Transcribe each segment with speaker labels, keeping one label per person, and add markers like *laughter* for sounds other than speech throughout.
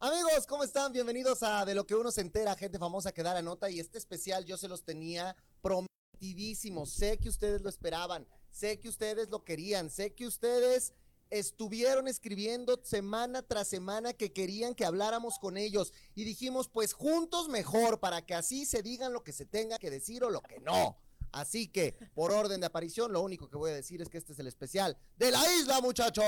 Speaker 1: Amigos, ¿cómo están? Bienvenidos a De lo que uno se entera, gente famosa que da la nota. Y este especial yo se los tenía prometidísimo. Sé que ustedes lo esperaban, sé que ustedes lo querían, sé que ustedes estuvieron escribiendo semana tras semana que querían que habláramos con ellos. Y dijimos, pues juntos mejor, para que así se digan lo que se tenga que decir o lo que no. Así que, por orden de aparición, lo único que voy a decir es que este es el especial de la isla, muchachos.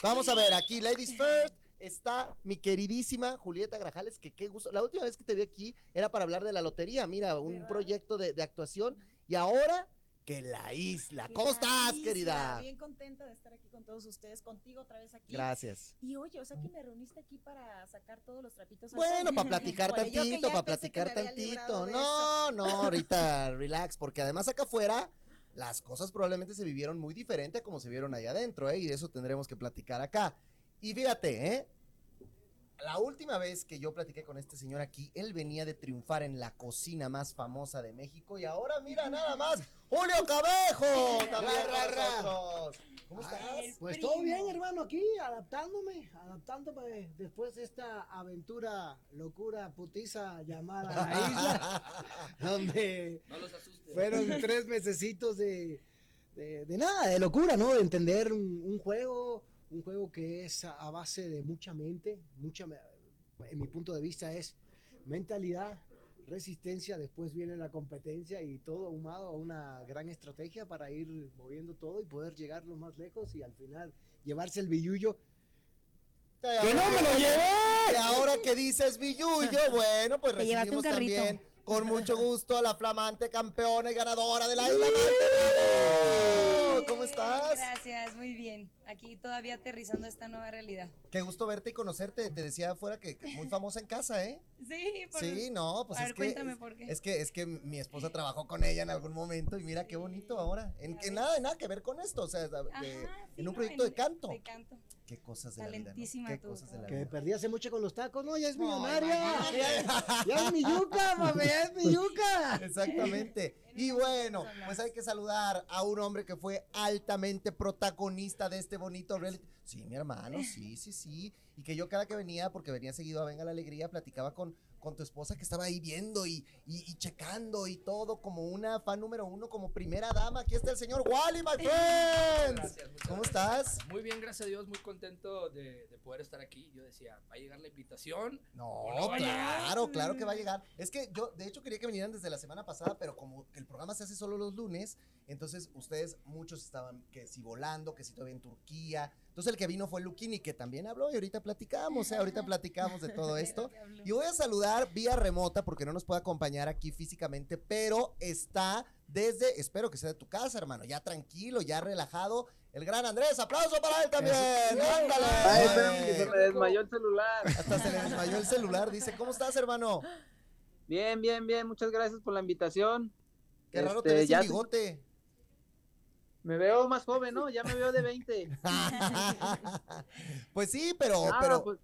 Speaker 1: Vamos a ver, aquí, ladies first está mi queridísima Julieta Grajales, que qué gusto. La última vez que te vi aquí era para hablar de la lotería, mira, un proyecto de, actuación. Y ahora que la isla. ¿Cómo estás, querida?
Speaker 2: Bien contenta de estar aquí con todos ustedes, contigo otra vez aquí.
Speaker 1: Gracias.
Speaker 2: Y oye, o sea que me reuniste aquí para sacar todos los trapitos.
Speaker 1: Bueno, para platicar *laughs* tantito, para platicar tantito. No, no, ahorita *laughs* relax, porque además acá afuera las cosas probablemente se vivieron muy diferente a como se vieron allá adentro, ¿eh? Y de eso tendremos que platicar acá. Y fíjate, ¿eh? La última vez que yo platiqué con este señor aquí, él venía de triunfar en la cocina más famosa de México y ahora mira nada más, Julio Cabejo. *laughs*
Speaker 3: ¿Cómo estás? pues todo bien, hermano, aquí adaptándome, adaptándome después de esta aventura, locura, putiza llamada la *laughs* isla, donde fueron tres mesecitos de, de, nada, de locura, ¿no? De entender un juego un juego que es a, base de mucha mente, mucha, en mi punto de vista es mentalidad, resistencia, después viene la competencia y todo ahumado a una gran estrategia para ir moviendo todo y poder llegar lo más lejos y al final llevarse el billullo.
Speaker 1: ¡Que no me lo llevé! ahora que dices billullo, *laughs* bueno, pues recibimos también con mucho gusto a la flamante campeona y ganadora de la isla. ¿Cómo estás?
Speaker 4: Gracias, muy bien. Aquí todavía aterrizando esta nueva realidad.
Speaker 1: Qué gusto verte y conocerte. Te decía afuera que, muy famosa en casa, ¿eh? *laughs*
Speaker 4: Sí,
Speaker 1: por Sí, no, pues es que
Speaker 4: cuéntame por qué.
Speaker 1: Es que es que mi esposa trabajó con ella en algún momento y mira qué bonito ahora. En que nada, nada que ver con esto, o sea, en un proyecto de canto.
Speaker 4: De canto.
Speaker 1: Qué cosas de la vida. ¿no? Qué cosas de la
Speaker 3: vida. Que perdí hace mucho con los tacos, no, ya es millonaria. ya, es mi yuca, mami, ya es mi yuca.
Speaker 1: Exactamente. Y bueno, pues hay que saludar a un hombre que fue altamente protagonista de este bonito reality. Sí, mi hermano, sí, sí, sí. Y que yo cada que venía, porque venía seguido a Venga la Alegría, platicaba con, con tu esposa que estaba ahí viendo y, y, checando y todo como una fan número uno, como primera dama. Aquí está el señor Wally, my friend. Gracias, ¿Cómo estás?
Speaker 5: Muy bien, gracias a Dios, muy contento de, de, poder estar aquí. Yo decía, ¿va a llegar la invitación?
Speaker 1: No, claro, claro que va a llegar. Es que yo, de hecho, quería que vinieran desde la semana pasada, pero como el programa se hace solo los lunes, entonces ustedes, muchos estaban que si volando, que si todavía en Turquía. Entonces el que vino fue Luquini, que también habló y ahorita platicamos, ¿eh? ahorita platicamos de todo *laughs* esto. Y voy a saludar vía remota porque no nos puede acompañar aquí físicamente, pero está desde, espero que sea de tu casa, hermano, ya tranquilo, ya relajado. El gran Andrés, aplauso para él también. Ándale.
Speaker 6: Ay, se me desmayó el celular.
Speaker 1: Hasta se le desmayó el celular. Dice, ¿cómo estás, hermano?
Speaker 6: Bien, bien, bien. Muchas gracias por la invitación.
Speaker 1: Qué raro te este, ves sin bigote.
Speaker 6: Me veo más joven, ¿no? Ya me veo de 20. *laughs*
Speaker 1: pues sí, pero... Ah, pero... Pues,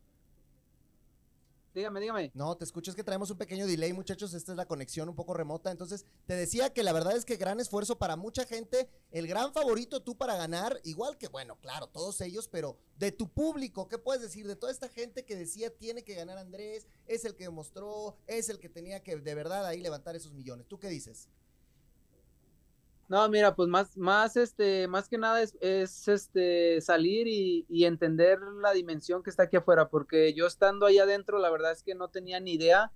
Speaker 6: dígame, dígame.
Speaker 1: No, te escucho, es que traemos un pequeño delay, muchachos. Esta es la conexión un poco remota. Entonces, te decía que la verdad es que gran esfuerzo para mucha gente. El gran favorito tú para ganar, igual que, bueno, claro, todos ellos, pero de tu público, ¿qué puedes decir? De toda esta gente que decía tiene que ganar Andrés, es el que demostró, es el que tenía que de verdad ahí levantar esos millones. ¿Tú qué dices?
Speaker 6: No, mira, pues más, más, este, más que nada es, es este, salir y, entender la dimensión que está aquí afuera, porque yo estando ahí adentro, la verdad es que no tenía ni idea.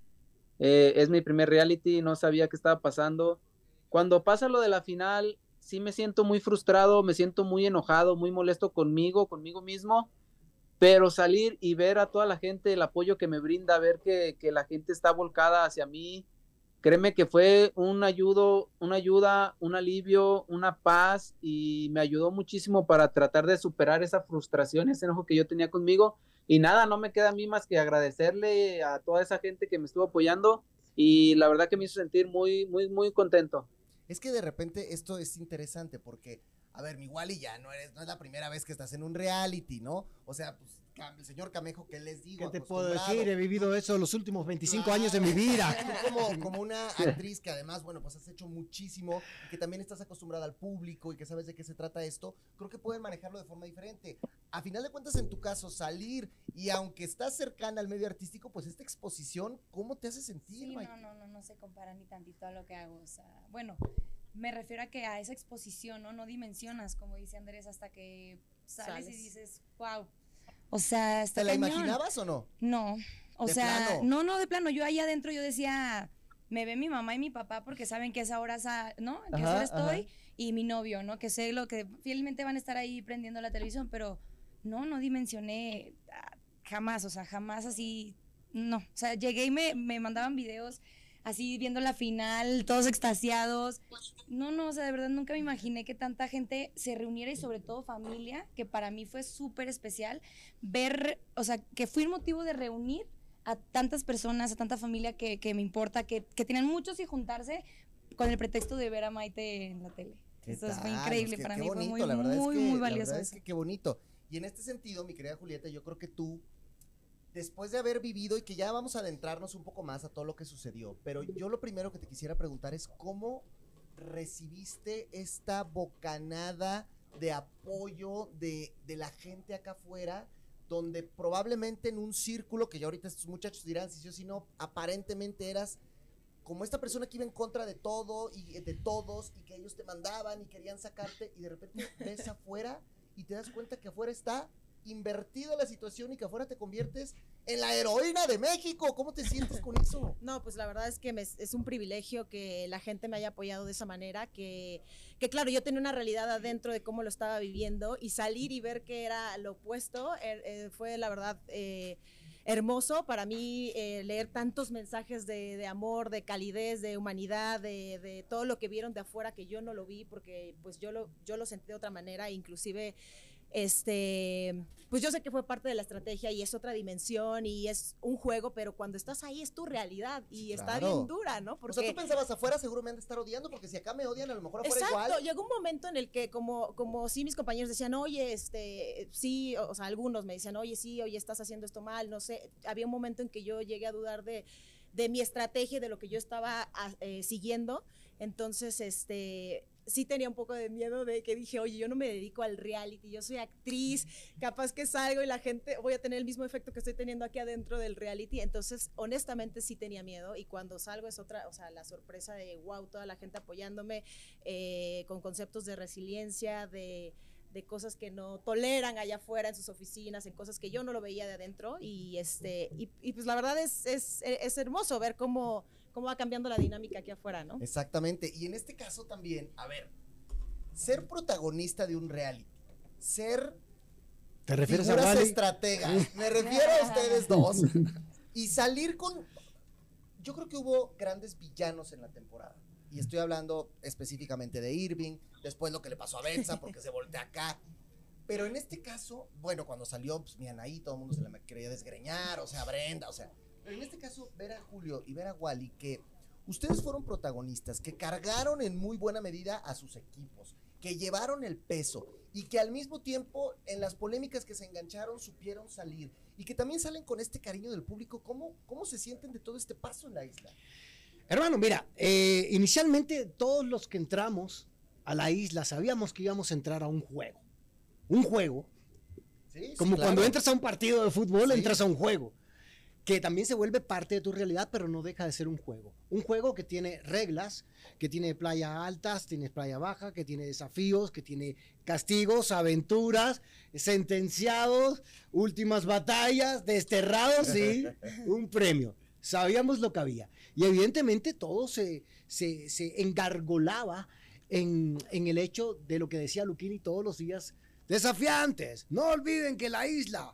Speaker 6: Eh, es mi primer reality, no sabía qué estaba pasando. Cuando pasa lo de la final, sí me siento muy frustrado, me siento muy enojado, muy molesto conmigo, conmigo mismo, pero salir y ver a toda la gente, el apoyo que me brinda, ver que, que la gente está volcada hacia mí, Créeme que fue un ayudo, una ayuda, un alivio, una paz y me ayudó muchísimo para tratar de superar esa frustración, ese enojo que yo tenía conmigo. Y nada, no me queda a mí más que agradecerle a toda esa gente que me estuvo apoyando y la verdad que me hizo sentir muy, muy, muy contento.
Speaker 1: Es que de repente esto es interesante porque, a ver, mi Wally ya no es la primera vez que estás en un reality, ¿no? O sea, pues el señor Camejo, ¿qué les digo?
Speaker 3: ¿Qué te puedo decir? He vivido eso los últimos 25 años de mi vida.
Speaker 1: como, *laughs* como una actriz que además, bueno, pues has hecho muchísimo y que también estás acostumbrada al público y que sabes de qué se trata esto, creo que pueden manejarlo de forma diferente. A final de cuentas, en tu caso, salir Y aunque estás cercana al medio artístico, pues esta exposición, ¿cómo te hace sentir?
Speaker 4: Sí, no, no, no, no se compara ni tantito a lo que hago. O sea, bueno, me refiero a que a esa exposición, ¿no? No dimensionas, como dice Andrés, hasta que sales, y
Speaker 2: Sales.
Speaker 4: dices, wow. O sea, está
Speaker 1: ¿Te la
Speaker 4: cañón".
Speaker 1: imaginabas o no?
Speaker 4: No, o
Speaker 1: ¿De
Speaker 4: sea,
Speaker 1: plano?
Speaker 4: no, no, de plano. Yo ahí adentro yo decía, me ve mi mamá y mi papá porque saben que esa hora, ¿no? Que esa
Speaker 1: Ajá,
Speaker 4: hora estoy. Y mi novio, ¿no? Que sé lo que fielmente van a estar ahí prendiendo la televisión, pero no, no dimensioné ah, jamás, o sea, jamás así, no. O sea, llegué y me, me mandaban videos así viendo la final, todos extasiados. No, no, o sea, de verdad nunca me imaginé que tanta gente se reuniera y sobre todo familia, que para mí fue súper especial ver, o sea, que fue un motivo de reunir a tantas personas, a tanta familia que, que me importa, que, que tenían muchos y juntarse con el pretexto de ver a Maite en la tele.
Speaker 1: ¿Qué
Speaker 4: Eso es- fue increíble
Speaker 1: Pues
Speaker 4: para mí,
Speaker 1: bonito,
Speaker 4: fue muy,
Speaker 1: la es
Speaker 4: muy,
Speaker 1: que-
Speaker 4: muy
Speaker 1: la
Speaker 4: valioso
Speaker 1: verdad es
Speaker 4: eso.
Speaker 1: que qué bonito. Y en este sentido, mi querida Julieta, yo creo que tú, después de haber vivido y que ya vamos a adentrarnos un poco más a todo lo que sucedió, pero yo lo primero que te quisiera preguntar es cómo recibiste esta bocanada de apoyo de, de la gente acá afuera, donde probablemente en un círculo, que ya ahorita estos muchachos dirán si sí si no, aparentemente eras como esta persona que iba en contra de todo y de todos y que ellos te mandaban y querían sacarte y de repente ves afuera y te das cuenta que afuera está invertida la situación y que afuera te conviertes en la heroína de México. ¿Cómo te sientes con eso? *laughs*
Speaker 2: No, pues la verdad es que es un privilegio que la gente me haya apoyado de esa manera, que, que claro, yo tenía una realidad adentro de cómo lo estaba viviendo y salir y ver que era lo opuesto er- eh, fue la verdad eh, hermoso para mí eh, leer tantos mensajes de, de amor, de calidez, de humanidad, de, de todo lo que vieron de afuera que yo no lo vi porque pues yo lo, yo lo sentí de otra manera, inclusive este, pues yo sé que fue parte de la estrategia y es otra dimensión y es un juego, pero cuando estás ahí es tu realidad y está
Speaker 1: Claro.
Speaker 2: bien dura, ¿no?
Speaker 1: O
Speaker 2: Porque
Speaker 1: sea, tú pensabas afuera seguro me han de estar odiando porque si acá me odian a lo mejor afuera
Speaker 2: Exacto,
Speaker 1: igual.
Speaker 2: llegó un momento en el que como, como sí mis compañeros decían, oye, este, sí, o, o sea, algunos me decían, oye, sí, oye, estás haciendo esto mal, no sé, había un momento en que yo llegué a dudar de, de mi estrategia, de lo que yo estaba ah, eh, siguiendo, entonces, este, sí tenía un poco de miedo de que dije, oye, yo no me dedico al reality, yo soy actriz, capaz que salgo y la gente, voy a tener el mismo efecto que estoy teniendo aquí adentro del reality, entonces, honestamente sí tenía miedo y cuando salgo es otra, o sea, la sorpresa de, wow, toda la gente apoyándome, eh, con conceptos de resiliencia, de, de cosas que no toleran allá afuera en sus oficinas, en cosas que yo no lo veía de adentro. Y, este, y, y pues la verdad es, es, es hermoso ver cómo, cómo va cambiando la dinámica aquí afuera, ¿no?
Speaker 1: Exactamente. Y en este caso también, a ver, ser protagonista de un reality, ser
Speaker 3: ¿Te refieres a
Speaker 1: figuras
Speaker 3: Wally?
Speaker 1: estrategas, me refiero a ustedes dos, *laughs* y salir con... Yo creo que hubo grandes villanos en la temporada. Y estoy hablando específicamente de Irving, después lo que le pasó a Benza porque se voltea acá. Pero en este caso, bueno, cuando salió pues, mi Anaí, todo el mundo se la quería desgreñar, o sea, Brenda, o sea. Pero en este caso, ver a Julio y ver a Wally, que ustedes fueron protagonistas, que cargaron en muy buena medida a sus equipos, que llevaron el peso y que al mismo tiempo en las polémicas que se engancharon supieron salir y que también salen con este cariño del público, ¿cómo, cómo se sienten de todo este paso en la isla?
Speaker 3: Hermano, mira, eh, inicialmente todos los que entramos a la isla sabíamos que íbamos a entrar a un juego. Un juego.
Speaker 1: Sí, sí,
Speaker 3: Como
Speaker 1: claro.
Speaker 3: cuando entras a un partido de fútbol,
Speaker 1: Sí.
Speaker 3: entras a un juego. Que también se vuelve parte de tu realidad, pero no deja de ser un juego. Un juego que tiene reglas, que tiene playa altas, tiene playa baja, que tiene desafíos, que tiene castigos, aventuras, sentenciados, últimas batallas, desterrados y *laughs* un premio. Sabíamos lo que había. Y evidentemente todo se, se, se engargolaba en, en el hecho de lo que decía Luquini todos los días. Desafiantes, no olviden que la isla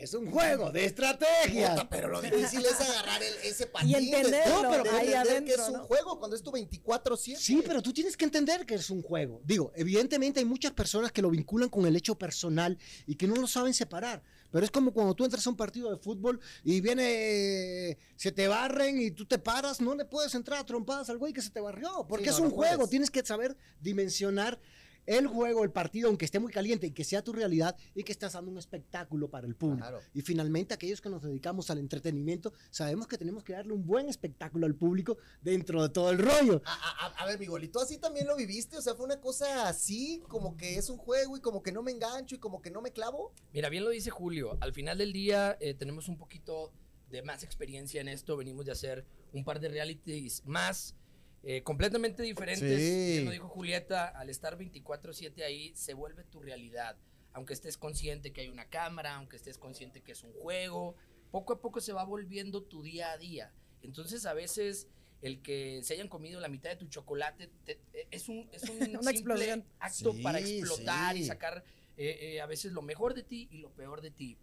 Speaker 3: es un juego de estrategia.
Speaker 1: Puta, pero lo *laughs* difícil es agarrar el- ese patín.
Speaker 2: entenderlo
Speaker 1: no, pero
Speaker 2: ahí
Speaker 1: entender que es un
Speaker 2: ¿no?
Speaker 1: juego cuando es tu 24-7.
Speaker 3: Sí, pero tú tienes que entender que es un juego. Digo, evidentemente hay muchas personas que lo vinculan con el hecho personal y que no lo saben separar. Pero es como cuando tú entras a un partido de fútbol y viene, se te barren y tú te paras, no le puedes entrar a trompadas al güey que se te barrió, porque
Speaker 1: Sí,
Speaker 3: es un
Speaker 1: no
Speaker 3: juego.
Speaker 1: puedes.
Speaker 3: Tienes que saber dimensionar el juego, el partido, aunque esté muy caliente y que sea tu realidad y que estás dando un espectáculo para el público.
Speaker 1: Claro.
Speaker 3: Y finalmente aquellos que nos dedicamos al entretenimiento, sabemos que tenemos que darle un buen espectáculo al público dentro de todo el rollo.
Speaker 1: A, a- a- a ver, mi golito, así también lo viviste? O sea, fue una cosa así, como que es un juego y como que no me engancho y como que no me clavo.
Speaker 5: Mira, bien lo dice Julio. Al final del día eh, tenemos un poquito de más experiencia en esto. Venimos de hacer un par de realities más, eh, completamente diferentes.
Speaker 1: Sí.
Speaker 5: Lo dijo Julieta, al estar 24/7 ahí, se vuelve tu realidad. Aunque estés consciente que hay una cámara, aunque estés consciente que es un juego, poco a poco se va volviendo tu día a día. Entonces a veces el que se hayan comido la mitad de tu chocolate te- eh, es un, es un *laughs* simple acto
Speaker 1: Sí,
Speaker 5: para explotar y sacar eh, eh, a veces lo mejor de ti y lo peor de ti.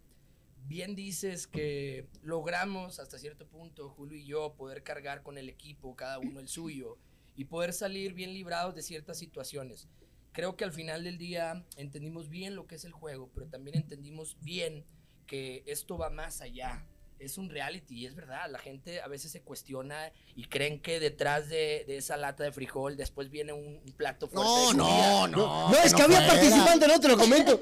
Speaker 5: Bien dices que logramos hasta cierto punto, Julio y yo, poder cargar con el equipo, cada uno el suyo, y poder salir bien librados de ciertas situaciones. Creo que al final del día entendimos bien lo que es el juego, pero también entendimos bien que esto va más allá. Es un reality y es verdad, la gente a veces se cuestiona y creen que detrás de, de esa lata de frijol después viene un, un plato fuerte de comida.
Speaker 3: No, es que había participantes, no te lo comento.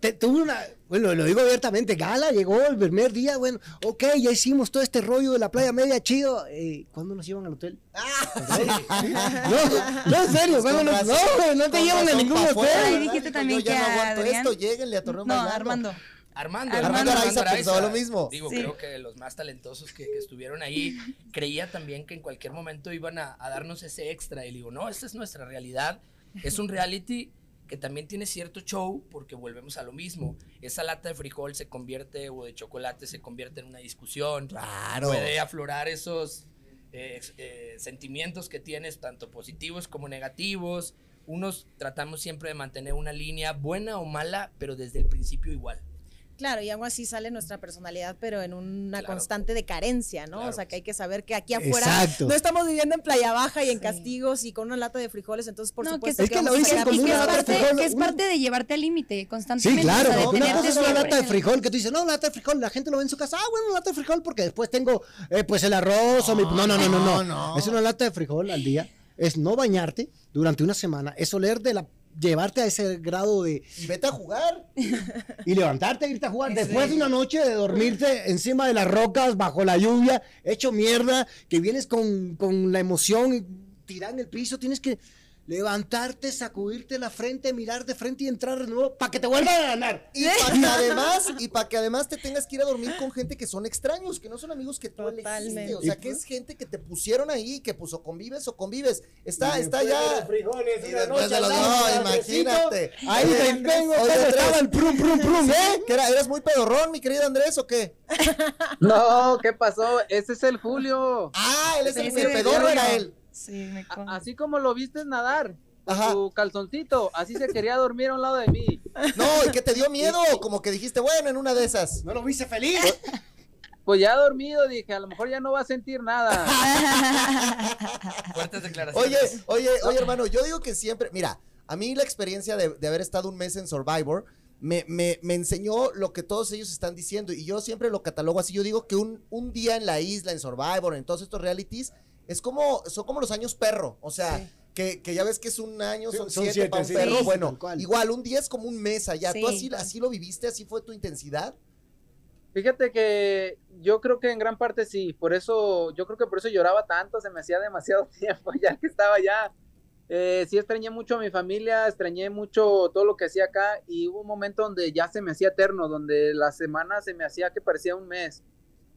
Speaker 3: Te- tuve una, bueno, lo digo abiertamente, Gala llegó el primer día, bueno, ok, ya hicimos todo este rollo de la playa media, chido. Eh, ¿Cuándo nos llevan al hotel? *laughs* No, no, en serio, ¿cuándo nos, no, güey, no te llevan a ningún hotel.
Speaker 4: Ahí dijiste también
Speaker 1: yo ya
Speaker 4: que
Speaker 1: no
Speaker 4: a Adrián-
Speaker 1: esto, lleguenle a Torreón
Speaker 4: No,
Speaker 1: bailando.
Speaker 4: Armando.
Speaker 5: Armando,
Speaker 4: Armando
Speaker 1: Araiza pensaba lo mismo.
Speaker 5: Digo,
Speaker 4: Sí.
Speaker 5: creo que de los más talentosos que, que estuvieron ahí, creía también que en cualquier momento iban a, a darnos ese extra. Y le digo, no, esta es nuestra realidad. Es un reality que también tiene cierto show porque volvemos a lo mismo. Esa lata de frijol se convierte, o de chocolate se convierte en una discusión.
Speaker 1: Claro.
Speaker 5: Puede aflorar esos eh, eh, sentimientos que tienes, tanto positivos como negativos. Unos tratamos siempre de mantener una línea buena o mala, pero desde el principio igual.
Speaker 2: Claro, y algo así sale nuestra personalidad, pero en una
Speaker 5: Claro.
Speaker 2: constante de carencia, ¿no?
Speaker 5: Claro.
Speaker 2: O sea, que hay que saber que aquí afuera
Speaker 3: Exacto.
Speaker 2: no estamos viviendo en playa baja y en
Speaker 4: Sí.
Speaker 2: castigos y con una lata de frijoles, entonces por
Speaker 4: No, que
Speaker 2: supuesto
Speaker 3: es que lo dicen como
Speaker 4: es
Speaker 3: una lata de
Speaker 4: parte,
Speaker 3: frijol,
Speaker 4: que es
Speaker 3: una-
Speaker 4: parte de llevarte al límite
Speaker 3: Sí,
Speaker 4: constantemente.
Speaker 3: claro.
Speaker 4: o sea, de
Speaker 3: Una cosa es una lata de frijol que tú dices, no, lata de frijol, la gente lo ve en su casa, ah, bueno, lata de frijol porque después tengo eh, pues el arroz o mi... No, no, no, no, no,
Speaker 1: no.
Speaker 3: Es una lata de frijol al día, es no bañarte durante una semana, es oler de la... llevarte a ese grado de...
Speaker 1: Y vete a jugar.
Speaker 3: y levantarte, irte a jugar después de una noche de dormirte encima de las rocas, bajo la lluvia, hecho mierda, que vienes con, con la emoción y tirar en el piso, tienes que levantarte, sacudirte la frente, mirar de frente y entrar de nuevo para que te vuelvan a ganar.
Speaker 1: Y para que *laughs* además, y para que además te tengas que ir a dormir con gente que son extraños, que no son amigos que tú elegiste.
Speaker 2: Totalmente.
Speaker 1: O sea, que es gente que te pusieron ahí, que pues o convives o convives. Está, está ya. Y después de los- no, imagínate.
Speaker 3: Ahí te vengo,
Speaker 1: oye,
Speaker 3: ¿cómo
Speaker 1: Andrés,
Speaker 3: estaba el prum, prum, prum?
Speaker 1: ¿Sí? ¿Que era- ¿Eras muy pedorrón, mi querido Andrés, o qué? *laughs*
Speaker 6: No, ¿qué pasó? Ese es el Julio.
Speaker 1: Ah, él es el
Speaker 4: sí,
Speaker 1: pedorro era él.
Speaker 4: Sí, me con-
Speaker 6: así como lo viste nadar,
Speaker 1: Ajá.
Speaker 6: tu calzoncito, así se quería dormir a un lado de mí.
Speaker 1: No, y que te dio miedo, como que dijiste, bueno, en una de esas.
Speaker 3: No lo viste feliz.
Speaker 6: Pues ya dormido, dije, a lo mejor ya no va a sentir nada. *laughs*
Speaker 5: Fuertes declaraciones.
Speaker 1: Oye, oye, oye, hermano, yo digo que siempre, mira, a mí la experiencia de, de haber estado un mes en Survivor me, me- me enseñó lo que todos ellos están diciendo y yo siempre lo catalogo así. Yo digo que un, un día en la isla, en Survivor, en todos estos realities, es como, son como los años perro. O sea, que, que ya ves que es un año,
Speaker 3: Sí,
Speaker 1: son,
Speaker 3: son
Speaker 1: siete,
Speaker 3: siete,
Speaker 1: para un
Speaker 3: sí,
Speaker 1: perro.
Speaker 3: sí,
Speaker 1: bueno, igual, un día es como un mes allá. ¿Tú
Speaker 4: Sí.
Speaker 1: así, así lo viviste? ¿Así fue tu intensidad?
Speaker 6: Fíjate que yo creo que en gran parte sí, por eso, yo creo que por eso lloraba tanto, se me hacía demasiado *laughs* tiempo ya que estaba allá. Eh, sí extrañé mucho a mi familia, extrañé mucho todo lo que hacía acá y hubo un momento donde ya se me hacía eterno, donde la semana se me hacía que parecía un mes.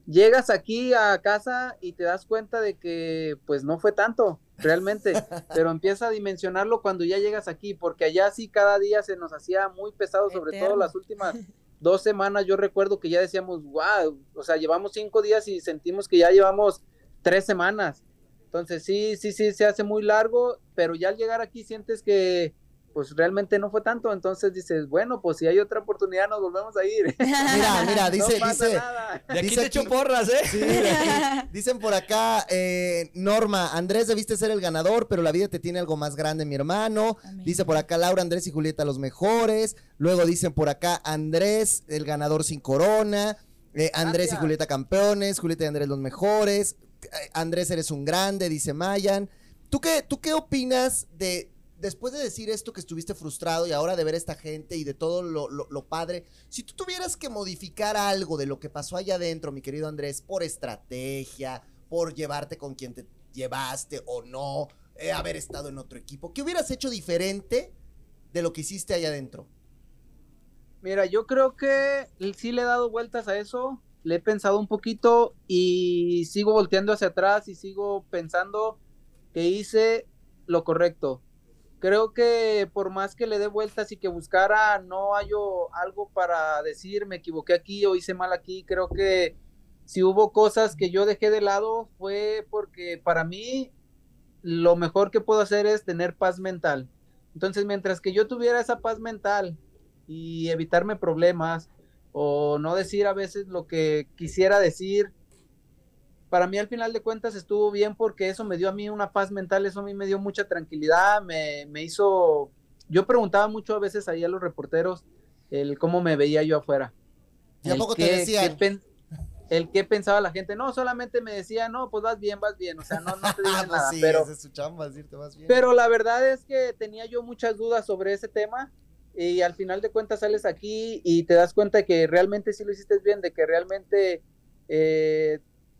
Speaker 6: Llegas aquí a casa y te das cuenta de que pues no fue tanto, realmente, *laughs* pero empieza a dimensionarlo cuando ya llegas aquí, porque allá sí cada día se nos hacía muy pesado, sobre todo las últimas *laughs* dos semanas yo recuerdo que ya decíamos, wow, o sea, llevamos cinco días y sentimos que ya llevamos tres semanas. Entonces sí, sí, sí, se hace muy largo, pero ya al llegar aquí sientes que pues realmente no fue tanto, entonces dices, bueno, pues si hay otra oportunidad nos volvemos a ir. *laughs*
Speaker 1: Mira, mira, dice,
Speaker 6: no pasa
Speaker 1: dice.
Speaker 6: nada.
Speaker 5: de aquí
Speaker 1: dice
Speaker 5: te echo porras, ¿eh?
Speaker 1: Sí. *laughs* Dicen por acá, eh, Norma, Andrés debiste ser el ganador, pero la vida te tiene algo más grande, mi hermano.
Speaker 4: Amén.
Speaker 1: Dice por acá Laura, Andrés y Julieta los mejores. Luego dicen por acá Andrés, el ganador sin corona. Eh, Andrés y. Julieta campeones. Julieta y Andrés los mejores. Eh, Andrés eres un grande, dice Mayan. ¿Tú qué, tú qué opinas de, después de decir esto que estuviste frustrado y ahora de ver a esta gente y de todo lo, padre, si tú tuvieras que modificar algo de lo que pasó allá adentro, mi querido Andrés, por estrategia, por llevarte con quien te llevaste o no, eh, haber estado en otro equipo, ¿qué hubieras hecho diferente de lo que hiciste allá adentro?
Speaker 6: Mira, yo creo que sí le he dado vueltas a eso, le he pensado un poquito y sigo volteando hacia atrás y sigo pensando que hice lo correcto. Creo que por más que le dé vueltas y que buscara, no hallo algo para decir me equivoqué aquí o hice mal aquí. Creo que si hubo cosas que yo dejé de lado fue porque para mí lo mejor que puedo hacer es tener paz mental. Entonces, mientras que yo tuviera esa paz mental y evitarme problemas o no decir a veces lo que quisiera decir, para mí al final de cuentas estuvo bien porque eso me dio a mí una paz mental, eso a mí me dio mucha tranquilidad, me, me hizo, yo preguntaba mucho a veces ahí a los reporteros el cómo me veía yo afuera.
Speaker 1: ¿Y a poco te
Speaker 6: qué-
Speaker 1: decían?
Speaker 6: qué pen- el que pensaba la gente, no, solamente me decía, no, pues vas bien, vas bien, o sea, no, no te *laughs*
Speaker 1: Ah,
Speaker 6: dicen
Speaker 1: pues
Speaker 6: nada,
Speaker 1: sí,
Speaker 6: pero,
Speaker 1: esa es su chamba, decirte más bien.
Speaker 6: pero la verdad es que tenía yo muchas dudas sobre ese tema y al final de cuentas sales aquí y te das cuenta que realmente sí lo hiciste bien, de que realmente eh,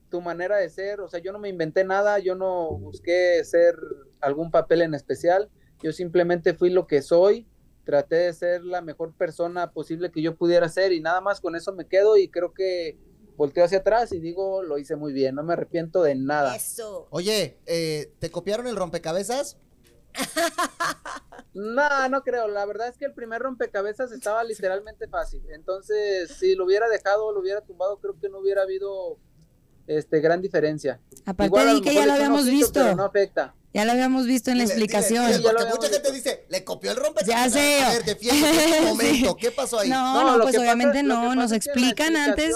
Speaker 6: tu manera de ser, o sea, yo no me inventé nada, yo no busqué ser algún papel en especial, yo simplemente fui lo que soy, traté de ser la mejor persona posible que yo pudiera ser y nada más con eso me quedo y creo que volteo hacia atrás y digo, lo hice muy bien, no me arrepiento de nada.
Speaker 2: Eso.
Speaker 1: Oye, eh, ¿te copiaron el rompecabezas? *laughs*
Speaker 6: No, no creo. La verdad es que el primer rompecabezas estaba *laughs* literalmente fácil. Entonces, si lo hubiera dejado, lo hubiera tumbado, creo que no hubiera habido este gran diferencia.
Speaker 4: Aparte
Speaker 6: Igual,
Speaker 4: di que ya lo habíamos
Speaker 6: ojito,
Speaker 4: visto.
Speaker 6: pero no afecta.
Speaker 4: Ya lo habíamos visto en la
Speaker 1: Dile,
Speaker 4: explicación.
Speaker 1: dile, porque mucha gente
Speaker 6: visto.
Speaker 1: dice, le copió el rompecabezas.
Speaker 4: Ya sé.
Speaker 1: A ver, defiende *laughs* momento. ¿Qué pasó ahí?
Speaker 4: No,
Speaker 6: No,
Speaker 4: no, pues
Speaker 6: pasa-
Speaker 4: obviamente no, nos
Speaker 6: la
Speaker 4: explican antes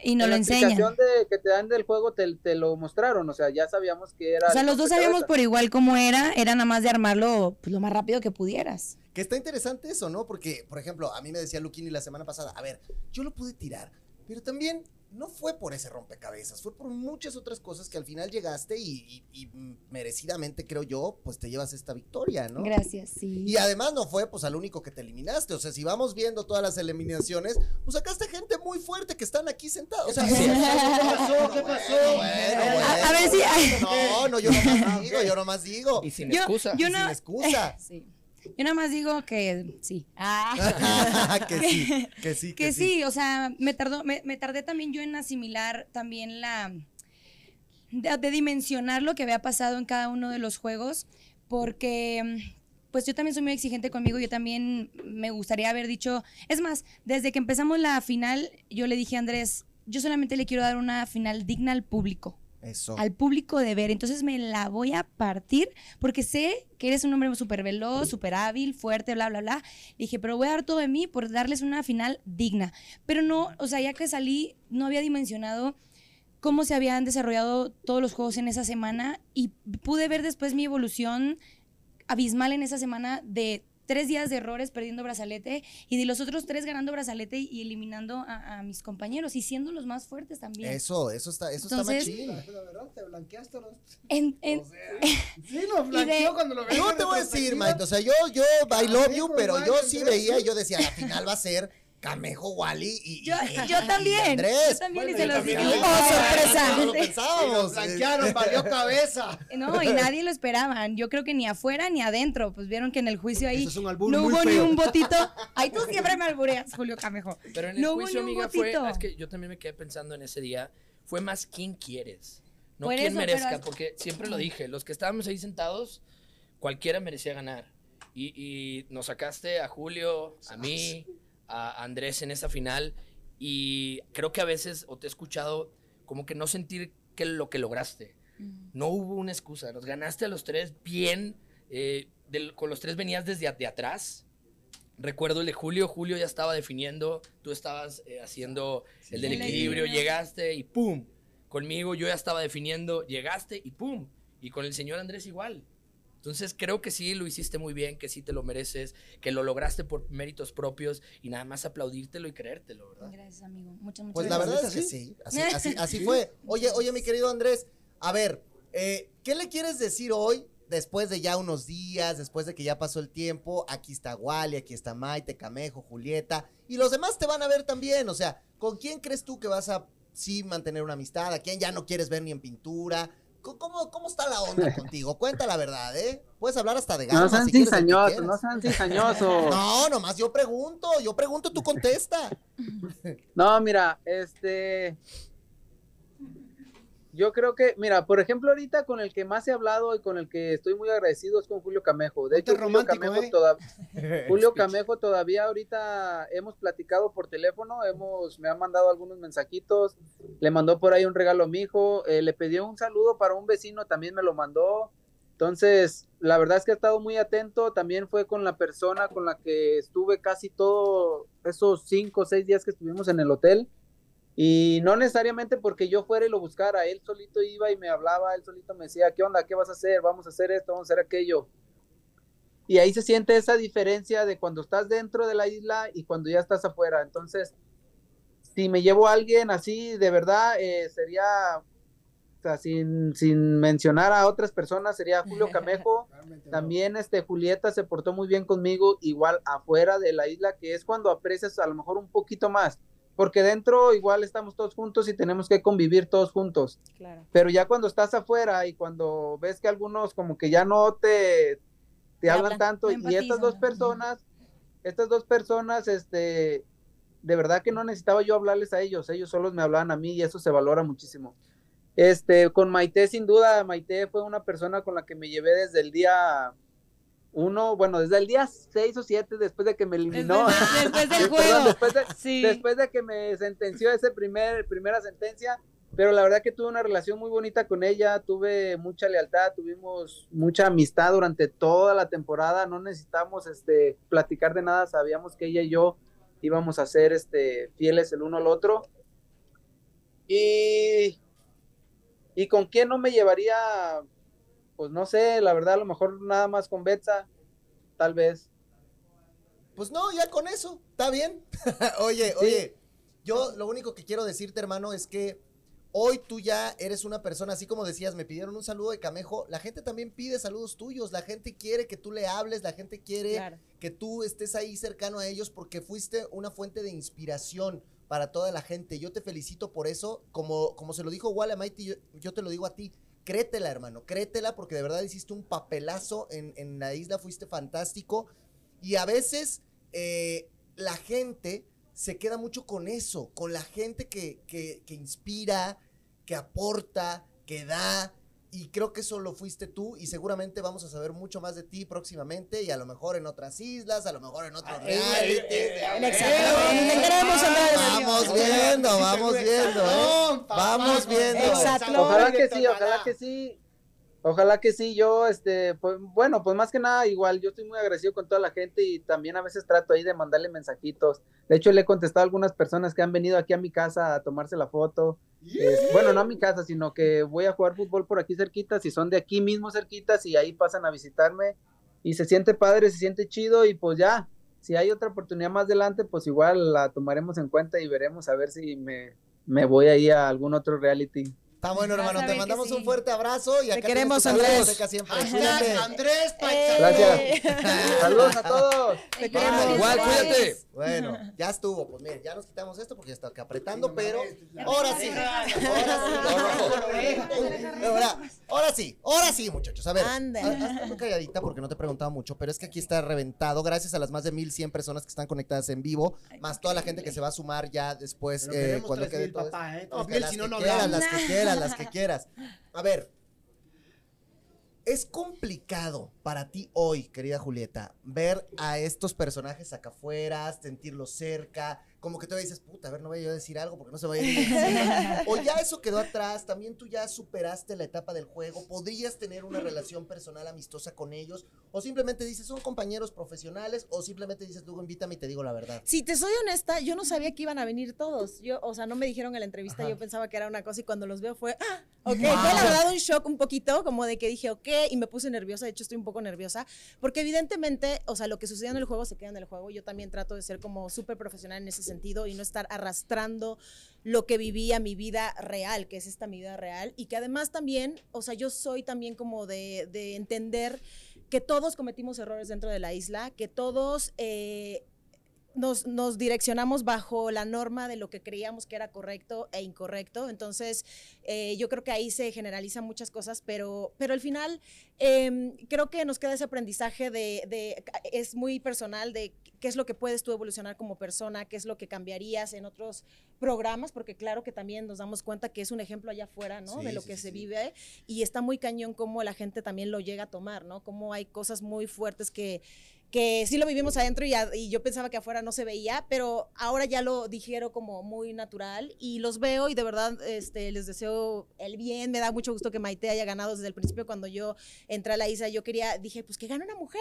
Speaker 4: y nos
Speaker 6: en
Speaker 4: lo
Speaker 6: la
Speaker 4: enseñan.
Speaker 6: explicación de, que te dan del juego te, te lo mostraron, o sea, ya sabíamos que era.
Speaker 4: O sea, los dos sabíamos por igual cómo era, era nada más de armarlo pues, lo más rápido que pudieras.
Speaker 1: Que está interesante eso, ¿no? Porque, por ejemplo, a mí me decía Luquini la semana pasada, a ver, yo lo pude tirar, pero también no fue por ese rompecabezas, fue por muchas otras cosas que al final llegaste y, y- y merecidamente, creo yo, pues te llevas esta victoria, ¿no?
Speaker 4: Gracias, sí.
Speaker 1: Y además no fue pues al único que te eliminaste. O sea, si vamos viendo todas las eliminaciones, pues sacaste gente muy fuerte que están aquí sentados. O sea,
Speaker 3: ¿Qué pasó? *laughs* ¿Qué pasó?
Speaker 1: Bueno, bueno.
Speaker 4: A- a ver si-
Speaker 1: No, no, yo nomás digo, yo nomás digo.
Speaker 5: Y sin
Speaker 4: Yo-
Speaker 5: excusa.
Speaker 4: yo
Speaker 1: Sin
Speaker 4: no-
Speaker 1: excusa. *laughs*
Speaker 4: Sí. Yo nada más digo que sí. Ah. *laughs*
Speaker 1: que sí, que sí,
Speaker 4: que sí, o sea, me tardó, me, me tardé también yo en asimilar también la de, de dimensionar lo que había pasado en cada uno de los juegos, porque pues yo también soy muy exigente conmigo, yo también me gustaría haber dicho, es más, desde que empezamos la final, yo le dije a Andrés, yo solamente le quiero dar una final digna al público Al público de ver. Entonces me la voy a partir porque sé que eres un hombre súper veloz, súper hábil, fuerte, bla, bla, bla. Dije, pero voy a dar todo de mí por darles una final digna. Pero no, o sea, ya que salí, no había dimensionado cómo se habían desarrollado todos los juegos en esa semana y pude ver después mi evolución abismal en esa semana de tres días de errores perdiendo brazalete y de los otros tres ganando brazalete y eliminando a, a mis compañeros y siendo los más fuertes también.
Speaker 1: Eso, eso está, eso
Speaker 4: Entonces-
Speaker 1: está machín.
Speaker 3: La verdad, te blanqueaste los.
Speaker 4: En- en- *laughs*
Speaker 3: Sí, lo
Speaker 4: de-
Speaker 3: blanqueó cuando lo
Speaker 1: Yo
Speaker 3: veía
Speaker 1: te voy a decir. Mike, o sea, yo, yo, I love you,
Speaker 3: Amigo,
Speaker 1: pero yo sí veía,
Speaker 3: sí.
Speaker 1: yo *laughs* decía, la final va a ser Camejo, Wally y,
Speaker 4: Yo,
Speaker 1: y-
Speaker 4: yo
Speaker 1: y
Speaker 4: también.
Speaker 1: Andrés.
Speaker 4: Yo también y se los dije. ¡Oh, sorpresa!
Speaker 1: No lo pensábamos.
Speaker 3: blanquearon, valió cabeza.
Speaker 4: No, y nadie lo esperaban. Yo creo que ni afuera ni adentro. Pues vieron que en el juicio ahí
Speaker 3: Eso es un albur
Speaker 4: no
Speaker 3: muy
Speaker 4: hubo ni un votito. Ay, tú siempre me albureas, Julio Camejo.
Speaker 5: Pero en el
Speaker 4: No hubo
Speaker 5: juicio,
Speaker 4: ni un
Speaker 5: amiga, fue.
Speaker 4: votito.
Speaker 5: Es que yo también me quedé pensando en ese día. Fue más quién quieres. No
Speaker 4: Por
Speaker 5: quién
Speaker 4: eso,
Speaker 5: merezca.
Speaker 4: pero-
Speaker 5: Porque siempre lo dije. Los que estábamos ahí sentados, cualquiera merecía ganar. Y, y nos sacaste a Julio, a mí, a Andrés en esa final. Y creo que a veces, o te he escuchado, como que no sentir que lo que lograste. No hubo una excusa. Nos ganaste a los tres bien. eh, del- con los tres venías desde a- de atrás. Recuerdo el de Julio. Julio ya estaba definiendo. Tú estabas eh, haciendo el del
Speaker 4: El
Speaker 5: equilibrio.
Speaker 4: equilibrio.
Speaker 5: Llegaste y ¡pum! Conmigo yo ya estaba definiendo. Llegaste y ¡pum! Y con el señor Andrés igual. Entonces creo que sí lo hiciste muy bien, que sí te lo mereces, que lo lograste por méritos propios y nada más aplaudírtelo y creértelo, ¿verdad?
Speaker 4: Gracias, amigo. Muchas, muchas
Speaker 1: Pues la
Speaker 4: gracias.
Speaker 1: verdad es que sí, así, *laughs* así, así fue. Oye, oye, mi querido Andrés, a ver, eh, ¿qué le quieres decir hoy después de ya unos días, después de que ya pasó el tiempo, aquí está Wally, aquí está Maite, Camejo, Julieta, y los demás te van a ver también. O sea, ¿con quién crees tú que vas a sí mantener una amistad? ¿A quién ya no quieres ver ni en pintura? ¿Cómo, cómo está la onda *laughs* contigo? Cuenta la verdad, ¿eh? Puedes hablar hasta de ganas.
Speaker 6: No sean
Speaker 1: si
Speaker 6: cizañosos, no sean cizañosos. *laughs*
Speaker 1: No, nomás yo pregunto, yo pregunto, tú contesta. *laughs*
Speaker 6: No, mira, este. Yo creo que, mira, por ejemplo, ahorita con el que más he hablado y con el que estoy muy agradecido es con Julio Camejo. De hecho, Julio Camejo,
Speaker 3: ¿eh?
Speaker 6: toda- *laughs* Julio Camejo todavía ahorita hemos platicado por teléfono, hemos, me ha mandado algunos mensajitos, le mandó por ahí un regalo a mi hijo, eh, le pidió un saludo para un vecino, también me lo mandó. Entonces, la verdad es que ha estado muy atento, también fue con la persona con la que estuve casi todos esos cinco o seis días que estuvimos en el hotel. Y no necesariamente porque yo fuera y lo buscara, él solito iba y me hablaba, él solito me decía, ¿qué onda? ¿Qué vas a hacer? Vamos a hacer esto, vamos a hacer aquello. Y ahí se siente esa diferencia de cuando estás dentro de la isla y cuando ya estás afuera. Entonces, si me llevo a alguien así, de verdad, eh, sería, o sea, sin, sin mencionar a otras personas, sería Julio *laughs* Camejo. También este Julieta se portó muy bien conmigo, igual afuera de la isla, que es cuando aprecias a lo mejor un poquito más, porque dentro igual estamos todos juntos y tenemos que convivir todos juntos.
Speaker 2: Claro.
Speaker 6: Pero ya cuando estás afuera y cuando ves que algunos como que ya no te, te hablan
Speaker 4: hablan,
Speaker 6: tanto y estas dos personas, estas dos personas, este, de verdad que no necesitaba yo hablarles a ellos, ellos solos me hablaban a mí y eso se valora muchísimo. Este, con Maite, sin duda, Maite fue una persona con la que me llevé desde el día uno, bueno, desde el día seis o siete después de que me eliminó.
Speaker 4: Después, después del *laughs*
Speaker 6: Perdón,
Speaker 4: juego.
Speaker 6: después de,
Speaker 4: Sí.
Speaker 6: después de que me sentenció ese primer, primera sentencia, pero la verdad que tuve una relación muy bonita con ella, tuve mucha lealtad, tuvimos mucha amistad durante toda la temporada, no necesitamos este, platicar de nada, sabíamos que ella y yo íbamos a ser este, fieles el uno al otro. Y, y con quién no me llevaría, pues no sé, la verdad a lo mejor nada más con Betsa, tal vez.
Speaker 1: Pues no, ya con eso, está bien. *laughs* oye, oye, yo lo único que quiero decirte, hermano, es que hoy tú ya eres una persona, así como decías, me pidieron un saludo de Camejo, la gente también pide saludos tuyos, la gente quiere que tú le hables, la gente quiere
Speaker 2: Claro.
Speaker 1: que tú estés ahí cercano a ellos porque fuiste una fuente de inspiración para toda la gente. Yo te felicito por eso, como, como se lo dijo Walla Mighty, yo, yo te lo digo a ti. Créetela, hermano, créetela porque de verdad hiciste un papelazo en, en la isla, fuiste fantástico. Y a veces eh, la gente se queda mucho con eso, con la gente que, que, que inspira, que aporta, que da. Y creo que eso lo fuiste tú y seguramente vamos a saber mucho más de ti próximamente y a lo mejor en otras islas, a lo mejor en otros realities. Vamos viendo, vamos viendo, ¿eh? Vamos viendo.
Speaker 2: Exatlón.
Speaker 6: Ojalá que sí, ojalá que sí. Ojalá que sí, yo, este, pues, bueno, pues más que nada, igual, yo estoy muy agradecido con toda la gente y también a veces trato ahí de mandarle mensajitos. De hecho, le he contestado a algunas personas que han venido aquí a mi casa a tomarse la foto. Bueno, no a mi casa, sino que voy a jugar fútbol por aquí cerquitas y son de aquí mismo cerquitas y ahí pasan a visitarme y se siente padre, se siente chido y pues ya, si hay otra oportunidad más adelante, pues igual la tomaremos en cuenta y veremos a ver si me, me voy ahí a algún otro reality.
Speaker 1: Está bueno, hermano. Te mandamos
Speaker 4: sí.
Speaker 1: un fuerte abrazo y acá tienes
Speaker 2: queremos, Andrés.
Speaker 3: Hashtag. Andrés
Speaker 2: Eh,
Speaker 6: Gracias. *laughs* Saludos a todos.
Speaker 2: Te queremos.
Speaker 5: Igual, cuídate.
Speaker 1: Bueno, ya estuvo. Pues miren, ya nos quitamos esto porque ya está acá apretando, pero ahora sí. Ahora sí. Ahora, sí, ahora sí, muchachos. A ver, hazte muy calladita porque no te he preguntado mucho, pero es que aquí está reventado. Gracias a las más de 1100 personas que están conectadas en vivo, más toda la gente que se va a sumar ya después eh, cuando
Speaker 3: 3000,
Speaker 1: quede todo.
Speaker 3: ¿eh?
Speaker 1: No,
Speaker 3: 3000,
Speaker 1: las
Speaker 3: si
Speaker 1: que
Speaker 3: no, no
Speaker 1: las que las que quieras. A ver, es complicado para ti hoy, querida Julieta, ver a estos personajes acá afuera, sentirlos cerca, como que te dices, puta, a ver, no voy a decir algo porque no se vaya a ir. O ya eso quedó atrás, también tú ya superaste la etapa del juego, podrías tener una relación personal amistosa con ellos, o simplemente dices, son compañeros profesionales, o simplemente dices, luego invítame y te digo la verdad.
Speaker 2: Si te soy honesta, yo no sabía que iban a venir todos. Yo, o sea, no me dijeron en la entrevista,
Speaker 1: Ajá.
Speaker 2: yo pensaba que era una cosa y cuando los veo fue, ah, ok. Fue la verdad un shock un poquito, como de que dije, ok, y me puse nerviosa. De hecho, estoy un poco nerviosa, porque evidentemente, o sea, lo que sucedió en el juego se queda en el juego. Yo también trato de ser como súper profesional en ese sentido y no estar arrastrando lo que vivía mi vida real, que es esta mi vida real, y que además también, o sea, yo soy también como de, de entender que todos cometimos errores dentro de la isla, que todos... Eh, nos, nos, direccionamos bajo la norma de lo que creíamos que era correcto e incorrecto. Entonces, eh, yo creo que ahí se generalizan muchas cosas, pero, pero al final eh, creo que nos queda ese aprendizaje de, de, es muy personal de qué es lo que puedes tú evolucionar como persona, qué es lo que cambiarías en otros programas, porque claro que también nos damos cuenta que es un ejemplo allá afuera, ¿no? Sí, de lo sí, que sí, se vive y está muy cañón cómo la gente también lo llega a tomar, ¿no? Cómo hay cosas muy fuertes que que sí lo vivimos adentro y, y, yo pensaba que afuera no se veía, pero ahora ya lo dijeron como muy natural y los veo y de verdad este, les deseo el bien, me da mucho gusto que Maite haya ganado desde el principio cuando yo entré a la isla, yo quería, dije, pues que gane una mujer.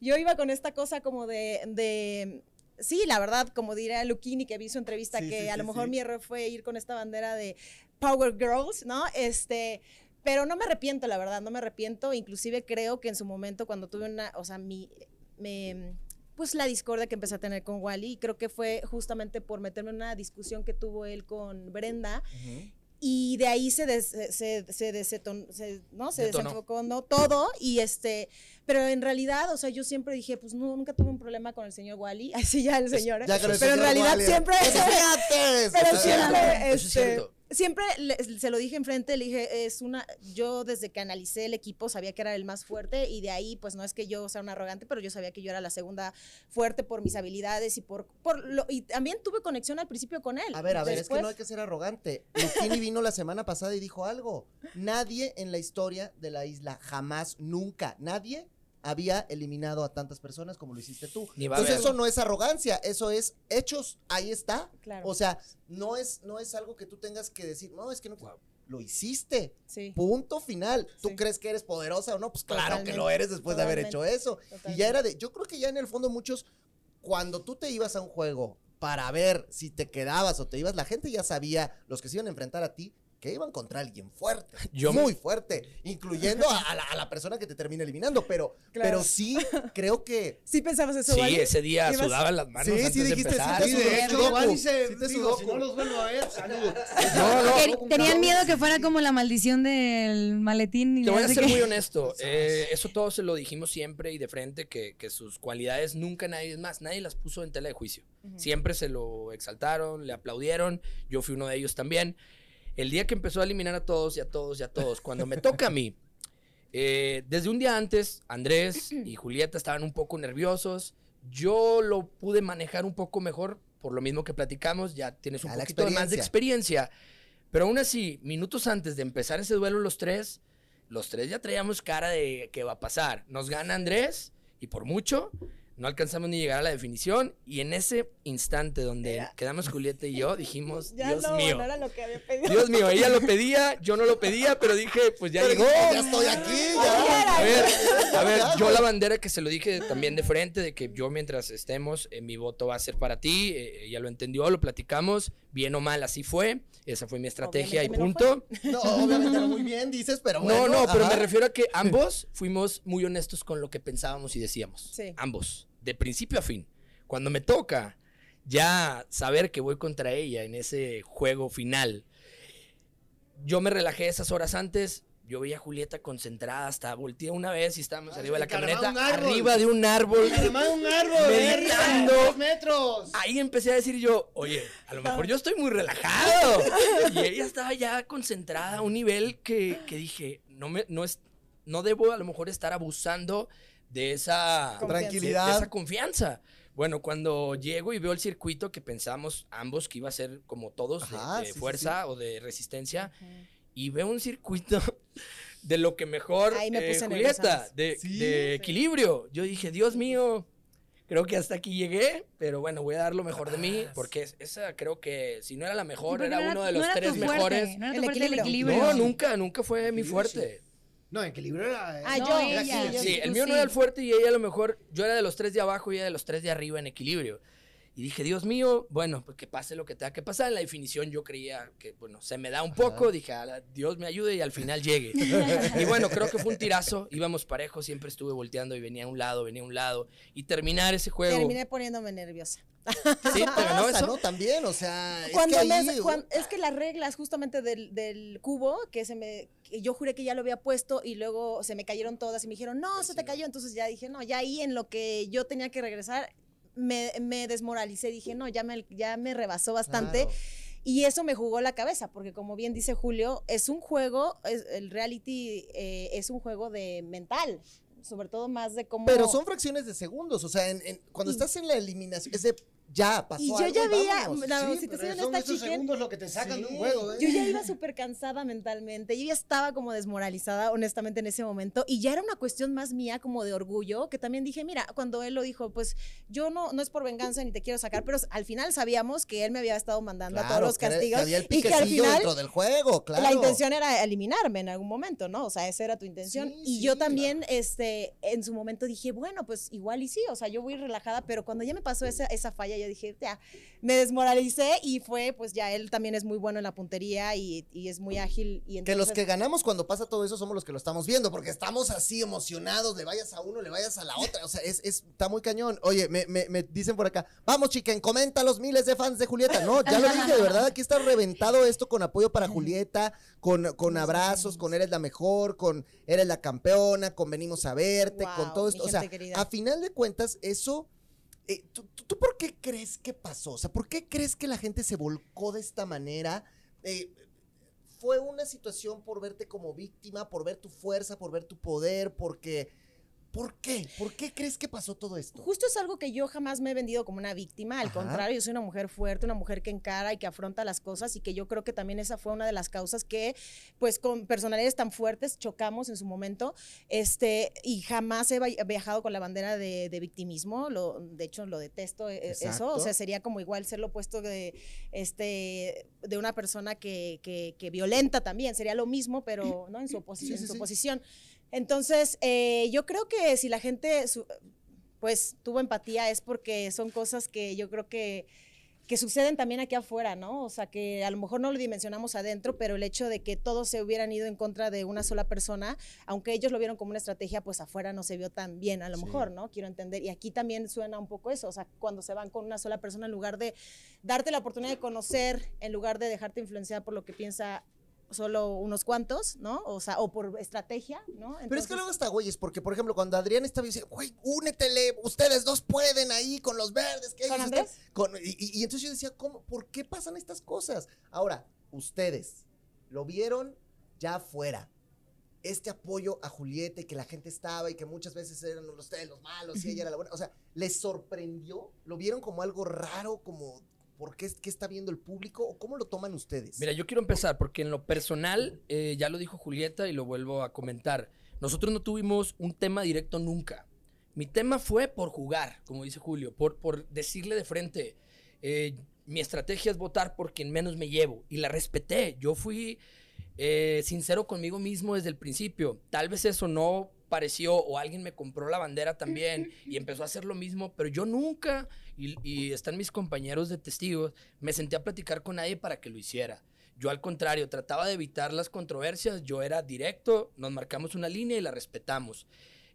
Speaker 2: Yo iba con esta cosa como de, de sí, la verdad, como diría Luquini que vi su entrevista, sí, que sí, a lo mejor mi error fue ir con esta bandera de Power Girls, ¿no? Este, pero no me arrepiento, la verdad, no me arrepiento, inclusive creo que en su momento cuando tuve una, o sea, mi me, pues la discordia que empecé a tener con Wally y creo que fue justamente por meterme en una discusión que tuvo él con Brenda uh -huh. y de ahí se des, se, se, deseton, se, ¿no? se desenfocó ¿no? todo y este pero en realidad, o sea, yo siempre dije, pues no, nunca tuve un problema con el señor Wally, *laughs* así ya el señor, ¿eh?
Speaker 1: ya
Speaker 2: pero en realidad
Speaker 1: Wally.
Speaker 2: siempre, *laughs* pero siempre. Siempre le, se lo dije enfrente, le dije, es una, yo desde que analicé el equipo sabía que era el más fuerte y de ahí, pues no es que yo sea una arrogante, pero yo sabía que yo era la segunda fuerte por mis habilidades y por, por lo, y también tuve conexión al principio con él.
Speaker 1: A ver, a ver, Después, es que no hay que ser arrogante. Luquini vino la semana pasada y dijo algo. Nadie en la historia de la isla, jamás, nunca, nadie había eliminado a tantas personas como lo hiciste tú. Entonces eso no es arrogancia, eso es hechos, ahí está.
Speaker 2: Claro.
Speaker 1: O sea, no es, no es algo que tú tengas que decir, no, es que no, wow. lo hiciste.
Speaker 2: Sí.
Speaker 1: Punto final. ¿Tú sí. crees que eres poderosa o no? Pues claro Totalmente. que lo eres después Totalmente. de haber hecho eso. Totalmente. Y ya era de, yo creo que ya en el fondo muchos, cuando tú te ibas a un juego para ver si te quedabas o te ibas, la gente ya sabía, los que se iban a enfrentar a ti, que iban contra alguien fuerte, Yo muy me... fuerte, incluyendo a, a, la, a, la, persona que te termina eliminando, pero, claro. pero sí *laughs* creo que...
Speaker 2: Sí pensabas eso,
Speaker 5: Sí,
Speaker 2: ¿vale?
Speaker 5: ese día ¿Ibas? sudaban las manos
Speaker 1: sí,
Speaker 5: antes
Speaker 1: sí, dijiste,
Speaker 5: de empezar.
Speaker 1: Sí, de hecho,
Speaker 3: igual dice, sí te digo, si no los vuelvo a ver, salud.
Speaker 4: No, no, Tenían miedo que fuera como la maldición del maletín. Y
Speaker 5: Te voy a ser
Speaker 4: que...
Speaker 5: muy honesto, *laughs* eh, eso todo se lo dijimos siempre y de frente, que, que sus cualidades nunca nadie, es más, nadie las puso en tela de juicio. Uh -huh. Siempre se lo exaltaron, le aplaudieron, yo fui uno de ellos también el día que empezó a eliminar a todos y a todos y a todos, cuando me toca a mí, eh, desde un día antes, Andrés y Julieta estaban un poco nerviosos. Yo lo pude manejar un poco mejor, por lo mismo que platicamos, ya tienes un a poquito más de experiencia. Pero aún así, minutos antes de empezar ese duelo los tres, los tres ya traíamos cara de qué va a pasar. Nos gana Andrés, y por mucho, no alcanzamos ni llegar a la definición y en ese instante donde Era. quedamos Julieta y yo dijimos,
Speaker 2: ya
Speaker 5: Dios
Speaker 2: no,
Speaker 5: mío.
Speaker 2: No era lo que había pedido.
Speaker 5: Dios mío, ella lo pedía, yo no lo pedía, pero dije, pues ya
Speaker 1: pero
Speaker 5: llegó.
Speaker 1: Ya estoy aquí, ya.
Speaker 5: A ver, a ver, yo la bandera que se lo dije también de frente, de que yo mientras estemos, eh, mi voto va a ser para ti, eh, ella lo entendió, lo platicamos, bien o mal, así fue, esa fue mi estrategia
Speaker 2: obviamente
Speaker 5: y punto.
Speaker 1: No, no, obviamente no muy bien, dices, pero bueno.
Speaker 5: No, no, pero me refiero a que ambos fuimos muy honestos con lo que pensábamos y decíamos.
Speaker 2: Sí.
Speaker 5: Ambos de principio a fin. Cuando me toca ya saber que voy contra ella en ese juego final, yo me relajé esas horas antes. Yo veía a Julieta concentrada, hasta volteé una vez y estábamos
Speaker 3: Ay,
Speaker 5: arriba de la camioneta,
Speaker 3: un
Speaker 5: arriba de un árbol.
Speaker 3: Además un árbol,
Speaker 5: meditando.
Speaker 3: dos metros.
Speaker 5: Ahí empecé a decir yo, oye, a lo mejor yo estoy muy relajado. y ella estaba ya concentrada a un nivel que, que dije, no, me, no, es, no debo a lo mejor estar abusando de esa
Speaker 1: tranquilidad,
Speaker 5: de, de esa confianza. Bueno, cuando llego y veo el circuito que pensamos ambos que iba a ser como todos Ajá, de, de sí, fuerza sí. o de resistencia Ajá. Y veo un circuito *laughs* de lo que mejor
Speaker 2: Ahí me
Speaker 5: eh,
Speaker 2: puse
Speaker 5: Julieta de, de equilibrio. Yo dije, Dios mío, creo que hasta aquí llegué, pero bueno, voy a dar lo mejor de mí, porque esa creo que si no era la mejor,
Speaker 4: sí,
Speaker 5: era,
Speaker 4: no
Speaker 5: uno de los
Speaker 4: no
Speaker 5: tres
Speaker 4: fuerte,
Speaker 5: mejores.
Speaker 4: No era tu fuerte el equilibrio.
Speaker 5: No, nunca, nunca fue mi fuerte.
Speaker 3: No, equilibrio era.
Speaker 2: Ah,
Speaker 3: no,
Speaker 2: yo,
Speaker 3: era
Speaker 2: ella.
Speaker 3: yo,
Speaker 5: Sí, el mío no era el fuerte y ella a lo mejor, yo era de los tres de abajo y ella de los tres de arriba en equilibrio. Y dije, Dios mío, bueno, pues que pase lo que tenga que pasar. En la definición yo creía que, bueno, se me da un poco. Ajá. Dije, Dios me ayude y al final llegue. *laughs* y bueno, creo que fue un tirazo. Íbamos parejos, siempre estuve volteando y venía a un lado, venía a un lado. Y terminar ese juego.
Speaker 2: Terminé poniéndome nerviosa.
Speaker 5: Sí, ganó *laughs*
Speaker 1: Pasa,
Speaker 5: eso.
Speaker 1: ¿no? También, o sea,
Speaker 2: Cuando
Speaker 1: es que
Speaker 2: me-
Speaker 1: ahí,
Speaker 2: cuan- es que las reglas justamente del, del cubo, que se me, que yo juré que ya lo había puesto y luego se me cayeron todas y me dijeron, no, se te cayó. Entonces ya dije, no, ya ahí en lo que yo tenía que regresar, me, me desmoralicé. Dije, no, ya me, ya me rebasó bastante.
Speaker 1: claro.
Speaker 2: Y eso me jugó la cabeza, porque como bien dice Julio, es un juego, es- el reality eh, es un juego de mental, sobre todo más de cómo...
Speaker 1: Pero son fracciones de segundos, o sea, en- en- cuando estás en la eliminación, es de ya pasó
Speaker 2: Y yo
Speaker 1: algo
Speaker 2: ya vi a-
Speaker 1: vámonos.
Speaker 2: la-
Speaker 3: Sí,
Speaker 2: si te
Speaker 3: pero
Speaker 2: soy
Speaker 3: son
Speaker 2: honesta,
Speaker 3: esos
Speaker 2: chiquen,
Speaker 3: segundos lo que te sacan de
Speaker 1: Sí.
Speaker 3: un juego, ¿eh?
Speaker 2: Yo ya iba súper cansada mentalmente, yo ya estaba como desmoralizada honestamente en ese momento y ya era una cuestión más mía como de orgullo, que también dije, mira, cuando él lo dijo, pues yo no, no es por venganza ni te quiero sacar, pero al final sabíamos que él me había estado mandando a todos los
Speaker 1: era- que
Speaker 2: castigos
Speaker 1: había el
Speaker 2: y que al final
Speaker 1: dentro del juego, claro.
Speaker 2: la intención era eliminarme en algún momento, ¿no? O sea, esa era tu intención.
Speaker 1: Sí,
Speaker 2: y yo también, este, en su momento dije, bueno, pues igual y sí, o sea, yo voy relajada, pero cuando ya me pasó esa, esa falla, yo dije, ya, me desmoralicé y fue, pues ya él también es muy bueno en la puntería y, y es muy ágil. Y
Speaker 1: Que los
Speaker 2: entonces-
Speaker 1: que ganamos cuando pasa todo eso somos los que lo estamos viendo, porque estamos así emocionados, le vayas a uno, le vayas a la otra, o sea, es, es- está muy cañón. Oye, me, me- me dicen por acá, vamos chiquen, comenta a los miles de fans de Julieta. No, ya lo dije, de verdad, aquí está reventado esto con apoyo para Julieta, con, con abrazos, con eres la mejor, con eres la campeona, con venimos a verte, con todo esto. O sea,
Speaker 2: querida.
Speaker 1: a final de cuentas, eso... eh, ¿tú, tú- por qué crees que pasó? O sea, ¿por qué crees que la gente se volcó de esta manera? Eh, fue una situación por verte como víctima, por ver tu fuerza, por ver tu poder, porque... ¿Por qué? ¿Por qué crees que pasó todo esto?
Speaker 2: Justo es algo que yo jamás me he vendido como una víctima, al
Speaker 1: Ajá.
Speaker 2: contrario, yo soy una mujer fuerte, una mujer que encara y que afronta las cosas y que yo creo que también esa fue una de las causas que, pues con personalidades tan fuertes chocamos en su momento, este, y jamás he viajado con la bandera de, de victimismo, lo, de hecho lo detesto eh, eso,
Speaker 1: Exacto.
Speaker 2: o sea, sería como igual ser lo opuesto de, este, de una persona que, que, que violenta también, sería lo mismo, pero no en su, oposi-
Speaker 1: Sí,
Speaker 2: en
Speaker 1: sí,
Speaker 2: su
Speaker 1: sí.
Speaker 2: posición. Entonces, eh, yo creo que si la gente su- pues tuvo empatía es porque son cosas que yo creo que, que suceden también aquí afuera, ¿no? O sea, que a lo mejor no lo dimensionamos adentro, pero el hecho de que todos se hubieran ido en contra de una sola persona, aunque ellos lo vieron como una estrategia, pues afuera no se vio tan bien, a lo
Speaker 1: Sí.
Speaker 2: mejor, ¿no? Quiero entender. Y aquí también suena un poco eso, o sea, cuando se van con una sola persona, en lugar de darte la oportunidad de conocer, en lugar de dejarte influenciar por lo que piensa solo unos cuantos, ¿no? O sea, o por estrategia, ¿no?
Speaker 1: Pero es que luego está güeyes, porque por ejemplo, cuando Adrián estaba diciendo, güey, únetele, ustedes dos pueden ahí con los verdes. Que
Speaker 2: ¿Con
Speaker 1: ellos
Speaker 2: Andrés?
Speaker 1: están-". Con- y, y- y entonces yo decía, ¿cómo? ¿Por qué pasan estas cosas? Ahora, ustedes lo vieron ya afuera. Este apoyo a Julieta y que la gente estaba y que muchas veces eran ustedes los malos y ella era la buena. O sea, ¿les sorprendió? ¿Lo vieron como algo raro? Como, ¿por qué, qué está viendo el público? ¿O cómo lo toman ustedes?
Speaker 5: Mira, yo quiero empezar porque en lo personal, eh, ya lo dijo Julieta y lo vuelvo a comentar. Nosotros no tuvimos un tema directo nunca. Mi tema fue por jugar, como dice Julio, por, por decirle de frente, eh, mi estrategia es votar por quien menos me llevo y la respeté. Yo fui eh, sincero conmigo mismo desde el principio. Tal vez eso no pareció o alguien me compró la bandera también *laughs* y empezó a hacer lo mismo, pero yo nunca, y, y están mis compañeros de testigos, me senté a platicar con nadie para que lo hiciera. Yo al contrario, trataba de evitar las controversias, yo era directo, nos marcamos una línea y la respetamos.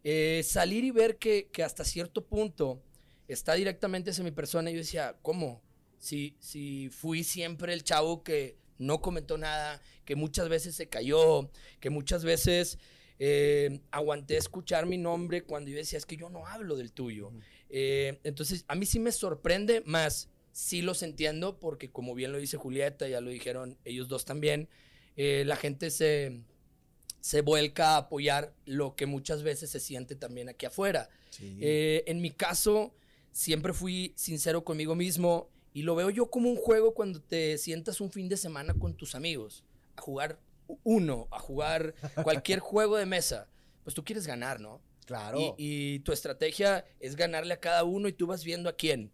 Speaker 5: Eh, salir y ver que, que hasta cierto punto está directamente hacia mi persona, yo decía, ¿cómo? Si, si fui siempre el chavo que no comentó nada, que muchas veces se cayó, que muchas veces eh, aguanté escuchar mi nombre cuando yo decía, es que yo no hablo del tuyo. Eh, entonces, a mí sí me sorprende, más sí los entiendo, porque como bien lo dice Julieta, ya lo dijeron ellos dos también, eh, la gente se, se vuelca a apoyar lo que muchas veces se siente también aquí afuera.
Speaker 1: Sí.
Speaker 5: En mi caso, siempre fui sincero conmigo mismo y lo veo yo como un juego cuando te sientas un fin de semana con tus amigos a jugar uno, a jugar cualquier *laughs* juego de mesa. Pues tú quieres ganar, ¿no?
Speaker 1: claro.
Speaker 5: Y, y tu estrategia es ganarle a cada uno y tú vas viendo a quién.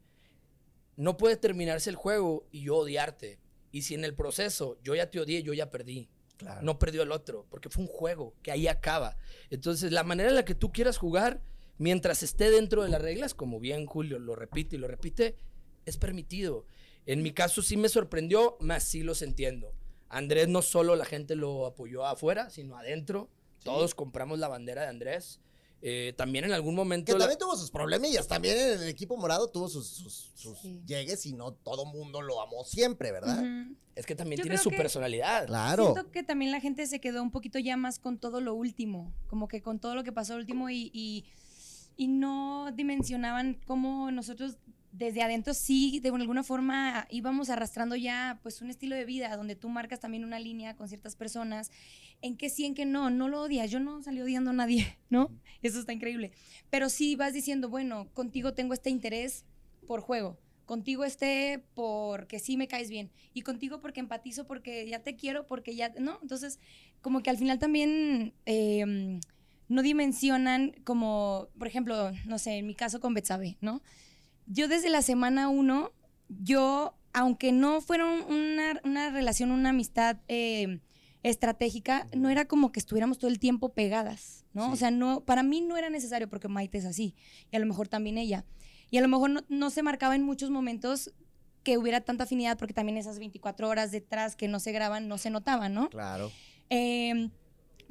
Speaker 5: No puede terminarse el juego y yo odiarte. Y si en el proceso yo ya te odié, yo ya perdí.
Speaker 1: claro.
Speaker 5: No perdió el otro, porque fue un juego que ahí acaba. Entonces, la manera en la que tú quieras jugar, mientras esté dentro de las reglas, como bien Julio lo repite y lo repite, es permitido. En mi caso sí me sorprendió, más sí los entiendo. Andrés no solo la gente lo apoyó afuera, sino adentro. Todos compramos la bandera de Andrés. eh, también en algún momento...
Speaker 1: Que
Speaker 5: la-
Speaker 1: también tuvo sus problemillas. También en el equipo morado tuvo sus, sus, sus
Speaker 4: Sí.
Speaker 1: llegues y no todo mundo lo amó siempre, ¿verdad?
Speaker 5: Es que también
Speaker 4: Yo
Speaker 5: tiene su
Speaker 4: que-
Speaker 5: personalidad.
Speaker 1: Claro.
Speaker 4: Siento que también la gente se quedó un poquito ya más con todo lo último, como que con todo lo que pasó último y, y, y no dimensionaban cómo nosotros desde adentro sí, de alguna forma íbamos arrastrando ya pues un estilo de vida donde tú marcas también una línea con ciertas personas, en que sí, en que no, no lo odias, yo no salí odiando a nadie, *laughs* ¿no? Eso está increíble. Pero sí vas diciendo, bueno, contigo tengo este interés por juego, contigo este porque sí me caes bien y contigo porque empatizo, porque ya te quiero, porque ya, ¿no? Entonces, como que al final también eh, no dimensionan como, por ejemplo, no sé, en mi caso con Betsabe, ¿no? Yo desde la semana uno, yo, aunque no fuera un- una, una relación, una amistad eh, estratégica, no era como que estuviéramos todo el tiempo pegadas, ¿no?
Speaker 1: Sí.
Speaker 4: O sea, no, para mí no era necesario porque Maite es así, y a lo mejor también ella. Y a lo mejor no, no se marcaba en muchos momentos que hubiera tanta afinidad porque también esas 24 horas detrás que no se graban no se notaban, ¿no?
Speaker 1: Claro.
Speaker 4: Eh,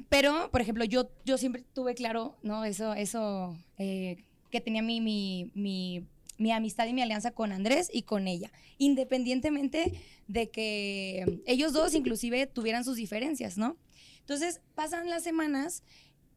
Speaker 4: pero, por ejemplo, yo, yo siempre tuve claro, ¿no? Eso, eso eh, que tenía mi, mi, mi, mi amistad y mi alianza con Andrés y con ella, independientemente de que ellos dos inclusive tuvieran sus diferencias, ¿no? Entonces, pasan las semanas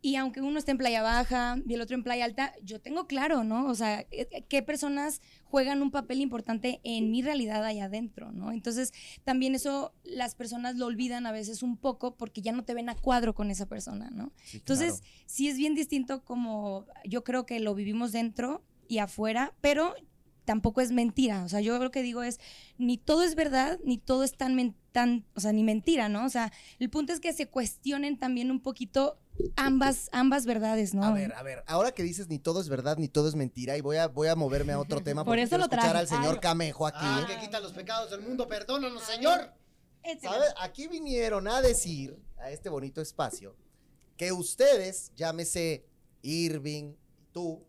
Speaker 4: y aunque uno esté en playa baja y el otro en playa alta, yo tengo claro, ¿no? O sea, eh, qué personas juegan un papel importante en mi realidad allá adentro, ¿no? Entonces, también eso las personas lo olvidan a veces un poco porque ya no te ven a cuadro con esa persona, ¿no?
Speaker 1: Sí,
Speaker 4: Entonces,
Speaker 1: claro.
Speaker 4: sí es bien distinto como yo creo que lo vivimos dentro y afuera, pero tampoco es mentira. O sea, yo lo que digo es, ni todo es verdad, ni todo es tan, men- tan o sea, ni mentira, ¿no? O sea, el punto es que se cuestionen también un poquito ambas, ambas verdades, ¿no?
Speaker 1: A ver, a ver, ahora que dices ni todo es verdad ni todo es mentira y voy a, voy a moverme a otro tema *laughs*
Speaker 4: Por
Speaker 1: porque
Speaker 4: eso
Speaker 1: quiero
Speaker 4: lo
Speaker 1: escuchar al señor
Speaker 4: Ay.
Speaker 1: Camejo aquí.
Speaker 3: Ah, que quita los pecados del mundo, perdónanos, Señor.
Speaker 4: Échale.
Speaker 1: ¿Sabe? Aquí vinieron a decir a este bonito espacio que ustedes, llámese Irving, tú,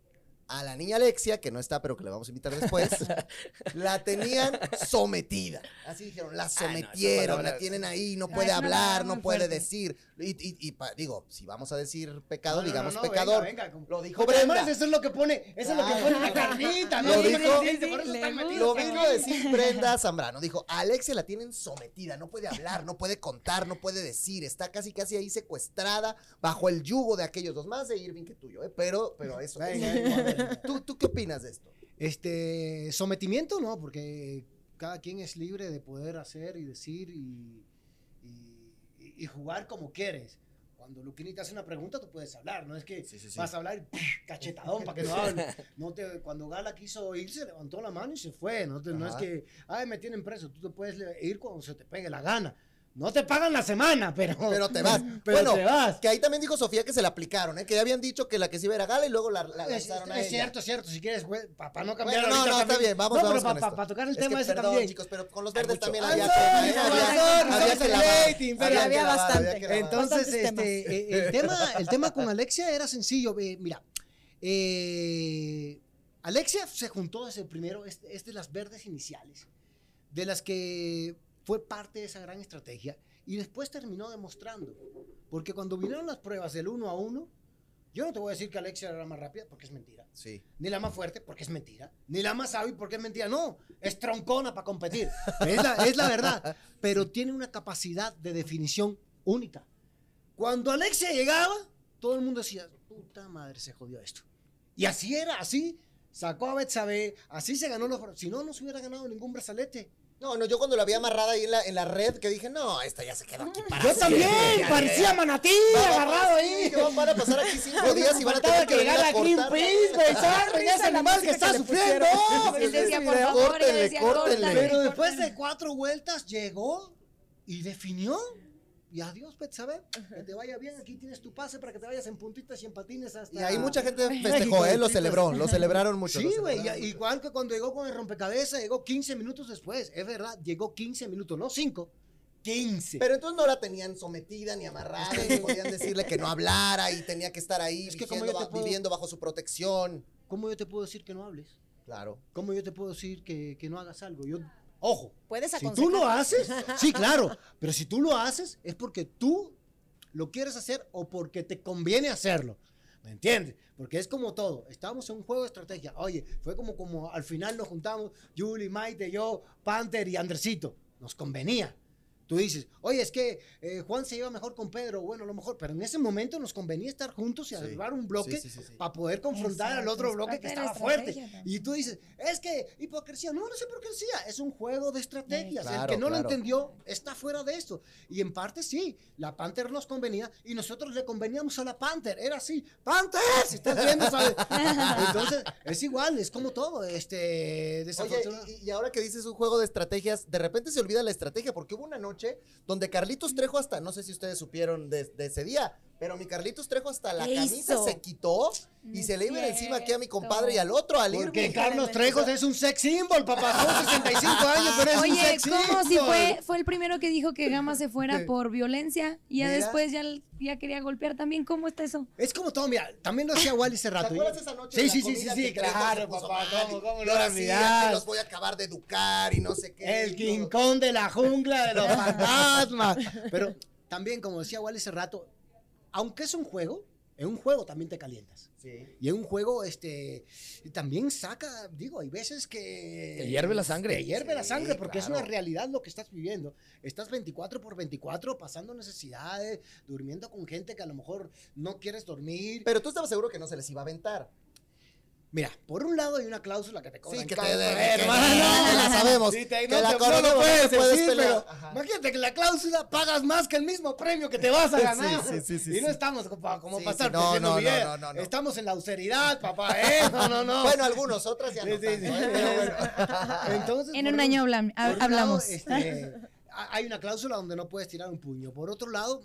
Speaker 1: a la niña Alexia, que no está, pero que le vamos a invitar después, *laughs* la tenían sometida. Así dijeron, la
Speaker 5: Ay, no, esa
Speaker 1: sometieron,
Speaker 5: palabra-
Speaker 1: la tienen ahí, no
Speaker 4: Ay,
Speaker 1: puede hablar, no puede decir. Y, y- y pa- digo, si vamos a decir pecado,
Speaker 3: No,
Speaker 1: digamos
Speaker 3: no, no,
Speaker 1: pecador.
Speaker 3: venga, venga, como-
Speaker 1: Lo dijo Brenda.
Speaker 3: además eso es lo que pone, eso es lo que pone la carnita,
Speaker 1: Lo
Speaker 3: ¿no?
Speaker 1: dijo-
Speaker 4: le
Speaker 3: metidos
Speaker 1: Lo vino a decir Brenda Zambrano. Dijo, a Alexia la tienen sometida, no puede hablar, no puede contar, no puede decir. Está casi, casi ahí secuestrada bajo el yugo de aquellos dos. Más de Irving que tuyo, ¿eh? Pero, pero eso.
Speaker 3: Venga.
Speaker 1: ¿Tú, ¿Tú qué opinas de esto?
Speaker 3: Este, sometimiento no, porque cada quien es libre de poder hacer y decir y, y- jugar como quieres. Cuando Luquini te hace una pregunta, tú puedes hablar, no es que
Speaker 1: Sí, sí, sí.
Speaker 3: vas a hablar cachetadón para que no hable. *laughs* No te, cuando Gala quiso irse, levantó la mano y se fue. No, te- no es que, ay, me tienen preso, tú te puedes ir cuando se te pegue la gana. No te pagan la semana, pero,
Speaker 1: Pero te vas. *laughs*
Speaker 3: pero
Speaker 1: bueno,
Speaker 3: te vas.
Speaker 1: que ahí también dijo Sofía que se la aplicaron, ¿eh? Que ya habían dicho que la que se iba era Gala y luego la, la
Speaker 3: Es,
Speaker 1: lanzaron a
Speaker 3: es
Speaker 1: ella.
Speaker 3: cierto, es cierto. Si quieres, para no cambiar.
Speaker 1: Bueno, no, no, está
Speaker 3: también-
Speaker 1: bien, vamos,
Speaker 3: no,
Speaker 1: vamos
Speaker 3: pero
Speaker 1: con
Speaker 3: para
Speaker 1: esto.
Speaker 3: tocar el
Speaker 1: Es
Speaker 3: tema
Speaker 1: que,
Speaker 3: ese
Speaker 1: perdón,
Speaker 3: también.
Speaker 1: chicos, pero con los verdes también había
Speaker 3: no,
Speaker 1: había-
Speaker 2: bastante.
Speaker 3: Entonces, este, eh, el, tema, el tema con Alexia era sencillo. eh, mira, eh, Alexia se juntó desde el primero, es, es de las verdes iniciales, de las que fue parte de esa gran estrategia y después terminó demostrando. Porque cuando vinieron las pruebas del uno a uno, yo no te voy a decir que Alexia era la más rápida, porque es mentira.
Speaker 1: Sí.
Speaker 3: Ni la más fuerte, porque es mentira. Ni la más hábil, porque es mentira. No, es troncona para competir. Es la, es la verdad. *laughs* Pero tiene una capacidad de definición única. Cuando Alexia llegaba, todo el mundo decía, puta madre, se jodió esto. Y así era, así. Sacó a Betsabe, así se ganó los... Si no, no se hubiera ganado ningún brazalete.
Speaker 1: No, no, yo cuando la vi amarrada ahí en la, en la red, que dije, no, esta ya se quedó aquí para
Speaker 3: Yo
Speaker 1: siempre,
Speaker 3: también,
Speaker 1: ya,
Speaker 3: parecía manatí, agarrado
Speaker 1: sí,
Speaker 3: ahí.
Speaker 1: que van- a pasar aquí cinco días y van a tener que venir
Speaker 3: llegar
Speaker 1: a
Speaker 3: a Greenpeace, güey, ¿sabes? *laughs* ese animal que está sufriendo. *laughs*
Speaker 4: Él decía, por favor,
Speaker 1: córtenle, córtenle.
Speaker 3: Pero después de cuatro vueltas llegó y definió. Y adiós, Betsabe. Que te vaya bien. Aquí tienes tu pase para que te vayas en puntitas y en patines hasta.
Speaker 1: Y ahí mucha gente festejó, ¿eh? Lo celebró, lo celebraron mucho.
Speaker 3: Sí, güey. Igual que cuando llegó con el rompecabezas, llegó 15 minutos después. Es verdad, llegó 15 minutos, no 5. 15.
Speaker 1: Pero entonces no la tenían sometida ni amarrada, ni podían decirle que no hablara y tenía que estar ahí
Speaker 3: Es que como
Speaker 1: viviendo,
Speaker 3: yo te
Speaker 1: ba-
Speaker 3: puedo-
Speaker 1: viviendo bajo su protección.
Speaker 3: ¿Cómo yo te puedo decir que no hables?
Speaker 1: Claro.
Speaker 3: ¿Cómo yo te puedo decir que, que no hagas algo? Yo, ojo,
Speaker 2: Puedes
Speaker 3: si
Speaker 2: aconsejar.
Speaker 3: tú lo haces, sí, *laughs* claro, pero si tú lo haces es porque tú lo quieres hacer o porque te conviene hacerlo. ¿Me entiendes? Porque es como todo. Estábamos en un juego de estrategia. Oye, fue como, como al final nos juntamos, Julie, Maite, yo, Panther y Andresito. Nos convenía. Tú dices, oye, es que eh, Juan se lleva mejor con Pedro, bueno, a lo mejor, pero en ese momento nos convenía estar juntos y
Speaker 1: Sí.
Speaker 3: arribar un bloque
Speaker 1: Sí, sí, sí, sí.
Speaker 3: para poder confrontar al otro bloque que estaba fuerte.
Speaker 4: también.
Speaker 3: Y tú dices, es que hipocresía. No, no es hipocresía, es un juego de estrategias. el
Speaker 1: Claro,
Speaker 3: que no
Speaker 1: claro.
Speaker 3: lo entendió está fuera de esto. Y en parte sí, la Panther nos convenía y nosotros le conveníamos a la Panther. Era así, Panther, si estás viendo, *laughs* ¿sabes? Entonces, es igual, es como todo. Este,
Speaker 1: Oye, y, y ahora que dices un juego de estrategias, de repente se olvida la estrategia, porque hubo una noche donde Carlitos Trejo hasta, no sé si ustedes supieron de, de ese día, pero mi Carlitos Trejo hasta la
Speaker 2: ¿Qué
Speaker 1: camisa
Speaker 2: hizo?
Speaker 1: se quitó y
Speaker 4: No
Speaker 1: se le iba encima aquí a mi compadre y al otro, al
Speaker 3: Porque
Speaker 1: Irving.
Speaker 3: Carlos Trejos es un sex symbol, papá. Son *laughs* 65 años, pero es un
Speaker 4: Oye,
Speaker 3: sex
Speaker 4: ¿cómo si fue, fue el primero que dijo que Gama se fuera por violencia y ya después ya, ya quería golpear también? ¿Cómo está eso?
Speaker 3: Es como todo, mira, también lo decía Wally
Speaker 1: ¿Te
Speaker 3: rato.
Speaker 1: acuerdas esa noche?
Speaker 3: Sí,
Speaker 1: de la
Speaker 3: sí, sí, sí, sí, claro, papá? ¿cómo, cómo lo olvidar?
Speaker 1: los voy a acabar de educar y no sé qué.
Speaker 3: El. Kong de la jungla de los *laughs* fantasmas. Pero también, como decía Wally hace rato, aunque es un juego, en un juego también te calientas.
Speaker 1: Sí.
Speaker 3: Y en un juego, este, también saca, digo, hay veces que...
Speaker 5: Te hierve la sangre.
Speaker 3: Te hierve la sangre porque es una realidad lo que estás viviendo. Estás 24 por 24 pasando necesidades, durmiendo con gente que a lo mejor no quieres dormir.
Speaker 1: Pero tú estabas seguro que no se les iba a aventar.
Speaker 3: Mira, por un lado hay una cláusula que te cobran
Speaker 1: Sí, que te debe,
Speaker 3: hermano. Sí, te-
Speaker 1: que la
Speaker 3: no lo puedes decir, pero imagínate que la cláusula pagas más que el mismo premio que te vas a *laughs* ganar.
Speaker 1: Sí, sí, sí,
Speaker 3: y no
Speaker 1: sí.
Speaker 3: estamos como, como
Speaker 1: Sí,
Speaker 3: para
Speaker 1: sí,
Speaker 3: estar
Speaker 1: no, no, no, no, no, no.
Speaker 3: Estamos en la austeridad, papá, ¿eh? No, no, no. *laughs*
Speaker 1: Bueno, algunos, otras ya
Speaker 3: Sí,
Speaker 1: no
Speaker 3: sí,
Speaker 1: tanto,
Speaker 3: sí,
Speaker 1: ¿eh?
Speaker 3: pero bueno. *laughs* Entonces,
Speaker 4: En un
Speaker 3: un-
Speaker 4: año hablamos.
Speaker 3: este, ha- hay una cláusula donde no puedes tirar un puño. Por otro lado,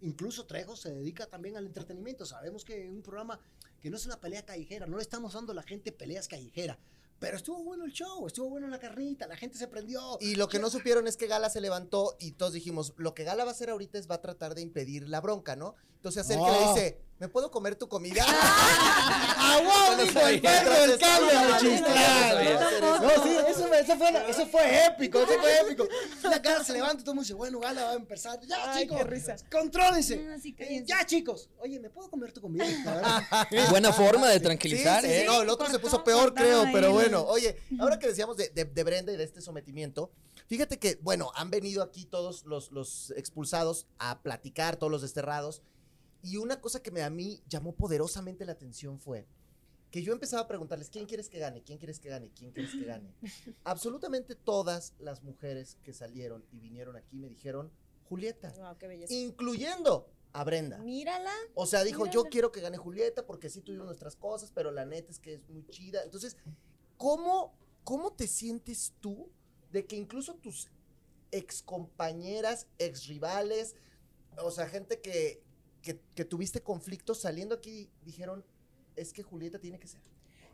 Speaker 3: incluso Trejo se dedica también al entretenimiento. Sabemos que un programa que no es una pelea callejera, no le estamos dando a la gente peleas callejeras. Pero estuvo bueno el show, estuvo bueno la carnita, la gente se prendió.
Speaker 1: Y lo que no supieron es que Gala se levantó y todos dijimos, lo que Gala va a hacer ahorita es va a tratar de impedir la bronca, ¿no? Entonces acerca y le
Speaker 3: No.
Speaker 1: dice, ¿me puedo comer tu comida? *laughs*
Speaker 3: ¡Ah, wow! Dijo el perro del cable. No, sí, eso, fue- eso, fue, eso fue épico, eso fue épico. La cara se levanta y todo el mundo dice, bueno, Gala va a empezar. Ya,
Speaker 2: Ay,
Speaker 3: chicos,
Speaker 2: qué risa.
Speaker 3: contrólense.
Speaker 4: Ah, sí,
Speaker 3: Eh, ya, chicos. Oye, ¿me puedo comer tu comida? *laughs*
Speaker 5: Buena forma de tranquilizar,
Speaker 1: sí, sí,
Speaker 5: ¿eh?
Speaker 1: no, el otro se puso peor, creo, pero bueno.
Speaker 4: ¿no?
Speaker 1: Oye, ahora que decíamos de, de- de Brenda y de este sometimiento, fíjate que, bueno, han venido aquí todos los, los expulsados a platicar, todos los desterrados, y una cosa que me, a mí llamó poderosamente la atención fue que yo empezaba a preguntarles, ¿quién quieres que gane? ¿Quién quieres que gane? ¿Quién quieres que gane? *laughs* Absolutamente todas las mujeres que salieron y vinieron aquí me dijeron, Julieta,
Speaker 2: Wow, qué belleza.
Speaker 1: incluyendo a Brenda.
Speaker 2: Mírala.
Speaker 1: O sea, dijo, yo quiero que gane Julieta porque sí tuvimos nuestras cosas, pero la neta es que es muy chida. Entonces, ¿cómo, cómo te sientes tú de que incluso tus ex compañeras, ex rivales, o sea, gente que, que, que tuviste conflictos saliendo aquí, dijeron, es que Julieta tiene que ser?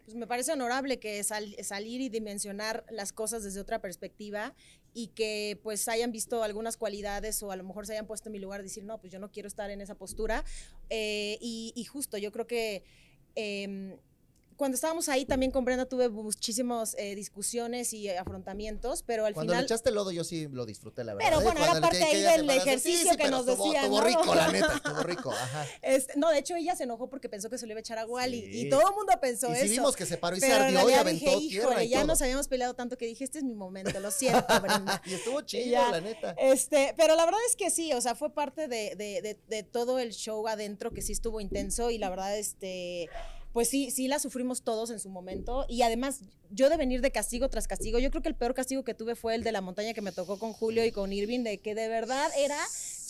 Speaker 2: Pues me parece honorable que sal- salir y dimensionar las cosas desde otra perspectiva y que pues hayan visto algunas cualidades o a lo mejor se hayan puesto en mi lugar decir, no, pues yo no quiero estar en esa postura. Eh, y, y justo, yo creo que em, cuando estábamos ahí también con Brenda tuve muchísimas eh, discusiones y afrontamientos, pero al
Speaker 1: Cuando le
Speaker 2: final...
Speaker 1: echaste lodo, yo sí lo disfruté, la verdad.
Speaker 2: Pero
Speaker 1: ¿eh?
Speaker 2: bueno, era
Speaker 1: Cuando le
Speaker 2: parte ahí del ejercicio que
Speaker 1: pero
Speaker 2: nos
Speaker 1: estuvo-
Speaker 2: decían,
Speaker 1: Estuvo
Speaker 2: ¿no?
Speaker 1: rico, la neta, estuvo rico, ajá.
Speaker 2: Este, no, de hecho ella se enojó porque pensó que se lo iba a echar a Wally
Speaker 1: Sí.
Speaker 2: y todo el mundo pensó
Speaker 1: Y
Speaker 2: eso.
Speaker 1: sí vimos que se paró y se ardió y aventó
Speaker 2: dije,
Speaker 1: tierra
Speaker 2: híjole,
Speaker 1: y
Speaker 2: ya
Speaker 1: todo.
Speaker 2: nos habíamos peleado tanto que dije, este es mi momento, lo siento, *laughs* Brenda.
Speaker 1: Y estuvo chido,
Speaker 2: Ya.
Speaker 1: la neta.
Speaker 2: Este, pero la verdad es que sí, o sea, fue parte de, de- de- de todo el show adentro que sí estuvo intenso y la verdad, este, pues sí, sí la sufrimos todos en su momento. Y además yo de venir de castigo tras castigo, yo creo que el peor castigo que tuve fue el de la montaña que me tocó con Julio y con Irving, de que de verdad era,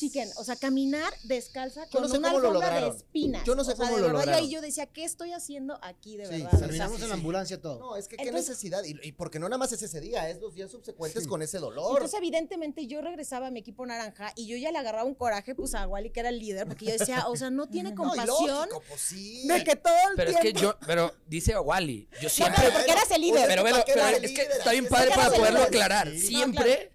Speaker 2: chiquen, o sea, caminar descalza
Speaker 1: Yo
Speaker 2: con
Speaker 1: no sé
Speaker 2: una
Speaker 1: cómo lo
Speaker 2: alfombra de espinas.
Speaker 1: Yo no sé
Speaker 2: O sea,
Speaker 1: cómo
Speaker 2: de
Speaker 1: lo
Speaker 2: verdad, yo
Speaker 1: lograron.
Speaker 2: ahí yo decía, ¿qué estoy haciendo aquí de
Speaker 1: Sí,
Speaker 2: verdad?
Speaker 1: sí,
Speaker 2: O sea,
Speaker 3: Terminamos en la
Speaker 1: sí.
Speaker 3: ambulancia todo.
Speaker 1: No, es que qué necesidad. Y, y porque no nada más es ese día, es los días subsecuentes
Speaker 3: Sí.
Speaker 1: con ese dolor.
Speaker 2: Entonces, evidentemente, yo regresaba a mi equipo naranja y yo ya le agarraba un coraje pues a Wally, que era el líder, porque yo decía, o sea, no tiene *laughs*
Speaker 1: no, y
Speaker 2: compasión
Speaker 1: lógico, pues sí.
Speaker 2: de que todo el
Speaker 5: Pero es que yo, pero dice Wally, yo
Speaker 2: No,
Speaker 5: siempre.
Speaker 2: pero porque eras el líder.
Speaker 5: Pero,
Speaker 1: ¿para
Speaker 5: pero, pero es que está bien padre para poderlo aclarar. Siempre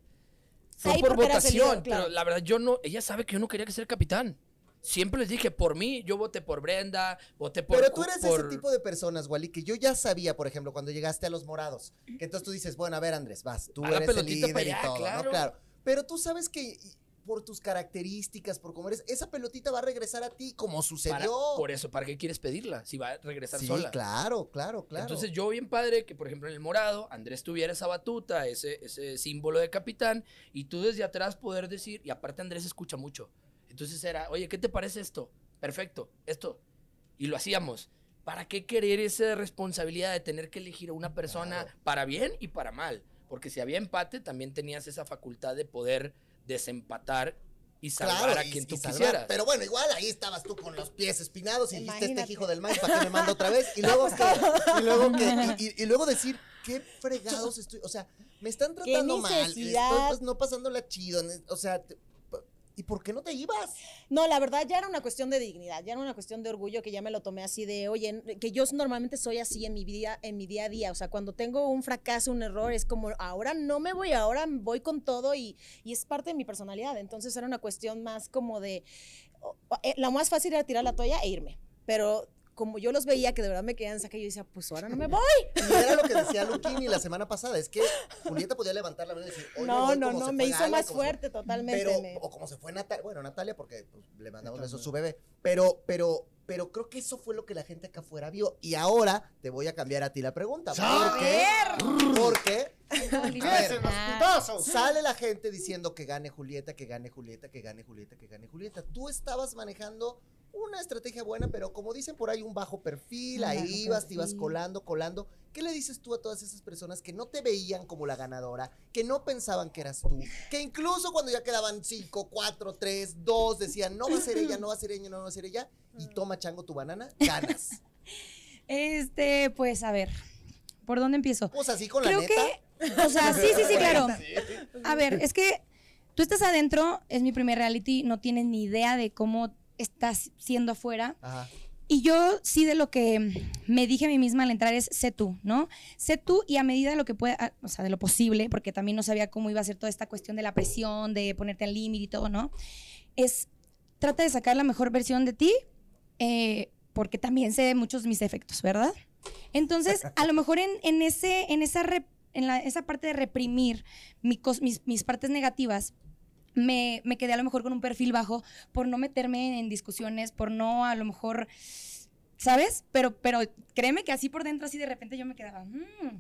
Speaker 5: fue
Speaker 2: Ahí
Speaker 5: por
Speaker 2: líder,
Speaker 5: votación,
Speaker 2: claro.
Speaker 5: pero la verdad yo no, ella sabe que yo no quería que ser capitán. Siempre les dije, por mí, yo voté por Brenda, voté por...
Speaker 1: Pero tú eres
Speaker 5: por-
Speaker 1: ese tipo de personas, Wally, que yo ya sabía, por ejemplo, cuando llegaste a los morados, que entonces tú dices, bueno, a ver, Andrés, vas, tú
Speaker 5: A la
Speaker 1: eres el líder
Speaker 5: para
Speaker 1: y
Speaker 5: allá,
Speaker 1: todo,
Speaker 5: claro.
Speaker 1: ¿no? Claro. Pero tú sabes que por tus características, por cómo eres, esa pelotita va a regresar a ti como
Speaker 5: Para-
Speaker 1: sucedió.
Speaker 5: por eso, ¿para qué quieres pedirla? Si va a regresar
Speaker 1: sí,
Speaker 5: sola.
Speaker 1: claro, claro, claro.
Speaker 5: Entonces yo bien padre que, por ejemplo, en el morado, Andrés tuviera esa batuta, ese, ese símbolo de capitán, y tú desde atrás poder decir, y aparte Andrés escucha mucho. Entonces era, oye, ¿qué te parece esto? Perfecto, esto. Y lo hacíamos. ¿Para qué querer esa responsabilidad de tener que elegir a una persona
Speaker 1: Claro.
Speaker 5: para bien y para mal? Porque si había empate, también tenías esa facultad de poder desempatar y salvar
Speaker 1: Claro,
Speaker 5: a quien
Speaker 1: y
Speaker 5: tú quisieras.
Speaker 1: Pero bueno, igual ahí estabas tú con los pies espinados y dijiste este hijo del maíz, ¿para qué me mando otra vez? Y luego, que, y, luego que- y- y- y luego decir, qué fregados estoy, o sea, me están tratando mal, estoy pues, no pasándola chido, o sea, te- ¿y por qué no te ibas?
Speaker 2: No, la verdad ya era una cuestión de dignidad, ya era una cuestión de orgullo que ya me lo tomé así de, oye, que yo normalmente soy así en mi vida, en mi día a día, o sea, cuando tengo un fracaso, un error, es como, ahora no me voy, ahora voy con todo y, y es parte de mi personalidad, entonces era una cuestión más como de, eh, lo más fácil era tirar la toalla e irme, pero como yo los veía que de verdad me querían sacar, yo decía, pues ahora no me voy.
Speaker 1: Y era lo que decía Luquini la semana pasada, es que Julieta podía levantar la mano y decir, "Hoy me
Speaker 2: No,
Speaker 1: voy
Speaker 2: no, no, me hizo
Speaker 1: Gala,
Speaker 2: más
Speaker 1: se-
Speaker 2: fuerte totalmente.
Speaker 1: Pero,
Speaker 2: me-
Speaker 1: o como se fue Natalia, bueno, Natalia, porque pues, le mandamos besos a su bebé, pero, pero, pero creo que eso fue lo que la gente acá afuera vio. Y ahora te voy a cambiar a ti la pregunta. ¿Por qué? Porque
Speaker 3: putazos.
Speaker 1: sale la gente diciendo que gane Julieta, que gane Julieta, que gane Julieta, que gane Julieta. Tú estabas manejando una estrategia buena, pero como dicen por ahí, un bajo perfil,
Speaker 4: Un
Speaker 1: ahí
Speaker 4: bajo
Speaker 1: ibas, te ibas
Speaker 4: perfil.
Speaker 1: colando, colando. ¿Qué le dices tú a todas esas personas que no te veían como la ganadora, que no pensaban que eras tú, que incluso cuando ya quedaban 5, 4, 3, 2, decían, no va a ser ella, no va a ser ella, no va a ser ella, y toma chango tu banana, *laughs* ganas?
Speaker 4: Este, pues a ver, ¿por dónde empiezo?
Speaker 1: Pues así con la
Speaker 4: Creo
Speaker 1: neta.
Speaker 4: que, o sea, sí, sí, sí, *laughs* claro. A ver, es que tú estás adentro, es mi primer reality, no tienes ni idea de cómo estás siendo afuera.
Speaker 1: Ajá.
Speaker 4: Y yo sí de lo que me dije a mí misma al entrar es, sé tú, ¿no? Sé tú y a medida de lo que pueda, o sea, de lo posible, porque también no sabía cómo iba a ser toda esta cuestión de la presión, de ponerte al límite y todo, ¿no? Es, trata de sacar la mejor versión de ti, eh, porque también sé muchos de mis defectos, ¿verdad? Entonces, a lo mejor en, en ese, en esa, rep- en la- esa parte de reprimir mi cos- mis, mis partes negativas, me, me quedé a lo mejor con un perfil bajo por no meterme en discusiones, por no a lo mejor, ¿sabes? Pero, pero créeme que así por dentro, así de repente yo me quedaba, "Mm".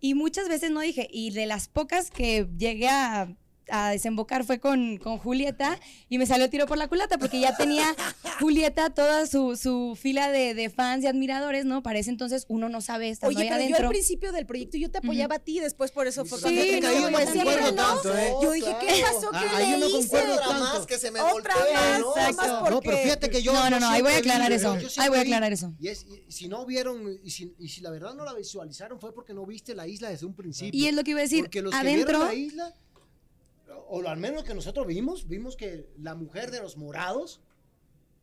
Speaker 4: y muchas veces no dije, y de las pocas que llegué a, a desembocar fue con, con Julieta y me salió tiro por la culata porque ya tenía *laughs* Julieta toda su, su fila de, de fans y admiradores, ¿no? Para ese entonces uno no sabe estando
Speaker 2: Oye, pero yo
Speaker 4: adentro.
Speaker 2: al principio del proyecto yo te apoyaba a ti, después por eso fue
Speaker 3: Sí,
Speaker 2: cuando te
Speaker 3: no,
Speaker 2: cayó
Speaker 3: yo no concuerdo
Speaker 2: ¿no?
Speaker 3: tanto, ¿eh?
Speaker 2: Yo dije, ¿qué pasó?
Speaker 3: Ah,
Speaker 2: ¿Qué le
Speaker 3: no
Speaker 2: hice?
Speaker 1: Otra
Speaker 3: tanto.
Speaker 1: más que se me
Speaker 2: Otra
Speaker 1: voltea,
Speaker 2: más,
Speaker 1: ¿no?
Speaker 2: porque...
Speaker 3: Pero fíjate que yo.
Speaker 4: No, no, no, ahí voy a aclarar
Speaker 3: vi,
Speaker 4: eso. Ahí voy a
Speaker 3: vi,
Speaker 4: aclarar eso.
Speaker 3: Y, es, y si no vieron, y si, y si la verdad no la visualizaron, fue porque no viste la isla desde un principio.
Speaker 4: Y es lo que iba a decir,
Speaker 3: Porque los que
Speaker 4: adentro...
Speaker 3: vieron la isla, o lo- al menos lo que nosotros vimos, vimos que la mujer de los morados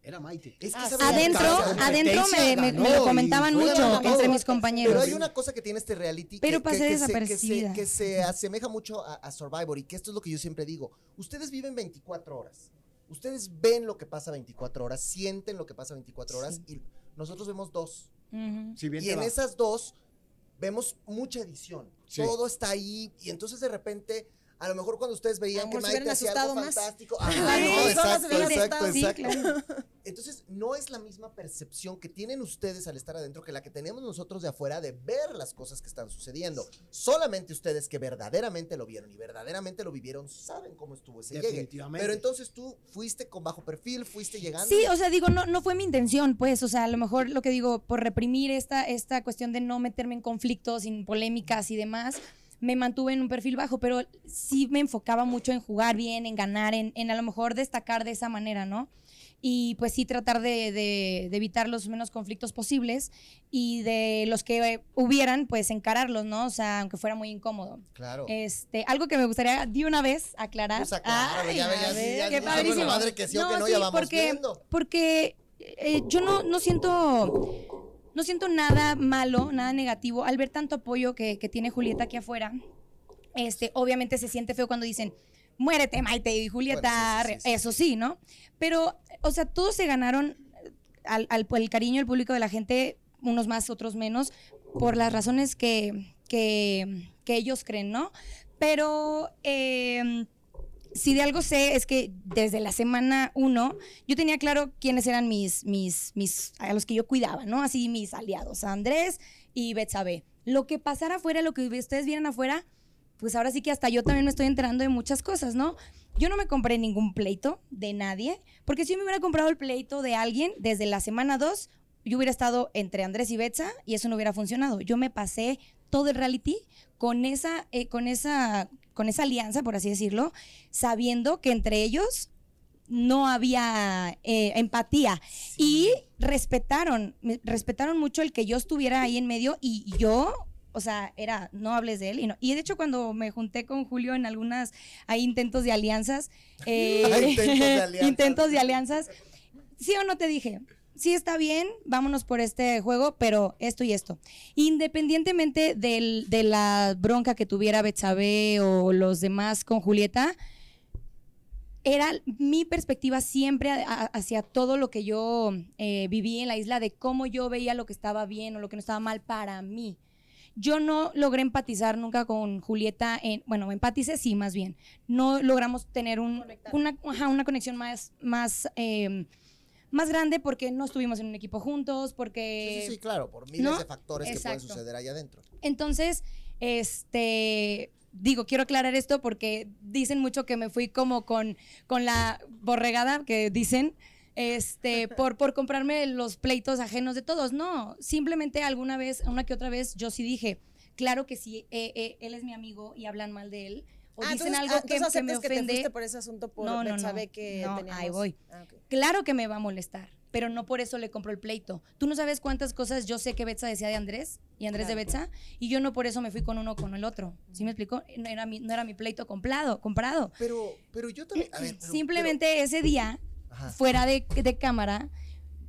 Speaker 3: era Maite.
Speaker 1: Es que
Speaker 2: Ah, sí.
Speaker 4: Adentro, adentro me, me- me lo comentaban mucho entre mis
Speaker 1: Pero
Speaker 4: compañeros.
Speaker 1: hay una cosa que tiene este reality
Speaker 4: Pero
Speaker 1: que,
Speaker 4: pasé
Speaker 1: que- que se- que se, que se asemeja mucho a, a Survivor y que esto es lo que yo siempre digo. Ustedes viven 24 horas. Ustedes ven lo que pasa 24 horas, sienten lo que pasa 24 horas y nosotros vemos dos.
Speaker 4: Ujú.
Speaker 3: Si bien
Speaker 1: Y en
Speaker 3: va.
Speaker 1: esas dos vemos mucha edición.
Speaker 3: Sí.
Speaker 1: Todo está ahí y entonces de repente a lo mejor cuando ustedes veían
Speaker 2: Amor,
Speaker 1: que
Speaker 2: hubieran
Speaker 1: hacía algo
Speaker 2: más.
Speaker 1: fantástico. *laughs* Ajá, no,
Speaker 2: todos se
Speaker 1: exacto, exacto.
Speaker 4: Sí,
Speaker 1: exacto.
Speaker 4: claro.
Speaker 1: Entonces, no es la misma percepción que tienen ustedes al estar adentro que la que tenemos nosotros de afuera de ver las cosas que están sucediendo. Solamente ustedes que verdaderamente lo vieron y verdaderamente lo vivieron saben cómo estuvo ese llegue.
Speaker 3: Definitivamente.
Speaker 1: Pero entonces tú fuiste con bajo perfil, fuiste llegando.
Speaker 4: Sí, o sea, digo, no, no fue mi intención, pues, o sea, a lo mejor lo que digo, por reprimir esta, esta cuestión de no meterme en conflictos, en polémicas y demás, me mantuve en un perfil bajo, pero sí me enfocaba mucho en jugar bien, en ganar, en, en a lo mejor destacar de esa manera, ¿no? Y pues sí tratar de, de- de evitar los menos conflictos posibles y de los que hubieran, pues encararlos, ¿no? O sea, aunque fuera muy incómodo.
Speaker 1: Claro.
Speaker 4: Este, algo que me gustaría de una vez aclarar.
Speaker 1: Pues
Speaker 4: Ay,
Speaker 1: ya ya,
Speaker 4: ver,
Speaker 1: ya,
Speaker 4: qué
Speaker 1: ya, ya,
Speaker 4: padrísimo.
Speaker 1: madre que sí o que
Speaker 4: No,
Speaker 1: no,
Speaker 4: sí,
Speaker 1: ya vamos
Speaker 4: porque,
Speaker 1: viendo.
Speaker 4: porque eh, yo no, no siento no siento nada malo, nada negativo al ver tanto apoyo que, que tiene Julieta aquí afuera. Este, obviamente se siente feo cuando dicen muérete Maite y Julieta,
Speaker 1: Bueno, sí, sí, sí,
Speaker 4: eso sí, ¿no? Pero, o sea, todos se ganaron al, al- el cariño del público de la gente, unos más, otros menos, por las razones que, que, que ellos creen, ¿no? Pero eh, si de algo sé es que desde la semana uno yo tenía claro quiénes eran mis, mis, mis, a los que yo cuidaba, ¿no? Así mis aliados, Andrés y Betsabe. Lo que pasara afuera, lo que ustedes vieran afuera, pues ahora sí que hasta yo también me estoy enterando de muchas cosas, ¿no? Yo no me compré ningún pleito de nadie, porque si yo me hubiera comprado el pleito de alguien desde la semana 2, yo hubiera estado entre Andrés y Betsa y eso no hubiera funcionado. Yo me pasé todo el reality con esa, eh, con esa, con esa alianza, por así decirlo, sabiendo que entre ellos no había eh, empatía y respetaron, respetaron mucho el que yo estuviera ahí en medio y yo o sea, era, no hables de él. Y, no. y de hecho, cuando me junté con Julio en algunas, hay intentos de alianzas. *laughs* Eh, intentos, de *laughs* alianzas. intentos de alianzas. Sí o no te dije, sí está bien, vámonos por este juego, pero esto y esto. Independientemente del, de la bronca que tuviera Betsabe o los demás con Julieta, era mi perspectiva siempre hacia todo lo que yo eh, viví en la isla, de cómo yo veía lo que estaba bien o lo que no estaba mal para mí. Yo no logré empatizar nunca con Julieta, en, bueno, empaticé sí, más bien. No logramos tener un, una, una, conexión más, más, em, más grande porque no estuvimos en un equipo juntos, porque...
Speaker 1: Sí, sí, claro, por miles de factores que pueden suceder ahí adentro.
Speaker 4: Entonces, este digo, quiero aclarar esto porque dicen mucho que me fui como con, con la borregada que dicen, este, *laughs* por, por comprarme los pleitos ajenos de todos. No, simplemente alguna vez, una que otra vez, yo sí dije, claro que sí, eh, eh, él es mi amigo y hablan mal de él. O ah, dicen algo ah, que, que, me ofende.
Speaker 2: Que te por ese asunto por
Speaker 4: no, no,
Speaker 2: no, que
Speaker 4: no, ahí voy. Ah, claro que me va a molestar, pero no por eso le compro el pleito. Tú no sabes cuántas cosas yo sé que Betsa decía de Andrés y Andrés de Betsa, y yo no por eso me fui con uno con el otro. ¿Sí me explico? No era mi, no era mi pleito comprado, comprado.
Speaker 1: Pero, pero yo también.
Speaker 4: Simplemente ese día fuera de, de, cámara,